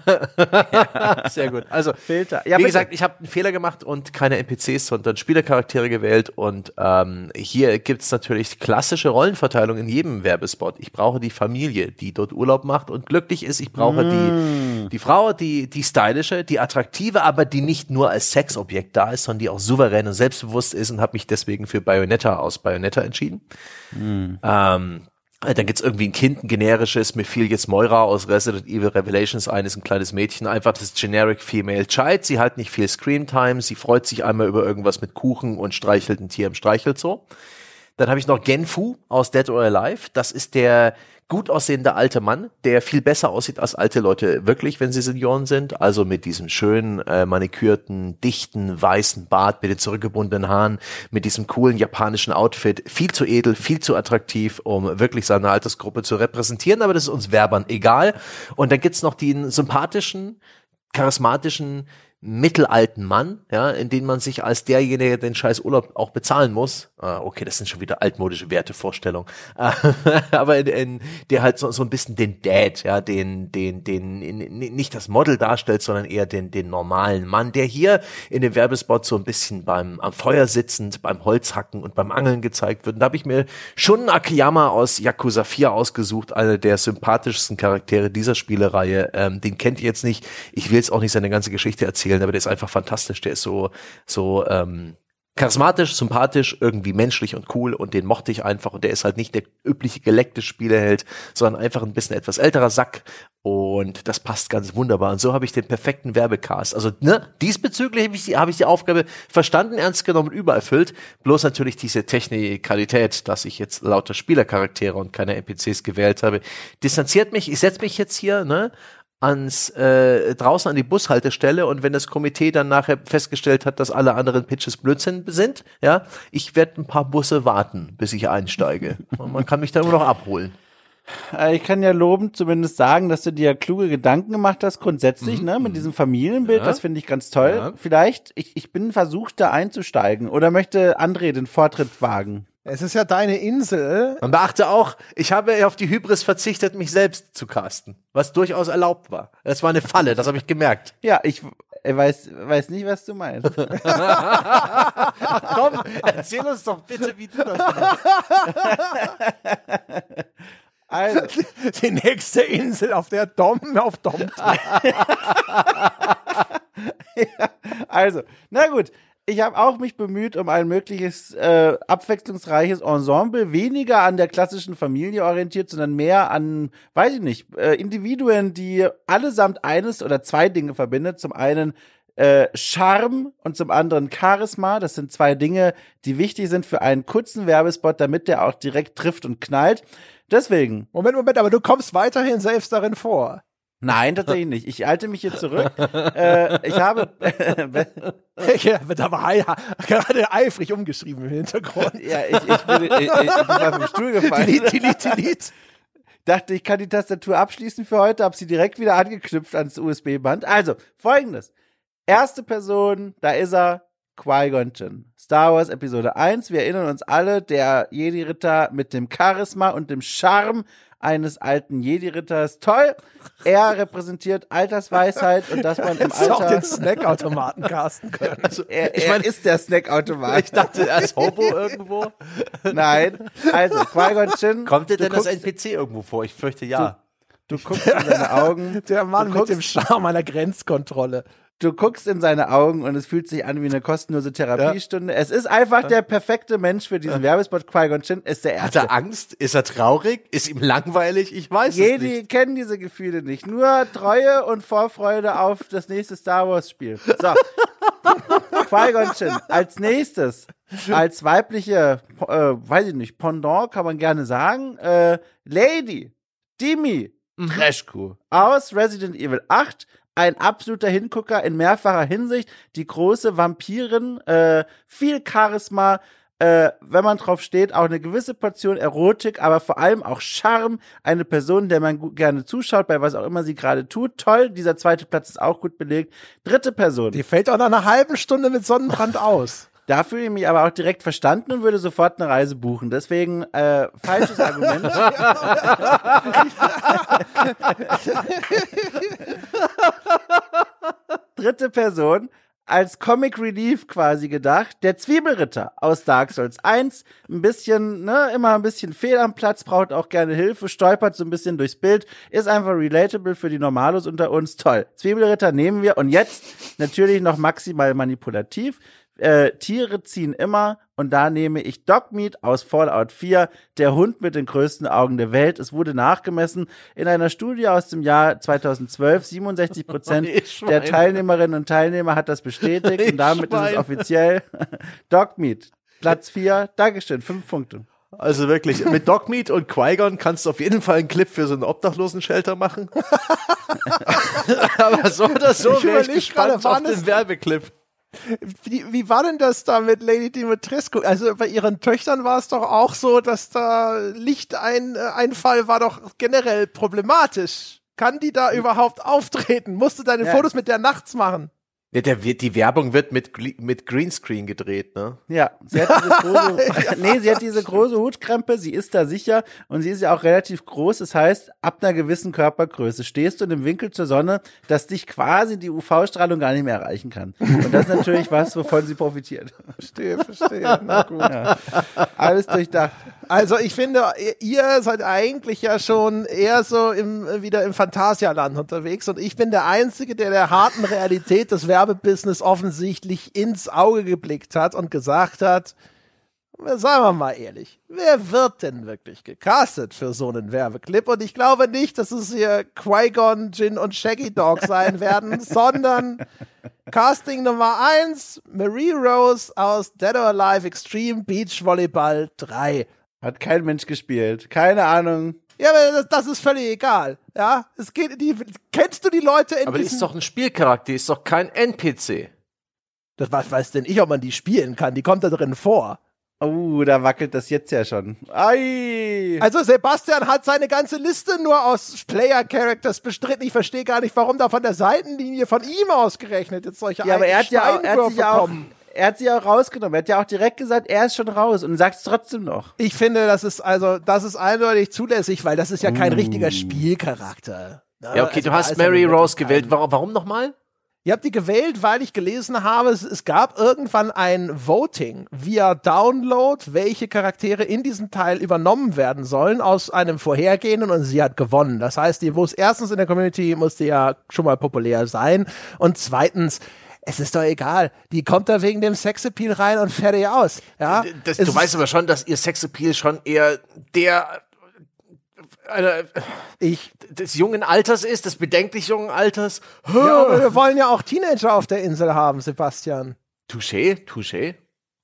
Sehr gut. Also, Filter. Ja, wie bitte. gesagt, ich habe einen Fehler gemacht und keine NPCs, sondern Spielercharaktere gewählt. Und ähm, hier gibt's natürlich klassische Rollenverteilung in jedem Werbespot. Ich brauche die Familie, die dort Urlaub macht und glücklich ist. Ich brauche Mm. die, die Frau, die, die stylische, die attraktive, aber die nicht nur als Sexobjekt da ist, sondern die auch souverän und selbstbewusst ist und habe mich deswegen für Bayonetta aus Bayonetta entschieden. Ähm, äh, dann gibt's irgendwie ein Kind, ein generisches. Mir fiel jetzt Moira aus Resident Evil Revelations ein, ist ein kleines Mädchen, einfach das Generic Female Child. Sie hat nicht viel Screamtime, sie freut sich einmal über irgendwas mit Kuchen und streichelt ein Tier im Streichelzoo. Dann habe ich noch Genfu aus Dead or Alive. Das ist der gut aussehende alte Mann, der viel besser aussieht als alte Leute wirklich, wenn sie Senioren sind. Also mit diesem schönen, äh, manikürten, dichten, weißen Bart, mit den zurückgebundenen Haaren, mit diesem coolen japanischen Outfit. Viel zu edel, viel zu attraktiv, um wirklich seine Altersgruppe zu repräsentieren. Aber das ist uns Werbern egal. Und dann gibt's noch den sympathischen, charismatischen, mittelalten Mann, ja, in den man sich als derjenige der den scheiß Urlaub auch bezahlen muss. Ah, okay, das sind schon wieder altmodische Wertevorstellungen. Aber in, in, der halt so, so ein bisschen den Dad, ja, den, den, den, in, nicht das Model darstellt, sondern eher den, den normalen Mann, der hier in dem Werbespot so ein bisschen beim, am Feuer sitzend, beim Holzhacken und beim Angeln gezeigt wird. Und da habe ich mir schon Akiyama aus Yakuza 4 ausgesucht, einer der sympathischsten Charaktere dieser Spielereihe. Ähm, den kennt ihr jetzt nicht. Ich will jetzt auch nicht seine ganze Geschichte erzählen, aber der ist einfach fantastisch. Der ist so, so, ähm, charismatisch, sympathisch, irgendwie menschlich und cool und den mochte ich einfach und der ist halt nicht der übliche geleckte Spieleheld, sondern einfach ein bisschen etwas älterer Sack und das passt ganz wunderbar. Und so habe ich den perfekten Werbecast. Also ne, diesbezüglich habe ich, die- habe ich die Aufgabe verstanden, ernst genommen, übererfüllt, bloß natürlich diese Technikalität, dass ich jetzt lauter Spielercharaktere und keine NPCs gewählt habe, distanziert mich, ich setze mich jetzt hier, ne, ans äh, draußen an die Bushaltestelle und wenn das Komitee dann nachher festgestellt hat, dass alle anderen Pitches Blödsinn sind, ja, ich werde ein paar Busse warten, bis ich einsteige. Und man kann mich dann immer noch abholen. Äh, Ich kann ja lobend zumindest sagen, dass du dir kluge Gedanken gemacht hast, grundsätzlich, ne, mit diesem Familienbild. Ja. Das finde ich ganz toll. Ja. Vielleicht, ich, ich bin versucht, da einzusteigen. Oder möchte André den Vortritt wagen? Es ist ja deine Insel. Man beachte auch, ich habe auf die Hybris verzichtet, mich selbst zu casten, was durchaus erlaubt war. Das war eine Falle, das habe ich gemerkt. Ja, ich weiß, weiß nicht, was du meinst. Komm, erzähl uns doch bitte, wie du das machst. Also, Die nächste Insel, auf der Dom auf Dom also, na gut. Ich habe auch mich bemüht um ein mögliches äh, abwechslungsreiches Ensemble, weniger an der klassischen Familie orientiert, sondern mehr an, weiß ich nicht, äh, Individuen, die allesamt eines oder zwei Dinge verbindet. Zum einen äh, Charme und zum anderen Charisma. Das sind zwei Dinge, die wichtig sind für einen kurzen Werbespot, damit der auch direkt trifft und knallt. Deswegen, Moment, Moment, aber du kommst weiterhin selbst darin vor. Nein, tatsächlich nicht. Ich halte mich hier zurück. äh, ich habe Ja, wird aber hei- gerade eifrig umgeschrieben im Hintergrund. Ja, ich, ich, bin, ich, ich bin auf dem Stuhl gefallen. Delete, delete, delete. Dachte, ich kann die Tastatur abschließen für heute, habe sie direkt wieder angeknüpft ans USB-Band. Also, folgendes. Erste Person, da ist er, Qui-Gon Jinn. Star Wars Episode 1. Wir erinnern uns alle, der Jedi-Ritter mit dem Charisma und dem Charme eines alten Jedi-Ritters. Toll. Er repräsentiert Altersweisheit und dass man im du auch den Alter... Snackautomaten casten können. Er, Ich er mein- ist der Snackautomat. Ich dachte, er ist Hobo irgendwo. Nein. Also, Qui-Gon Jinn. Kommt dir du denn das NPC irgendwo vor? Ich fürchte ja. Du guckst in seine Augen. Der Mann du mit dem Charme einer Grenzkontrolle. Du guckst in seine Augen und es fühlt sich an wie eine kostenlose Therapiestunde. Es ist einfach der perfekte Mensch für diesen Werbespot. Qui-Gon Jinn ist der Hat erste. er Angst? Ist er traurig? Ist ihm langweilig? Ich weiß es Jedi nicht. kennen diese Gefühle nicht. Nur Treue und Vorfreude auf das nächste Star Wars Spiel. So. Qui-Gon Jinn. Als nächstes, als weibliche, äh, weiß ich nicht, Pendant kann man gerne sagen, äh, Lady Dimi Trashku aus Resident Evil 8. Ein absoluter Hingucker in mehrfacher Hinsicht. Die große Vampirin, äh, viel Charisma, äh, wenn man drauf steht, auch eine gewisse Portion Erotik, aber vor allem auch Charme. Eine Person, der man gerne zuschaut, bei was auch immer sie gerade tut. Toll, dieser zweite Platz ist auch gut belegt. Dritte Person. Die fällt auch nach einer halben Stunde mit Sonnenbrand aus. Da fühle ich mich aber auch direkt verstanden und würde sofort eine Reise buchen. Deswegen äh, falsches Argument. Dritte Person als Comic Relief quasi gedacht. Der Zwiebelritter aus Dark Souls 1. Ein bisschen, ne, immer ein bisschen fehl am Platz, braucht auch gerne Hilfe, stolpert so ein bisschen durchs Bild, ist einfach relatable für die Normalos unter uns. Toll. Zwiebelritter nehmen wir und jetzt natürlich noch maximal manipulativ. Äh, Tiere ziehen immer und da nehme ich Dogmeat aus Fallout 4, der Hund mit den größten Augen der Welt. Es wurde nachgemessen in einer Studie aus dem Jahr 2012. 67 Prozent der Teilnehmerinnen und Teilnehmer hat das bestätigt und damit ist es offiziell Dogmeat. Platz 4. Dankeschön. Fünf Punkte. Also wirklich, mit Dogmeat und Qui-Gon kannst du auf jeden Fall einen Clip für so einen Obdachlosen-Shelter machen. Aber so oder so wäre ich gespannt gerade, auf den Werbeclip. Wie, wie war denn das da mit Lady Dimitrescu? Also bei ihren Töchtern war es doch auch so, dass da Lichteinfall war doch generell problematisch. Kann die da überhaupt auftreten? Musst du deine Ja. Fotos mit der nachts machen? Ja, der, wird- die Werbung wird mit, mit Greenscreen gedreht, ne? Ja, sie hat diese große, nee, sie hat diese große Hutkrempe, sie ist da sicher und sie ist ja auch relativ groß. Das heißt, ab einer gewissen Körpergröße stehst du in einem Winkel zur Sonne, dass dich quasi die UV-Strahlung gar nicht mehr erreichen kann. Und das ist natürlich was, wovon sie profitiert. Verstehe, verstehe. Na gut. Alles durchdacht. Also ich finde, ihr seid eigentlich ja schon eher so im, wieder im Phantasialand unterwegs und ich bin der Einzige, der der harten Realität des Werbebusiness offensichtlich ins Auge geblickt hat und gesagt hat, sagen wir mal ehrlich, wer wird denn wirklich gecastet für so einen Werbeclip? Und ich glaube nicht, dass es hier Qui-Gon, Jin und Shaggy Dog sein werden, sondern Casting Nummer eins Marie Rose aus Dead or Alive Extreme Beach Volleyball 3. Hat kein Mensch gespielt. Keine Ahnung. Ja, aber das, das ist völlig egal. Ja, es geht, die, kennst du die Leute in Aber die ist doch ein Spielcharakter, die ist doch kein NPC. das was weiß denn ich, ob man die spielen kann? Die kommt da drin vor. Oh, da wackelt das jetzt ja schon. Ei! Also Sebastian hat seine ganze Liste nur aus Player Characters bestritten. Ich verstehe gar nicht, warum da von der Seitenlinie von ihm ausgerechnet jetzt solche Ja, aber er hat ja auch, er hat sich ja auch, kommen. Er hat sich auch rausgenommen. Er hat ja auch direkt gesagt, er ist schon raus und sagt es trotzdem noch. Ich finde, das ist also, das ist eindeutig zulässig, weil das ist ja kein richtiger Spielcharakter. Ja, okay, Also du hast Mary Rose gewählt. Warum, warum nochmal? Ihr habt die gewählt, weil ich gelesen habe, es, es gab irgendwann ein Voting via Download, welche Charaktere in diesem Teil übernommen werden sollen aus einem vorhergehenden und sie hat gewonnen. Das heißt, die muss erstens in der Community musste ja schon mal populär sein und zweitens es ist doch egal. Die kommt da wegen dem Sexappeal rein und fertig aus. Ja? Das, du weißt aber schon, dass ihr Sexappeal schon eher der äh, ich, des jungen Alters ist, des bedenklich jungen Alters. ja, aber wir wollen ja auch Teenager auf der Insel haben, Sebastian. Touché, touché.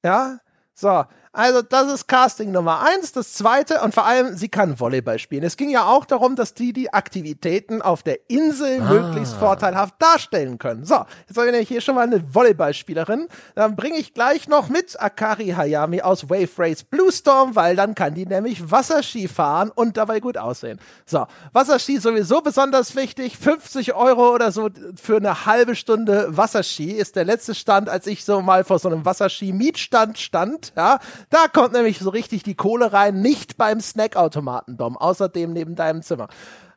Ja, so. Also, das ist Casting Nummer eins. Das zweite, und vor allem, sie kann Volleyball spielen. Es ging ja auch darum, dass die die Aktivitäten auf der Insel möglichst vorteilhaft darstellen können. So, jetzt wir nämlich hier schon mal eine Volleyballspielerin. Dann bringe ich gleich noch mit Akari Hayami aus Wave Race Bluestorm, weil dann kann die nämlich Wasserski fahren und dabei gut aussehen. So, Wasserski sowieso besonders wichtig. 50 Euro oder so für eine halbe Stunde Wasserski ist der letzte Stand, als ich so mal vor so einem Wasserski-Mietstand stand. Ja, da kommt nämlich so richtig die Kohle rein, nicht beim Snackautomaten, Dom, außerdem neben deinem Zimmer.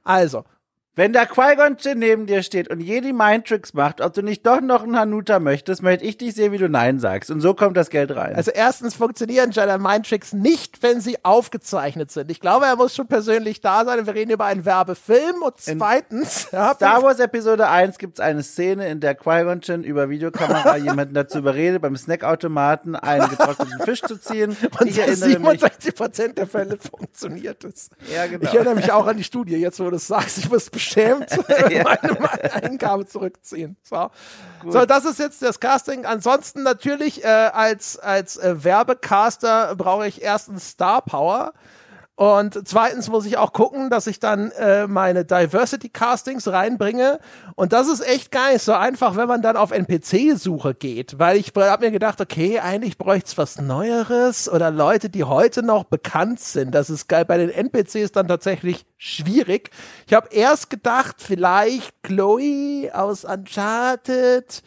Also, Wenn der Qui-Gon Jinn neben dir steht und Jedi Mindtricks macht, ob du nicht doch noch einen Hanuta möchtest, möchte ich dich sehen, wie du Nein sagst. Und so kommt das Geld rein. Also erstens funktionieren Jedi Mind Tricks nicht, wenn sie aufgezeichnet sind. Ich glaube, er muss schon persönlich da sein. Wir reden über einen Werbefilm. Und zweitens, ja, Star Wars Episode 1 gibt es eine Szene, in der Qui-Gon Jinn über Videokamera jemanden dazu überredet, beim Snackautomaten einen getrockneten Fisch zu ziehen. und ich in erinnere mich. 67 Prozent der Fälle funktioniert es. Ja, genau. Ich erinnere mich auch an die Studie, jetzt wo du es sagst. Ich muss unverschämt meine, meine Eingabe zurückziehen. So. so, das ist jetzt das Casting. Ansonsten natürlich äh, als, als äh, Werbecaster brauche ich erstens Star Power. Und zweitens muss ich auch gucken, dass ich dann äh, meine Diversity Castings reinbringe. Und das ist echt geil, so einfach, wenn man dann auf NPC-Suche geht. Weil ich habe mir gedacht, okay, eigentlich bräuchte es was Neueres oder Leute, die heute noch bekannt sind. Das ist geil. Bei den NPCs dann tatsächlich schwierig. Ich habe erst gedacht, vielleicht Chloe aus Uncharted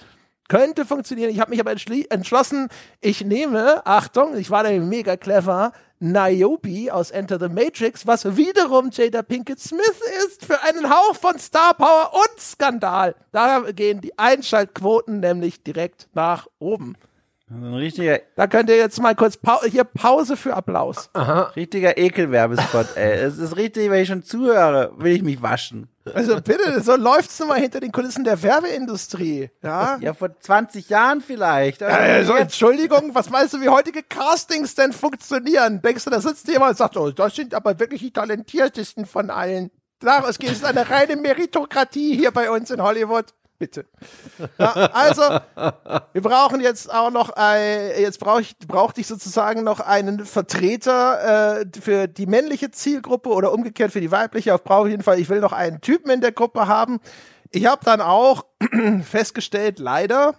könnte funktionieren. Ich habe mich aber entschlossen, ich nehme, Achtung, ich war da mega clever, Niobe aus Enter the Matrix, was wiederum Jada Pinkett Smith ist, für einen Hauch von Star Power und Skandal. Da gehen die Einschaltquoten nämlich direkt nach oben. Ein richtiger. Da könnt ihr jetzt mal kurz pa hier Pause für Applaus. Aha. Richtiger Ekelwerbespot, ey. Es ist richtig, wenn ich schon zuhöre, will ich mich waschen. Also bitte, so läuft's nun mal hinter den Kulissen der Werbeindustrie. Ja, ja vor 20 Jahren vielleicht. Also ja, also, Entschuldigung, was meinst du, wie heutige Castings denn funktionieren? Denkst du, da sitzt jemand und sagt, oh, das sind aber wirklich die talentiertesten von allen. Klar, es geht eine reine Meritokratie hier bei uns in Hollywood bitte. Ja, also, wir brauchen jetzt auch noch, ein, jetzt brauche ich, brauchte ich sozusagen noch einen Vertreter äh, für die männliche Zielgruppe oder umgekehrt für die weibliche. Auf brauche ich jeden Fall, ich will noch einen Typen in der Gruppe haben. Ich habe dann auch festgestellt, leider.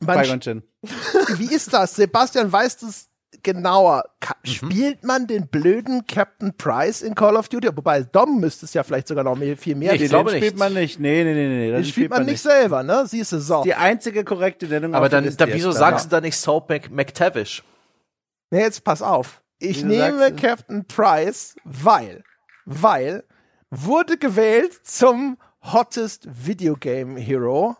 Man, wie ist das? Sebastian weiß das genauer. Mhm. Spielt man den blöden Captain Price in Call of Duty? Wobei Dom müsste es ja vielleicht sogar noch mehr, viel mehr. Nee, ich glaube den spielt man nicht. Nee, nee, nee, nee. Den, den spielt man, man nicht selber, ne? Siehst du so. Die einzige korrekte Nennung. Aber dann, dann wieso sagst du da nicht Soap Mc McTavish? Nee, jetzt pass auf. Ich wieso nehme Captain Price, weil, weil wurde gewählt zum Hottest Video Game Hero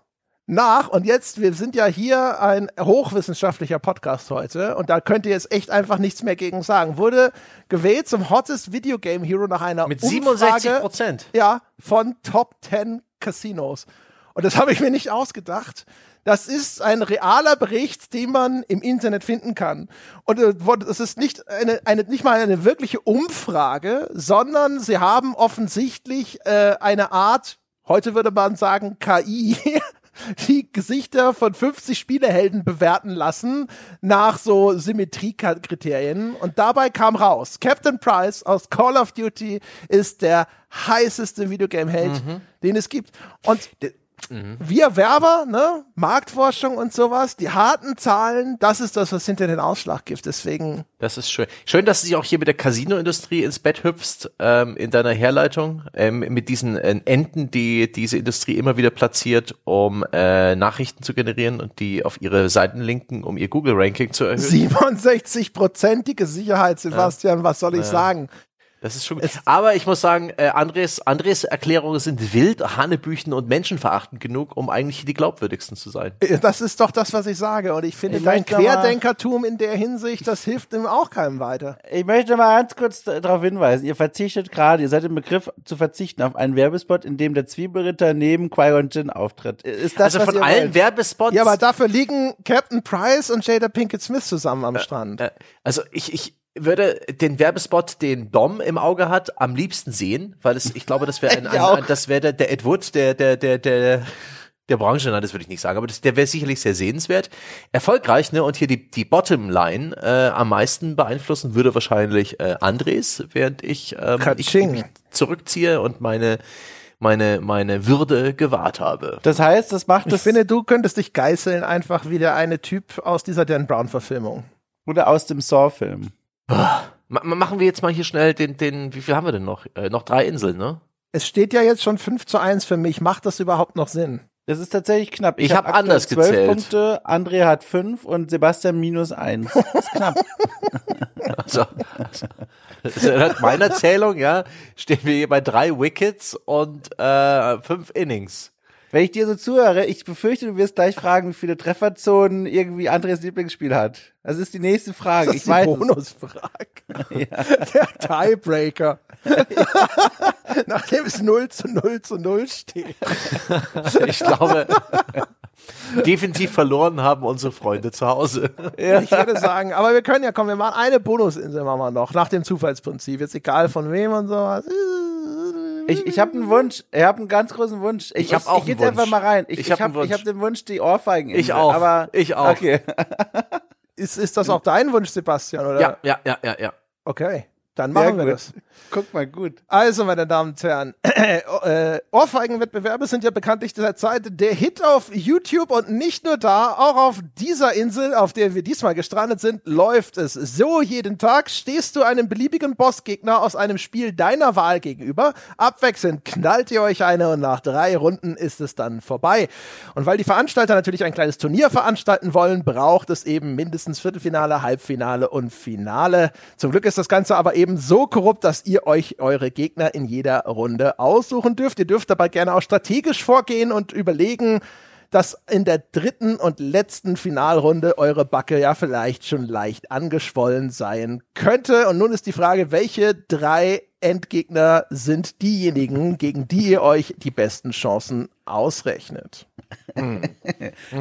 nach, und jetzt, wir sind ja hier ein hochwissenschaftlicher Podcast heute, und da könnt ihr jetzt echt einfach nichts mehr gegen sagen, wurde gewählt zum Hottest Video Game Hero nach einer Mit 67 Prozent. Ja, von Top 10 Casinos. Und das habe ich mir nicht ausgedacht. Das ist ein realer Bericht, den man im Internet finden kann. Und es ist nicht eine, eine, nicht mal eine wirkliche Umfrage, sondern sie haben offensichtlich äh, eine Art, heute würde man sagen KI, die Gesichter von 50 Spielehelden bewerten lassen nach so Symmetriekriterien. Und dabei kam raus, Captain Price aus Call of Duty ist der heißeste Videogame-Held, mhm. den es gibt. Und Mhm. Wir Werber, ne, Marktforschung und sowas, die harten Zahlen, das ist das, was hinter den Ausschlag gibt. Deswegen. Das ist schön. Schön, dass du dich auch hier mit der Casino-Industrie ins Bett hüpfst, ähm, in deiner Herleitung, ähm, mit diesen äh, Enden, die diese Industrie immer wieder platziert, um äh, Nachrichten zu generieren und die auf ihre Seiten linken, um ihr Google-Ranking zu erhöhen. 67-prozentige Sicherheit, Sebastian, ja. was soll ich ja. sagen? Das ist schon gut. Aber ich muss sagen, äh, Andres, Andres Erklärungen sind wild, Hanebüchen und menschenverachtend genug, um eigentlich die glaubwürdigsten zu sein. Das ist doch das, was ich sage. Und ich finde, ich dein Querdenkertum in der Hinsicht, das hilft ihm auch keinem weiter. Ich möchte mal ganz kurz darauf hinweisen. Ihr verzichtet gerade, ihr seid im Begriff zu verzichten auf einen Werbespot, in dem der Zwiebelritter neben Qui-Gon Jinn auftritt. Ist das, also von allen wollt? Werbespots? Ja, aber dafür liegen Captain Price und Jada Pinkett Smith zusammen am äh, Strand. Äh, also ich, ich, würde den Werbespot, den Dom im Auge hat, am liebsten sehen, weil es, ich glaube, das wäre ein, ein, ein, das wäre der, der Ed Wood, der, der, der, der, der Branche, nein, das würde ich nicht sagen, aber das, der wäre sicherlich sehr sehenswert. Erfolgreich, ne? Und hier die, die Bottomline äh, am meisten beeinflussen würde wahrscheinlich äh, Andres, während ich, ähm, ich mich zurückziehe und meine meine, meine Würde gewahrt habe. Das heißt, das macht Ich finde, du könntest dich geißeln, einfach wie der eine Typ aus dieser Dan Brown-Verfilmung. Oder aus dem Saw-Film. Machen wir jetzt mal hier schnell den, den, wie viel haben wir denn noch? Äh, noch drei Inseln, ne? Es steht ja jetzt schon 5 zu 1 für mich. Macht das überhaupt noch Sinn? Das ist tatsächlich knapp. Ich, ich habe hab anders 12 gezählt. Punkte, André hat 5 und Sebastian minus 1. Das ist knapp. also, also nach meiner Zählung, ja, stehen wir hier bei drei Wickets und äh, fünf Innings. Wenn ich dir so zuhöre, ich befürchte, du wirst gleich fragen, wie viele Trefferzonen irgendwie Andres Lieblingsspiel hat. Das ist die nächste Frage. Das ist ich weiß Bonusfrage. ja. Der Tiebreaker. Nachdem es 0 zu 0 zu 0 steht. ich glaube, definitiv verloren haben unsere Freunde zu Hause. Ja. Ich würde sagen, aber wir können ja kommen, wir machen eine Bonusinsel machen wir noch, nach dem Zufallsprinzip. Jetzt egal von wem und sowas. Ich, ich habe einen Wunsch. Ich habe einen ganz großen Wunsch. Ich, Ich hab auch Ich, ich einen geh jetzt einfach Wunsch. mal rein. Ich, Ich ich hab habe Wunsch. ich hab den Wunsch, die Ohrfeigen. Ich auch. Aber Ich auch. Okay. Ist, ist das auch dein Wunsch, Sebastian, oder? Ja, ja, ja, ja, ja. Okay, dann machen wir das. Guck mal gut. Also, meine Damen und Herren, äh, Ohrfeigenwettbewerbe sind ja bekanntlich derzeit der Hit auf YouTube und nicht nur da, auch auf dieser Insel, auf der wir diesmal gestrandet sind, läuft es. So jeden Tag stehst du einem beliebigen Bossgegner aus einem Spiel deiner Wahl gegenüber. Abwechselnd knallt ihr euch eine und nach drei Runden ist es dann vorbei. Und weil die Veranstalter natürlich ein kleines Turnier veranstalten wollen, braucht es eben mindestens Viertelfinale, Halbfinale und Finale. Zum Glück ist das Ganze aber eben so korrupt, dass ihr euch eure Gegner in jeder Runde aussuchen dürft. Ihr dürft dabei gerne auch strategisch vorgehen und überlegen, dass in der dritten und letzten Finalrunde eure Backe ja vielleicht schon leicht angeschwollen sein könnte. Und nun ist die Frage, welche drei Endgegner sind diejenigen, gegen die ihr euch die besten Chancen ausrechnet?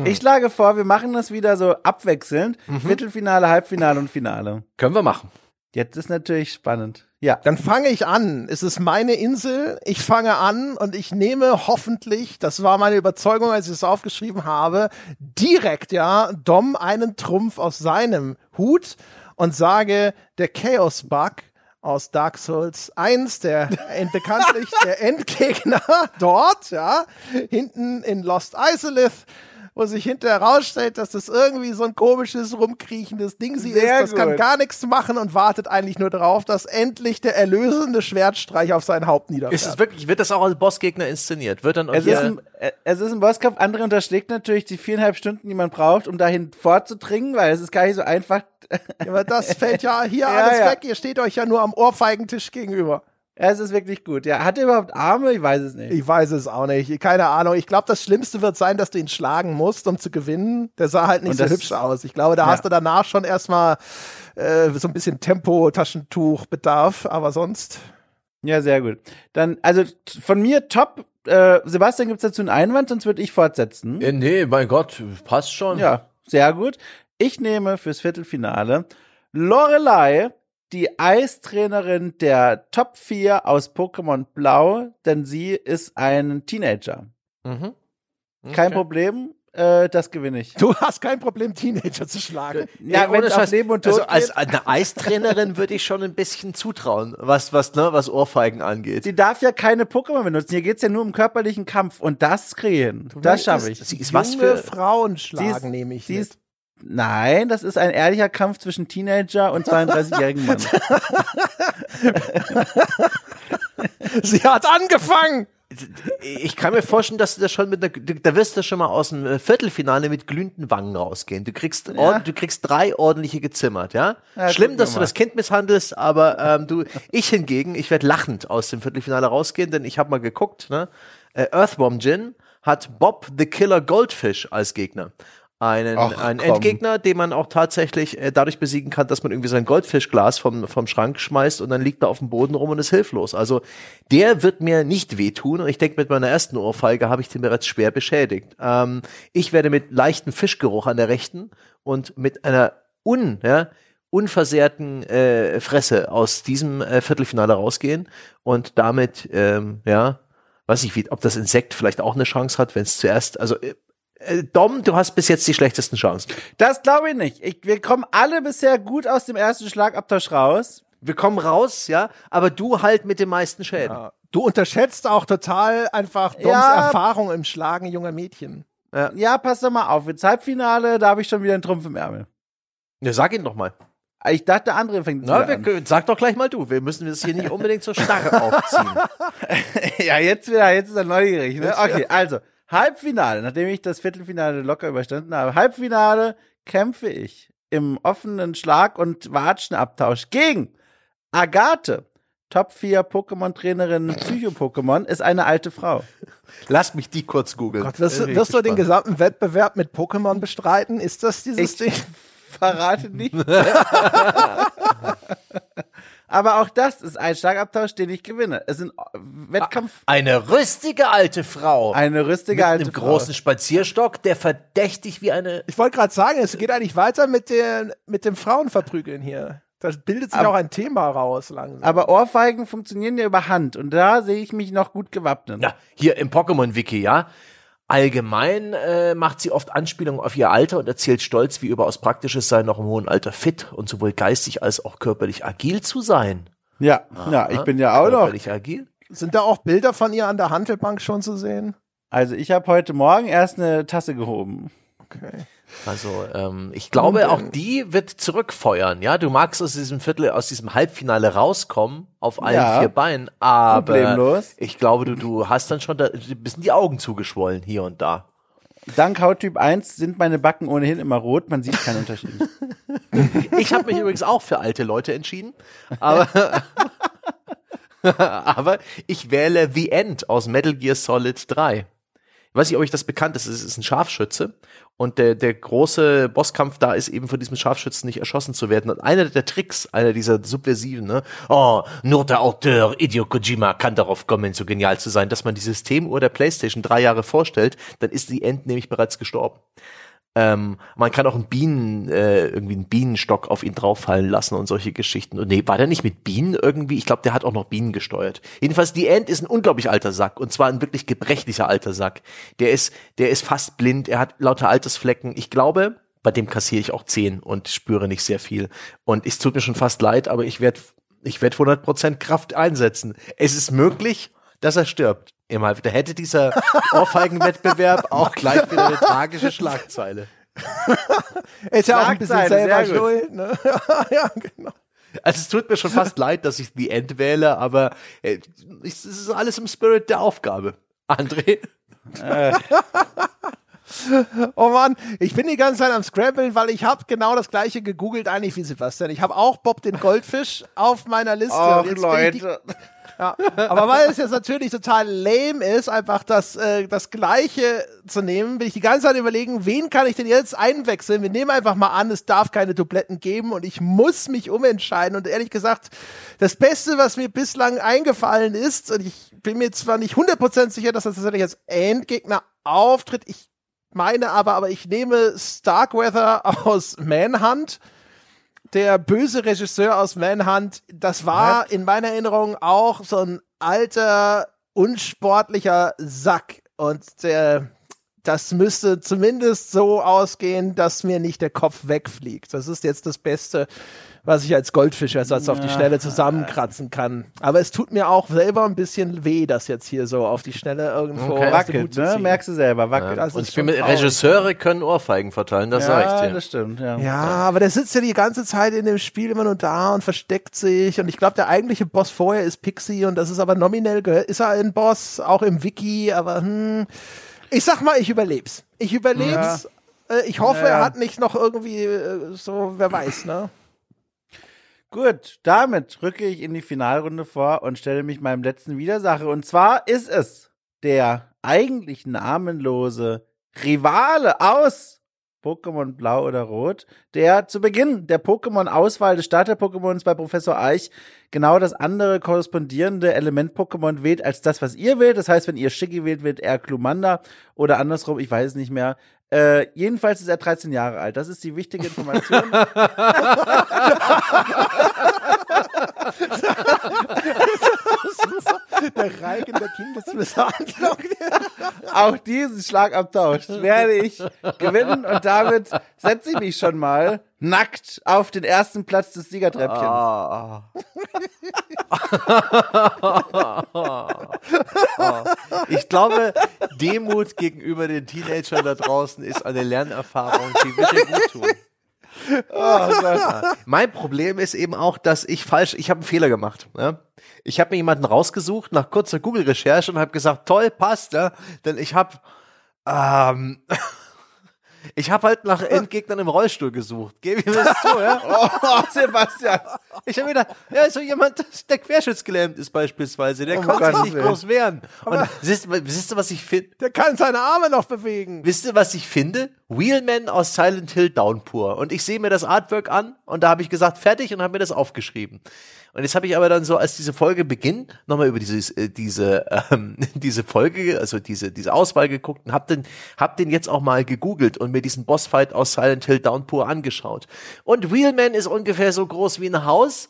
Ich schlage vor, wir machen das wieder so abwechselnd. Viertelfinale, Halbfinale und Finale. Können wir machen. Jetzt ist natürlich spannend. Ja. Dann fange ich an. Es ist meine Insel. Ich fange an und ich nehme hoffentlich, das war meine Überzeugung, als ich es aufgeschrieben habe, direkt, ja, Dom einen Trumpf aus seinem Hut und sage, der Chaos Bug aus Dark Souls 1, der bekanntlich der Endgegner dort, ja, hinten in Lost Isolith, wo sich hinterher herausstellt, dass das irgendwie so ein komisches, rumkriechendes Ding sie ist. Sehr Das kann gut. gar nichts machen und wartet eigentlich nur darauf, dass endlich der erlösende Schwertstreich auf sein Haupt niederfährt. Ist es wirklich, wird das auch als Bossgegner inszeniert? Wird dann auch Es ist, ein, es ist ein Bosskampf. Andere unterschlägt natürlich die viereinhalb Stunden, die man braucht, um dahin vorzudringen, weil es ist gar nicht so einfach. Aber das fällt ja hier Ja, alles ja. weg. Ihr steht euch ja nur am Ohrfeigentisch gegenüber. Es ist wirklich gut. Ja, hat er überhaupt Arme? Ich weiß es nicht. Ich weiß es auch nicht. Keine Ahnung. Ich glaube, das Schlimmste wird sein, dass du ihn schlagen musst, um zu gewinnen. Der sah halt nicht so hübsch aus. Ich glaube, da Ja. hast du danach schon erstmal äh, so ein bisschen Tempo-Taschentuch-Bedarf. Aber sonst. Ja, sehr gut. Dann, also von mir top. Äh, Sebastian, gibt's dazu einen Einwand, sonst würde ich fortsetzen. Äh, nee, mein Gott, passt schon. Ja, sehr gut. Ich nehme fürs Viertelfinale Lorelei, die Eistrainerin der Top 4 aus Pokémon Blau, denn sie ist ein Teenager. Mhm. Kein Okay. Problem, äh, das gewinne ich. Du hast kein Problem, Teenager zu schlagen. Ja, Nee, wenn es auf. Leben und Tod also als eine Eistrainerin würde ich schon ein bisschen zutrauen, was was ne, was Ohrfeigen angeht. Sie darf ja keine Pokémon benutzen. Hier geht's ja nur um körperlichen Kampf und das kriegen. Das schaffe ich. Sie ist was für Frauen schlagen, nehme ich sie mit. ist, nein, das ist ein ehrlicher Kampf zwischen Teenager und 32-jährigen Mann. Sie hat angefangen! ich kann mir vorstellen, dass du das schon mit einer, da wirst du schon mal aus dem Viertelfinale mit glühenden Wangen rausgehen. Du kriegst, ord, du kriegst drei ordentliche gezimmert, ja? Ja, Schlimm, dass du mal. das Kind misshandelst, aber ähm, du, ich hingegen, ich werde lachend aus dem Viertelfinale rausgehen, denn ich habe mal geguckt, ne? Äh, Earthworm Jin hat Bob the Killer Goldfish als Gegner. Einen, Ach, einen komm. Endgegner, den man auch tatsächlich äh, dadurch besiegen kann, dass man irgendwie sein Goldfischglas vom, vom Schrank schmeißt und dann liegt er auf dem Boden rum und ist hilflos. Also der wird mir nicht wehtun und ich denke, mit meiner ersten Ohrfeige habe ich den bereits schwer beschädigt. Ähm, ich werde mit leichtem Fischgeruch an der rechten und mit einer un, ja, unversehrten äh, Fresse aus diesem äh, Viertelfinale rausgehen und damit, ähm, ja, weiß ich, wie, ob das Insekt vielleicht auch eine Chance hat, wenn es zuerst, also äh, Dom, du hast bis jetzt die schlechtesten Chancen. Das glaube ich nicht. Ich, wir kommen alle bisher gut aus dem ersten Schlagabtausch raus. Wir kommen raus, ja, aber du halt mit den meisten Schäden. Ja. Du unterschätzt auch total einfach Doms Ja. Erfahrung im Schlagen junger Mädchen. Ja, pass doch mal auf. Jetzt Halbfinale, da habe ich schon wieder einen Trumpf im Ärmel. Ja, sag ihn doch mal. Ich dachte, der andere fängt Na, wir, an. sag doch gleich mal du. Wir müssen das hier nicht unbedingt so starr aufziehen. ja, jetzt wieder, jetzt ist er neugierig. Ne? Okay, also, Halbfinale, nachdem ich das Viertelfinale locker überstanden habe. Halbfinale kämpfe ich im offenen Schlag- und Watschenabtausch gegen Agathe. Top 4 Pokémon-Trainerin Psycho-Pokémon ist eine alte Frau. Lass mich die kurz googeln. Gott, wirst, du- wirst du den gespannt. gesamten Wettbewerb mit Pokémon bestreiten? Ist das dieses Ich- Ding? Verrate nicht. Aber auch das ist ein Schlagabtausch, den ich gewinne. Es ist ein Wettkampf, Eine rüstige alte Frau. eine rüstige mit alte einem Frau. großen Spazierstock, der verdächtig wie eine. Ich wollte gerade sagen, es geht eigentlich weiter mit, der, mit dem Frauenverprügeln hier. Da bildet sich Aber- auch ein Thema raus langsam. Aber Ohrfeigen funktionieren ja über Hand und da sehe ich mich noch gut gewappnet. Na, hier im Pokémon-Wiki, ja. Allgemein äh, macht sie oft Anspielungen auf ihr Alter und erzählt stolz, wie überaus praktisch es sei, noch im hohen Alter fit und sowohl geistig als auch körperlich agil zu sein. Ja, ja, ich bin ja auch noch. Körperlich agil? Sind da auch Bilder von ihr an der Handelbank schon zu sehen? Also ich habe heute Morgen erst eine Tasse gehoben. Okay. Also ähm, ich glaube, auch ähm, die wird zurückfeuern. Ja, du magst aus diesem Viertel, aus diesem Halbfinale rauskommen auf allen Ja. vier Beinen, aber Problemlos. ich glaube, du du hast dann schon da, ein bisschen die Augen zugeschwollen hier und da. Dank Hauttyp 1 sind meine Backen ohnehin immer rot, man sieht keinen Unterschied. Ich habe mich übrigens auch für alte Leute entschieden, aber aber ich wähle The End aus Metal Gear Solid 3. Ich weiß nicht, ob euch das bekannt ist. Es ist ein Scharfschütze und der, der große Bosskampf da ist eben von diesem Scharfschützen nicht erschossen zu werden. Und einer der Tricks, einer dieser Subversiven, ne? Oh, nur der Autor Hideo Kojima kann darauf kommen, so genial zu sein, dass man die Systemuhr der PlayStation drei Jahre vorstellt, dann ist die End nämlich bereits gestorben. Ähm, man kann auch einen Bienen, äh, irgendwie einen Bienenstock auf ihn drauffallen lassen und solche Geschichten. Und nee, war der nicht mit Bienen irgendwie? Ich glaube, der hat auch noch Bienen gesteuert. Jedenfalls, die End ist ein unglaublich alter Sack. Und zwar ein wirklich gebrechlicher alter Sack. Der ist, der ist fast blind, er hat lauter Altersflecken. Ich glaube, bei dem kassiere ich auch zehn und spüre nicht sehr viel. Und es tut mir schon fast leid, aber ich werde ich werd 100% Kraft einsetzen. Es ist möglich, dass er stirbt. Immer, da hätte dieser Ohrfeigenwettbewerb auch gleich wieder eine tragische Schlagzeile. Ist ja auch ein bisschen selber schuld, ne? ja, genau. Also es tut mir schon fast leid, dass ich The End wähle, aber äh, es ist alles im Spirit der Aufgabe. André? Oh Mann, ich bin die ganze Zeit am Scramblen, weil ich habe genau das gleiche gegoogelt eigentlich wie Sebastian. Ich habe auch Bob den Goldfisch auf meiner Liste. Ach Leute. Ja, aber weil es jetzt natürlich total lame ist, einfach das, äh, das Gleiche zu nehmen, bin ich die ganze Zeit überlegen, wen kann ich denn jetzt einwechseln? Wir nehmen einfach mal an, es darf keine Dubletten geben und ich muss mich umentscheiden. Und ehrlich gesagt, das Beste, was mir bislang eingefallen ist, und ich bin mir zwar nicht 100% sicher, dass das tatsächlich als Endgegner auftritt, ich meine aber, aber ich nehme Starkweather aus Manhunt der böse Regisseur aus Manhunt, das war in meiner Erinnerung auch so ein alter, unsportlicher Sack. Und der, das müsste zumindest so ausgehen, dass mir nicht der Kopf wegfliegt. Das ist jetzt das Beste, was ich als Goldfisch jetzt auf die Schnelle zusammenkratzen kann. Aber es tut mir auch selber ein bisschen weh, das jetzt hier so auf die Schnelle irgendwo Okay. Wackelt, ne? Merkst du selber, wackelt. Das Und ich bin mit. Regisseure können Ohrfeigen verteilen, das sag ich dir. das stimmt, ja. Ja, aber der sitzt ja die ganze Zeit in dem Spiel immer nur da und versteckt sich. Und ich glaube, der eigentliche Boss vorher ist Pixie und das ist aber nominell, gehört- ist er ein Boss, auch im Wiki, aber hm, ich sag mal, ich überleb's. Ich überleb's. Äh, Ich hoffe, Ja. er hat nicht noch irgendwie äh, so, wer weiß, ne? Gut, damit rücke ich in die Finalrunde vor und stelle mich meinem letzten Widersacher. Und zwar ist es der eigentlich namenlose Rivale aus Pokémon Blau oder Rot, der zu Beginn der Pokémon-Auswahl des Starter-Pokémons bei Professor Eich genau das andere korrespondierende Element-Pokémon wählt als das, was ihr wählt. Das heißt, wenn ihr Shiggy wählt, wählt er Klumanda oder andersrum, ich weiß es nicht mehr. Äh, jedenfalls ist er 13 Jahre alt. Das ist die wichtige Information. Der Reigen der Kindesmisshandlung. Auch diesen Schlagabtausch werde ich gewinnen und damit setze ich mich schon mal nackt auf den ersten Platz des Siegertreppchens. Ah. Ich glaube, Demut gegenüber den Teenagern da draußen ist eine Lernerfahrung, die wird dir gut tun. Mein Problem ist eben auch, dass ich falsch, ich habe einen Fehler gemacht. Ja? Ich habe mir jemanden rausgesucht nach kurzer Google-Recherche und habe gesagt, toll, passt, ja? denn ich habe ähm, ich habe halt nach Endgegnern im Rollstuhl gesucht. Gebe mir das zu, ja? Oh, Sebastian. Ich habe gedacht, ja, so jemand, der querschnittsgelähmt ist beispielsweise, der Oh, konnte Gottes sich nicht groß wehren. Und siehst, siehst du, was ich finde? Der kann seine Arme noch bewegen. Wisst ihr, was ich finde? Wheelman aus Silent Hill Downpour. Und ich sehe mir das Artwork an und da habe ich gesagt, fertig und habe mir das aufgeschrieben. Und jetzt habe ich aber dann so, als diese Folge beginnt, nochmal über dieses, äh, diese, ähm, diese Folge, also diese, diese Auswahl geguckt und hab den, hab den jetzt auch mal gegoogelt und mir diesen Bossfight aus Silent Hill Downpour angeschaut. Und Wheelman ist ungefähr so groß wie ein Haus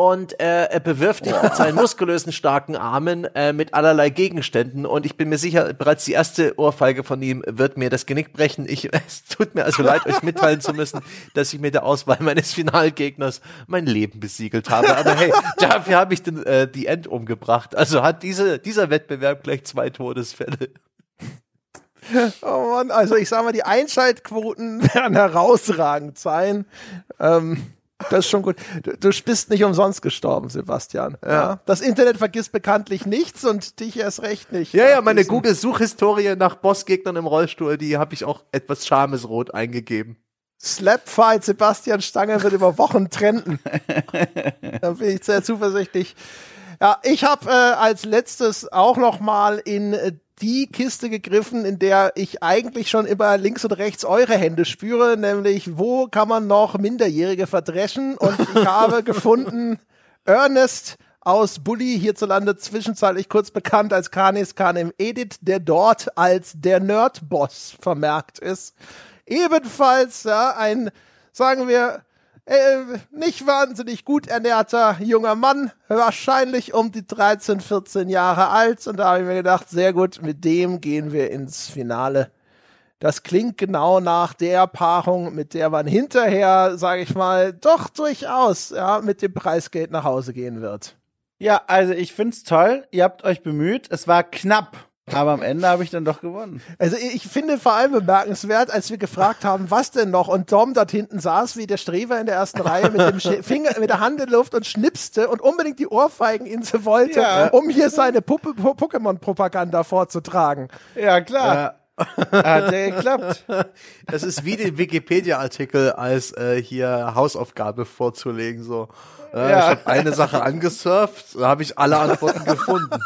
und äh, er bewirft dich mit seinen muskulösen, starken Armen äh, mit allerlei Gegenständen und ich bin mir sicher, bereits die erste Ohrfeige von ihm wird mir das Genick brechen. Ich, es tut mir also leid, euch mitteilen zu müssen, dass ich mit der Auswahl meines Finalgegners mein Leben besiegelt habe. Aber hey, dafür habe ich den, äh, die End umgebracht. Also hat diese, dieser Wettbewerb gleich zwei Todesfälle. Oh Mann, also ich sag mal, die Einschaltquoten werden herausragend sein. Ähm, das ist schon gut. Du, du bist nicht umsonst gestorben, Sebastian. Ja. Das Internet vergisst bekanntlich nichts und dich erst recht nicht. Ja, ja, meine Google-Suchhistorie nach Bossgegnern im Rollstuhl, die habe ich auch etwas schamesrot eingegeben. Slapfight Sebastian Stange wird über Wochen trenden. da bin ich sehr zuversichtlich. Ja, ich habe äh, als letztes auch noch mal in äh, die Kiste gegriffen, in der ich eigentlich schon immer links und rechts eure Hände spüre, nämlich wo kann man noch Minderjährige verdreschen? Und ich habe gefunden Ernest aus Bully, hierzulande zwischenzeitlich kurz bekannt als Kanis Kanem Edit, der dort als der Nerdboss vermerkt ist. Ebenfalls ja, ein, sagen wir, äh, nicht wahnsinnig gut ernährter junger Mann, wahrscheinlich um die 13, 14 Jahre alt. Und da habe ich mir gedacht, sehr gut, mit dem gehen wir ins Finale. Das klingt genau nach der Paarung, mit der man hinterher, sage ich mal, doch durchaus ja, mit dem Preisgeld nach Hause gehen wird. Ja, also ich find's toll. Ihr habt euch bemüht. Es war knapp. Aber am Ende habe ich dann doch gewonnen. Also ich finde vor allem bemerkenswert, als wir gefragt haben, was denn noch, und Tom dort hinten saß wie der Streber in der ersten Reihe mit dem Finger, mit der Hand in Luft und schnipste und unbedingt die Ohrfeigeninsel wollte, ja. um hier seine Pokémon-Propaganda vorzutragen. Ja, klar. Ja. Hat ja geklappt. Das ist wie den Wikipedia-Artikel als äh, hier Hausaufgabe vorzulegen. So, äh, ja. ich habe eine Sache angesurft, da habe ich alle Antworten gefunden.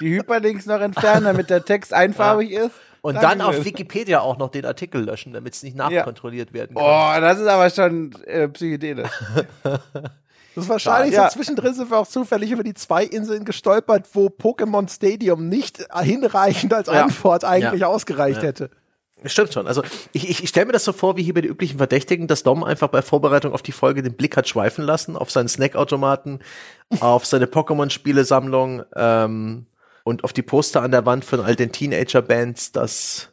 Die Hyperlinks noch entfernen, damit der Text einfarbig ja. ist. Und Danke dann auf Wikipedia auch noch den Artikel löschen, damit es nicht nachkontrolliert werden kann. Oh, das ist aber schon äh, psychedelisch. Das ist wahrscheinlich ja. so zwischendrin sind wir auch zufällig über die zwei Inseln gestolpert, wo Pokémon Stadium nicht hinreichend als Antwort ja. eigentlich ja. ausgereicht hätte. Stimmt schon. Also ich, ich, ich stelle mir das so vor, wie hier bei den üblichen Verdächtigen, dass Dom einfach bei Vorbereitung auf die Folge den Blick hat schweifen lassen auf seinen Snackautomaten, auf seine Pokémon-Spielesammlung ähm, und auf die Poster an der Wand von all den Teenager-Bands. Das,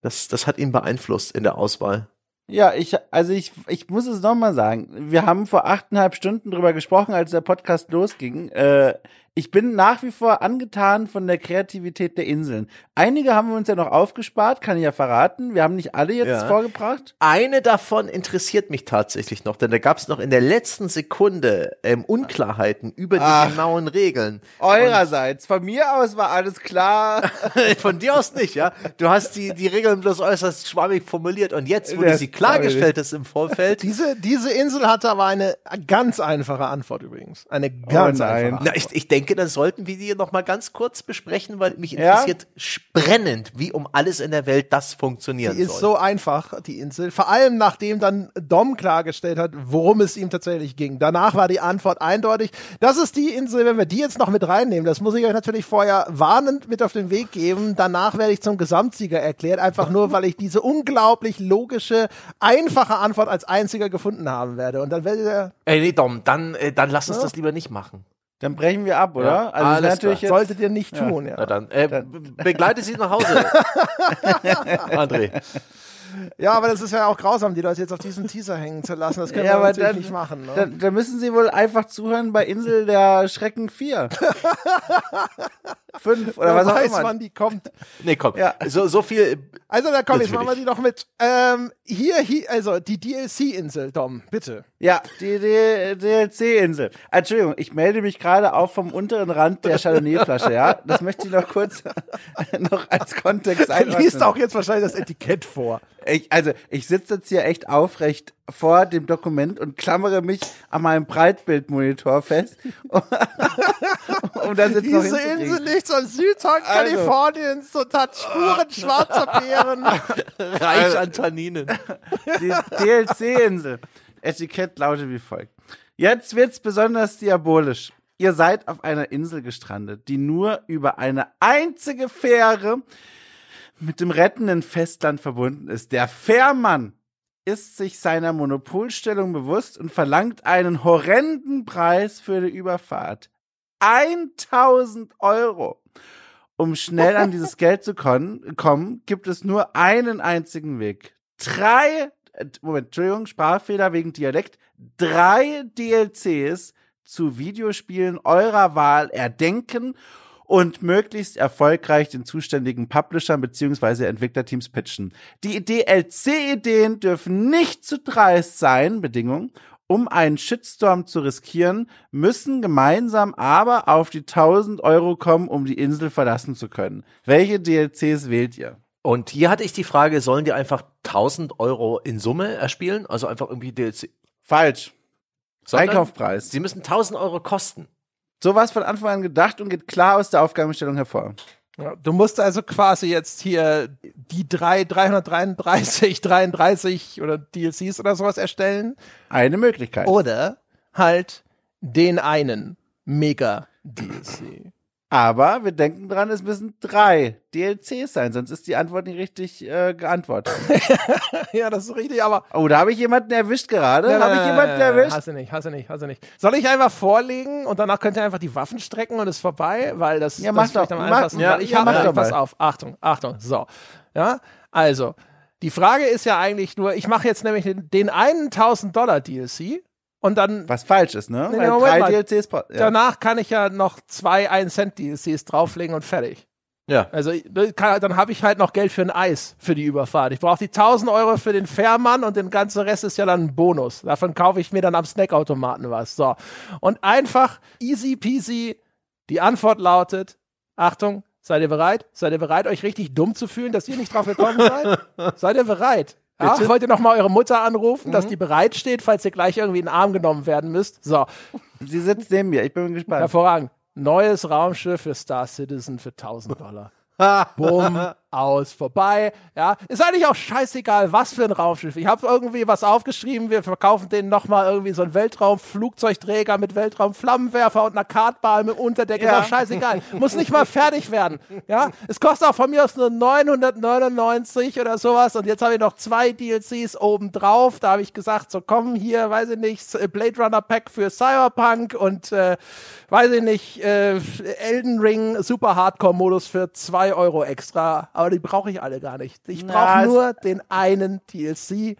das, das hat ihn beeinflusst in der Auswahl. Ja, ich, also ich, ich muss es nochmal sagen. Wir haben vor achteinhalb Stunden drüber gesprochen, als der Podcast losging. Äh, ich bin nach wie vor angetan von der Kreativität der Inseln. Einige haben wir uns ja noch aufgespart, kann ich ja verraten. Wir haben nicht alle jetzt ja. vorgebracht. Eine davon interessiert mich tatsächlich noch, denn da gab es noch in der letzten Sekunde ähm, Unklarheiten über die Ach, genauen Regeln. Eurerseits. Von mir aus war alles klar. von dir aus nicht, ja. Du hast die, die Regeln bloß äußerst schwammig formuliert und jetzt, wo das du sie klargestellt hast im Vorfeld. Diese, diese Insel hatte aber eine ganz einfache Antwort übrigens. Eine ganz oh einfache Antwort. Na, ich, ich denke, denke, dann sollten wir die noch mal ganz kurz besprechen, weil mich interessiert ja? brennend, wie um alles in der Welt das funktionieren die soll. ist so einfach, die Insel. Vor allem, nachdem dann Dom klargestellt hat, worum es ihm tatsächlich ging. Danach war die Antwort eindeutig. Das ist die Insel, wenn wir die jetzt noch mit reinnehmen, das muss ich euch natürlich vorher warnend mit auf den Weg geben. Danach werde ich zum Gesamtsieger erklärt, einfach nur, weil ich diese unglaublich logische, einfache Antwort als einziger gefunden haben werde. Und dann werdet ihr. Ey, nee, Dom, dann, äh, dann lass uns ja? das lieber nicht machen. Dann brechen wir ab, oder? Ja, also alles natürlich jetzt, solltet ihr nicht tun, ja. ja. dann, äh, begleite sie nach Hause. André. Ja, aber das ist ja auch grausam, die Leute jetzt auf diesen Teaser hängen zu lassen. Das können ja, wir natürlich dann, nicht machen. Ne? Da, da, müssen sie wohl einfach zuhören bei Insel der Schrecken 4. Fünf oder was weiß, auch immer. wann die kommt. Nee, komm. Ja. So, so viel. Also, da komm, jetzt machen wir die noch mit. Ähm, hier, hier, also die DLC-Insel, Dom, bitte. Ja, die, die DLC-Insel. Entschuldigung, ich melde mich gerade auch vom unteren Rand der Chardonnay-Flasche, ja? Das möchte ich noch kurz noch als Kontext einordnen. Du liest auch jetzt wahrscheinlich das Etikett vor. Ich, also, ich sitze jetzt hier echt aufrecht vor dem Dokument und klammere mich an meinem Breitbildmonitor fest. um das jetzt Diese Insel nicht am Südhang Also. Kaliforniens und hat Spuren schwarzer Beeren. Reich an Tanninen. Die DLC-Insel. Etikett lautet wie folgt. Jetzt wird's besonders diabolisch. Ihr seid auf einer Insel gestrandet, die nur über eine einzige Fähre mit dem rettenden Festland verbunden ist. Der Fährmann ist sich seiner Monopolstellung bewusst und verlangt einen horrenden Preis für die Überfahrt. 1000 Euro. Um schnell an dieses Geld zu kommen, gibt es nur einen einzigen Weg. Drei, äh, Moment, Entschuldigung, Sprachfehler wegen Dialekt. Drei DLCs zu Videospielen eurer Wahl erdenken und möglichst erfolgreich den zuständigen Publishern bzw. Entwicklerteams pitchen. Die DLC-Ideen dürfen nicht zu dreist sein, Bedingung, um einen Shitstorm zu riskieren, müssen gemeinsam aber auf die 1000 Euro kommen, um die Insel verlassen zu können. Welche DLCs wählt ihr? Und hier hatte ich die Frage, sollen die einfach 1000 Euro in Summe erspielen? Also einfach irgendwie DLC. Falsch. Sondern Einkaufpreis. Sie müssen 1000 Euro kosten. So war es von Anfang an gedacht und geht klar aus der Aufgabenstellung hervor. Ja, du musst also quasi jetzt hier die drei 333, 33 oder DLCs oder sowas erstellen. Eine Möglichkeit. Oder halt den einen Mega DLC. Aber wir denken dran, es müssen drei DLCs sein, sonst ist die Antwort nicht richtig äh, geantwortet. ja, das ist richtig, aber. Oh, da habe ich jemanden erwischt gerade. Nein, Habe ich jemanden erwischt? Hast du nicht, hast du nicht, hast du nicht. Soll ich einfach vorlegen und danach könnt ihr einfach die Waffen strecken und ist vorbei? Weil das, Ja, das doch, am mach- einfachsten. ja, ich ja, habe, doch pass auf, Achtung, Achtung, so. Ja, also, die Frage ist ja eigentlich nur, ich mache jetzt nämlich den, den einen 1000 Dollar DLC und dann Was falsch ist, ne? Nee, Weil Moment drei mal. DLCs. Ja. danach kann ich ja noch zwei 1 Cent DLCs drauflegen und fertig. Ja. Also kann, dann habe ich halt noch Geld für ein Eis für die Überfahrt. Ich brauche die 1000 Euro für den Fährmann und den ganzen Rest ist ja dann ein Bonus. Davon kaufe ich mir dann am Snackautomaten was. So. Und einfach easy peasy. Die Antwort lautet, Achtung, seid ihr bereit? Seid ihr bereit, euch richtig dumm zu fühlen, dass ihr nicht drauf gekommen seid? seid ihr bereit? Ja, Bitte? wollt ihr noch mal eure Mutter anrufen, dass die bereit steht, falls ihr gleich irgendwie in den Arm genommen werden müsst? So, Sie sitzt neben mir. Ich bin gespannt. hervorragend. Neues Raumschiff für Star Citizen für 1000 Dollar. Bumm, aus, vorbei. Ja, ist eigentlich auch scheißegal, was für ein Raumschiff. Ich habe irgendwie was aufgeschrieben, wir verkaufen denen nochmal irgendwie so einen Weltraumflugzeugträger mit Weltraumflammenwerfer und einer Kartbahn mit Unterdeck. Ja. Ist auch scheißegal. Muss nicht mal fertig werden. Ja, es kostet auch von mir aus nur 999 oder sowas. Und jetzt habe ich noch zwei DLCs obendrauf. Da habe ich gesagt, so komm hier, weiß ich nicht, Blade Runner Pack für Cyberpunk und äh, weiß ich nicht, äh, Elden Ring Super Hardcore Modus für 2 Euro extra. Aber die brauche ich alle gar nicht. Ich brauche nur den einen DLC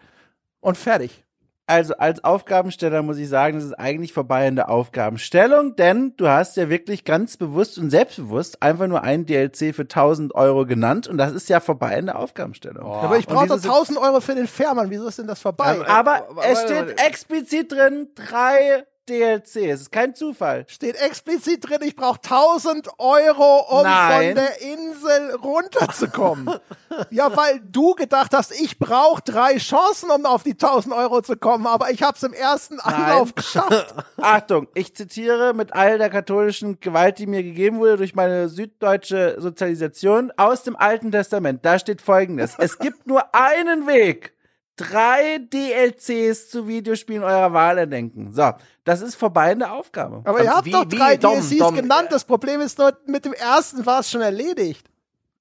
und fertig. Also als Aufgabensteller muss ich sagen, das ist eigentlich vorbei in der Aufgabenstellung, denn du hast ja wirklich ganz bewusst und selbstbewusst einfach nur ein DLC für 1000 Euro genannt und das ist ja vorbei in der Aufgabenstellung. Aber ich brauche doch diese- 1000 Euro für den Fährmann. Wieso ist denn das vorbei? Aber Warte, es steht explizit drin, drei DLCs. Es ist kein Zufall. Steht explizit drin, ich brauche 1000 Euro, um Nein. von der Insel runterzukommen. ja, weil du gedacht hast, ich brauche drei Chancen, um auf die 1000 Euro zu kommen, aber ich habe es im ersten Anlauf geschafft. Achtung, ich zitiere mit all der katholischen Gewalt, die mir gegeben wurde durch meine süddeutsche Sozialisation aus dem Alten Testament. Da steht folgendes. Es gibt nur einen Weg. Drei DLCs zu Videospielen eurer Wahl erdenken. So, das ist vorbei in der Aufgabe. Aber ihr habt Wie- doch wie, drei Dom, DLCs Dom, genannt. Das Problem ist nur, mit dem ersten war es schon erledigt.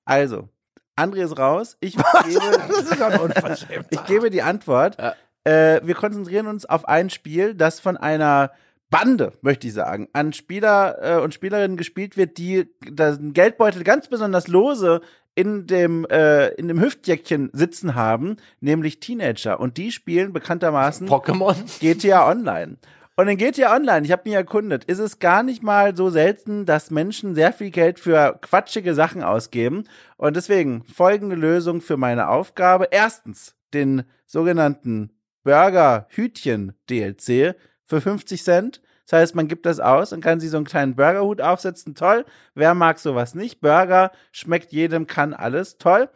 Also, André ist raus. Ich gebe, Das ist schon unverschämt. ich gebe die Antwort. Ja. Äh, wir konzentrieren uns auf ein Spiel, das von einer Bande, möchte ich sagen, an Spieler äh, und Spielerinnen gespielt wird, die den Geldbeutel ganz besonders lose in dem äh, in dem Hüftjäckchen sitzen haben, nämlich Teenager und die spielen bekanntermaßen Pokémon. GTA Online. Und in GTA Online, ich habe mich erkundet, ist es gar nicht mal so selten, dass Menschen sehr viel Geld für quatschige Sachen ausgeben. Und deswegen folgende Lösung für meine Aufgabe. Erstens, den sogenannten Burger Hütchen DLC für 50 Cent. Das heißt, man gibt das aus und kann sich so einen kleinen Burgerhut aufsetzen. Toll. Wer mag sowas nicht? Burger schmeckt jedem, kann alles. Toll.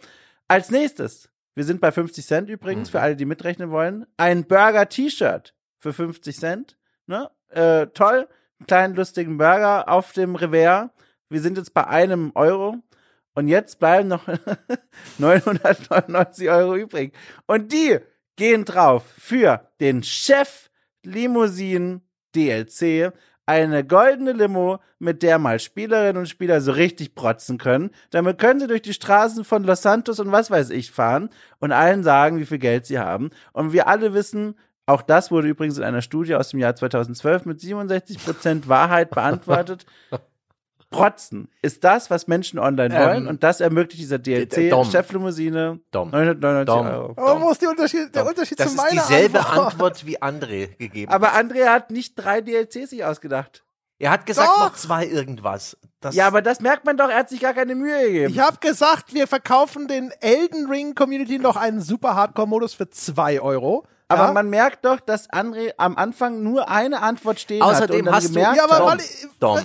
Als nächstes, wir sind bei 50 Cent übrigens, für alle, die mitrechnen wollen, ein Burger-T-Shirt für 50 Cent. Ne? Äh, toll. Einen kleinen lustigen Burger auf dem Revers. Wir sind jetzt bei einem Euro. Und jetzt bleiben noch 999 Euro übrig. Und die gehen drauf für den Chef Limousinen DLC. Eine goldene Limo, mit der mal Spielerinnen und Spieler so richtig protzen können. Damit können sie durch die Straßen von Los Santos und was weiß ich fahren und allen sagen, wie viel Geld sie haben. Und wir alle wissen, auch das wurde übrigens in einer Studie aus dem Jahr 2012 mit 67% Wahrheit beantwortet. Protzen ist das, was Menschen online Ähm, wollen und das ermöglicht dieser Dom. DLC Cheflimousine Dom. 999 Dom. Euro. Aber wo ist die Unterschied, der Unterschied das zu ist meiner dieselbe Antwort? Antwort wie André gegeben. Aber Andrea hat nicht drei DLCs sich ausgedacht. er hat gesagt Doch. noch zwei irgendwas. Das Ja, aber das merkt man doch, er hat sich gar keine Mühe gegeben. Ich habe gesagt, wir verkaufen den Elden Ring Community noch einen super Hardcore-Modus für 2 Euro. aber ja? man merkt doch, dass André am Anfang nur eine Antwort stehen hat. Außerdem und dann hast du gemerkt Ja, aber Dom, weil ich- Dom,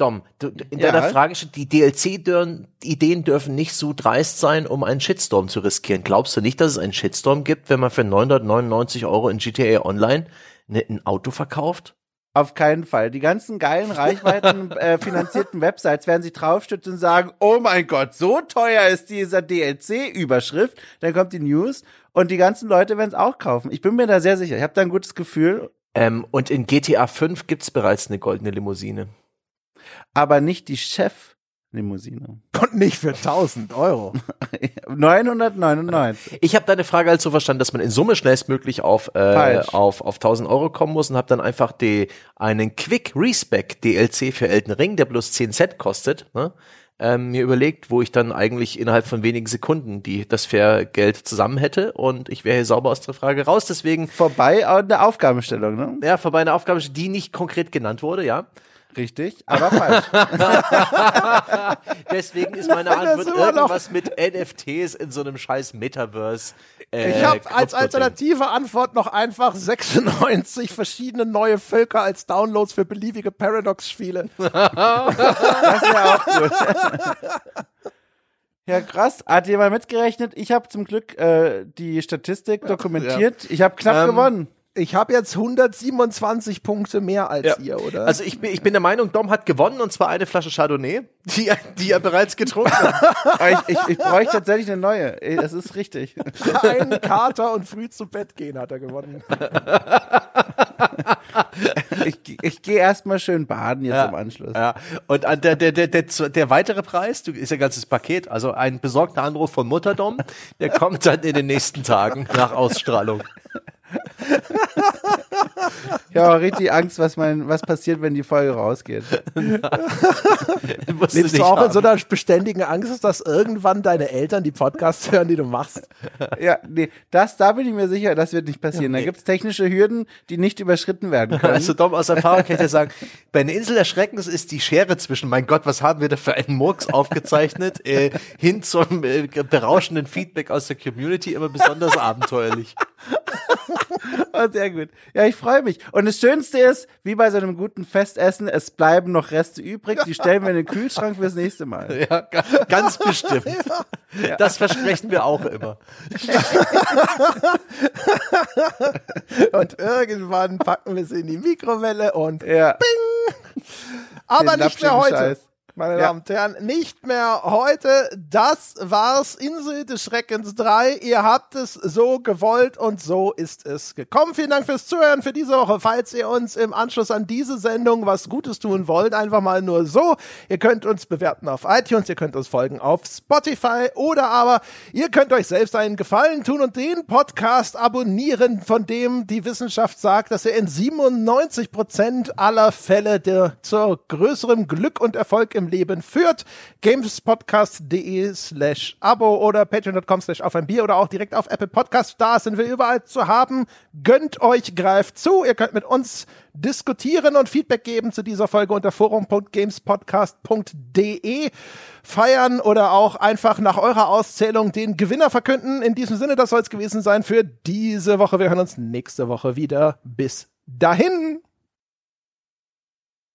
Dom, du, in Ja. deiner Frage steht, die DLC-Ideen dürfen nicht so dreist sein, um einen Shitstorm zu riskieren. Glaubst du nicht, dass es einen Shitstorm gibt, wenn man für 999 Euro in GTA Online ne, ein Auto verkauft? Auf keinen Fall. Die ganzen geilen, Reichweiten äh, finanzierten Websites werden sich draufstützen und sagen, oh mein Gott, so teuer ist dieser DLC-Überschrift. Dann kommt die News und die ganzen Leute werden es auch kaufen. Ich bin mir da sehr sicher. Ich habe da ein gutes Gefühl, Ähm, und in GTA 5 gibt's bereits eine goldene Limousine. Aber nicht die Chef-Limousine. Und nicht für 1000 Euro. 999. Ich habe deine Frage halt so verstanden, dass man in Summe schnellstmöglich auf, äh, Falsch. auf, auf 1000 Euro kommen muss und habe dann einfach die, einen Quick Respec DLC für Elden Ring, der bloß 10 Cent kostet, ne? ähm, mir überlegt, wo ich dann eigentlich innerhalb von wenigen Sekunden die, das fair Geld zusammen hätte und ich wäre hier sauber aus der Frage raus. Deswegen, Vorbei an der Aufgabenstellung, ne? ja, vorbei eine Aufgabe, die nicht konkret genannt wurde, ja. Richtig, aber falsch. Deswegen ist meine Antwort immer noch- irgendwas mit NFTs in so einem scheiß Metaverse. Äh, Ich habe als alternative Antwort noch einfach 96 verschiedene neue Völker als Downloads für beliebige Paradox-Spiele. Das wäre auch gut. Ja, krass. Hat jemand mitgerechnet? Ich habe zum Glück äh, die Statistik dokumentiert. Ich habe knapp Ähm, gewonnen. Ich habe jetzt 127 Punkte mehr als Ja. ihr, oder? Also ich bin, ich bin der Meinung, Dom hat gewonnen und zwar eine Flasche Chardonnay, die, er- die er bereits getrunken hat. Ich, ich, ich bräuchte tatsächlich eine neue. Das ist richtig. ein Kater und früh zu Bett gehen hat er gewonnen. Ich, ich gehe erstmal schön baden jetzt im Anschluss. Ja. Und der, der, der, der, der weitere Preis, du, ist ja ein ganzes Paket, also ein besorgter Anruf von Mutterdom, der kommt dann in den nächsten Tagen nach Ausstrahlung. Ich habe auch richtig Angst, was, mein, was passiert, wenn die Folge rausgeht. Lebst du auch in haben. so einer beständigen Angst, dass irgendwann deine Eltern die Podcasts hören, die du machst? Ja, nee, das, da bin ich mir sicher, das wird nicht passieren. Da gibt's technische Hürden, die nicht überschritten werden können. Also Dom, aus Erfahrung kann ich dir sagen, bei einer Insel der Schreckens ist die Schere zwischen, mein Gott, was haben wir da für einen Murks aufgezeichnet, äh, hin zum äh, berauschenden Feedback aus der Community immer besonders abenteuerlich. Oh, sehr gut. Ja, ich freue mich. Und das Schönste ist, wie bei so einem guten Festessen, es bleiben noch Reste übrig. Die stellen wir in den Kühlschrank fürs nächste Mal. Ja, ga- ganz bestimmt. Das versprechen wir auch immer. Und irgendwann packen wir sie in die Mikrowelle und Ja. aber Den nicht mehr heute. Scheiß. Meine Ja. Damen und Herren, nicht mehr heute. Das war's. Insel des Schreckens 3. Ihr habt es so gewollt und so ist es gekommen. Vielen Dank fürs Zuhören für diese Woche. Falls ihr uns im Anschluss an diese Sendung was Gutes tun wollt, einfach mal nur so. Ihr könnt uns bewerten auf iTunes, ihr könnt uns folgen auf Spotify oder aber ihr könnt euch selbst einen Gefallen tun und den Podcast abonnieren, von dem die Wissenschaft sagt, dass er in 97 Prozent aller Fälle der, zur größerem Glück und Erfolg im Leben führt. gamespodcast.de slash abo oder patreon.com slash auf ein Bier oder auch direkt auf Apple Podcast. Da sind wir überall zu haben. Gönnt euch, greift zu. Ihr könnt mit uns diskutieren und Feedback geben zu dieser Folge unter forum.gamespodcast.de feiern oder auch einfach nach eurer Auszählung den Gewinner verkünden. In diesem Sinne, das soll es gewesen sein für diese Woche. Wir hören uns nächste Woche wieder. Bis dahin.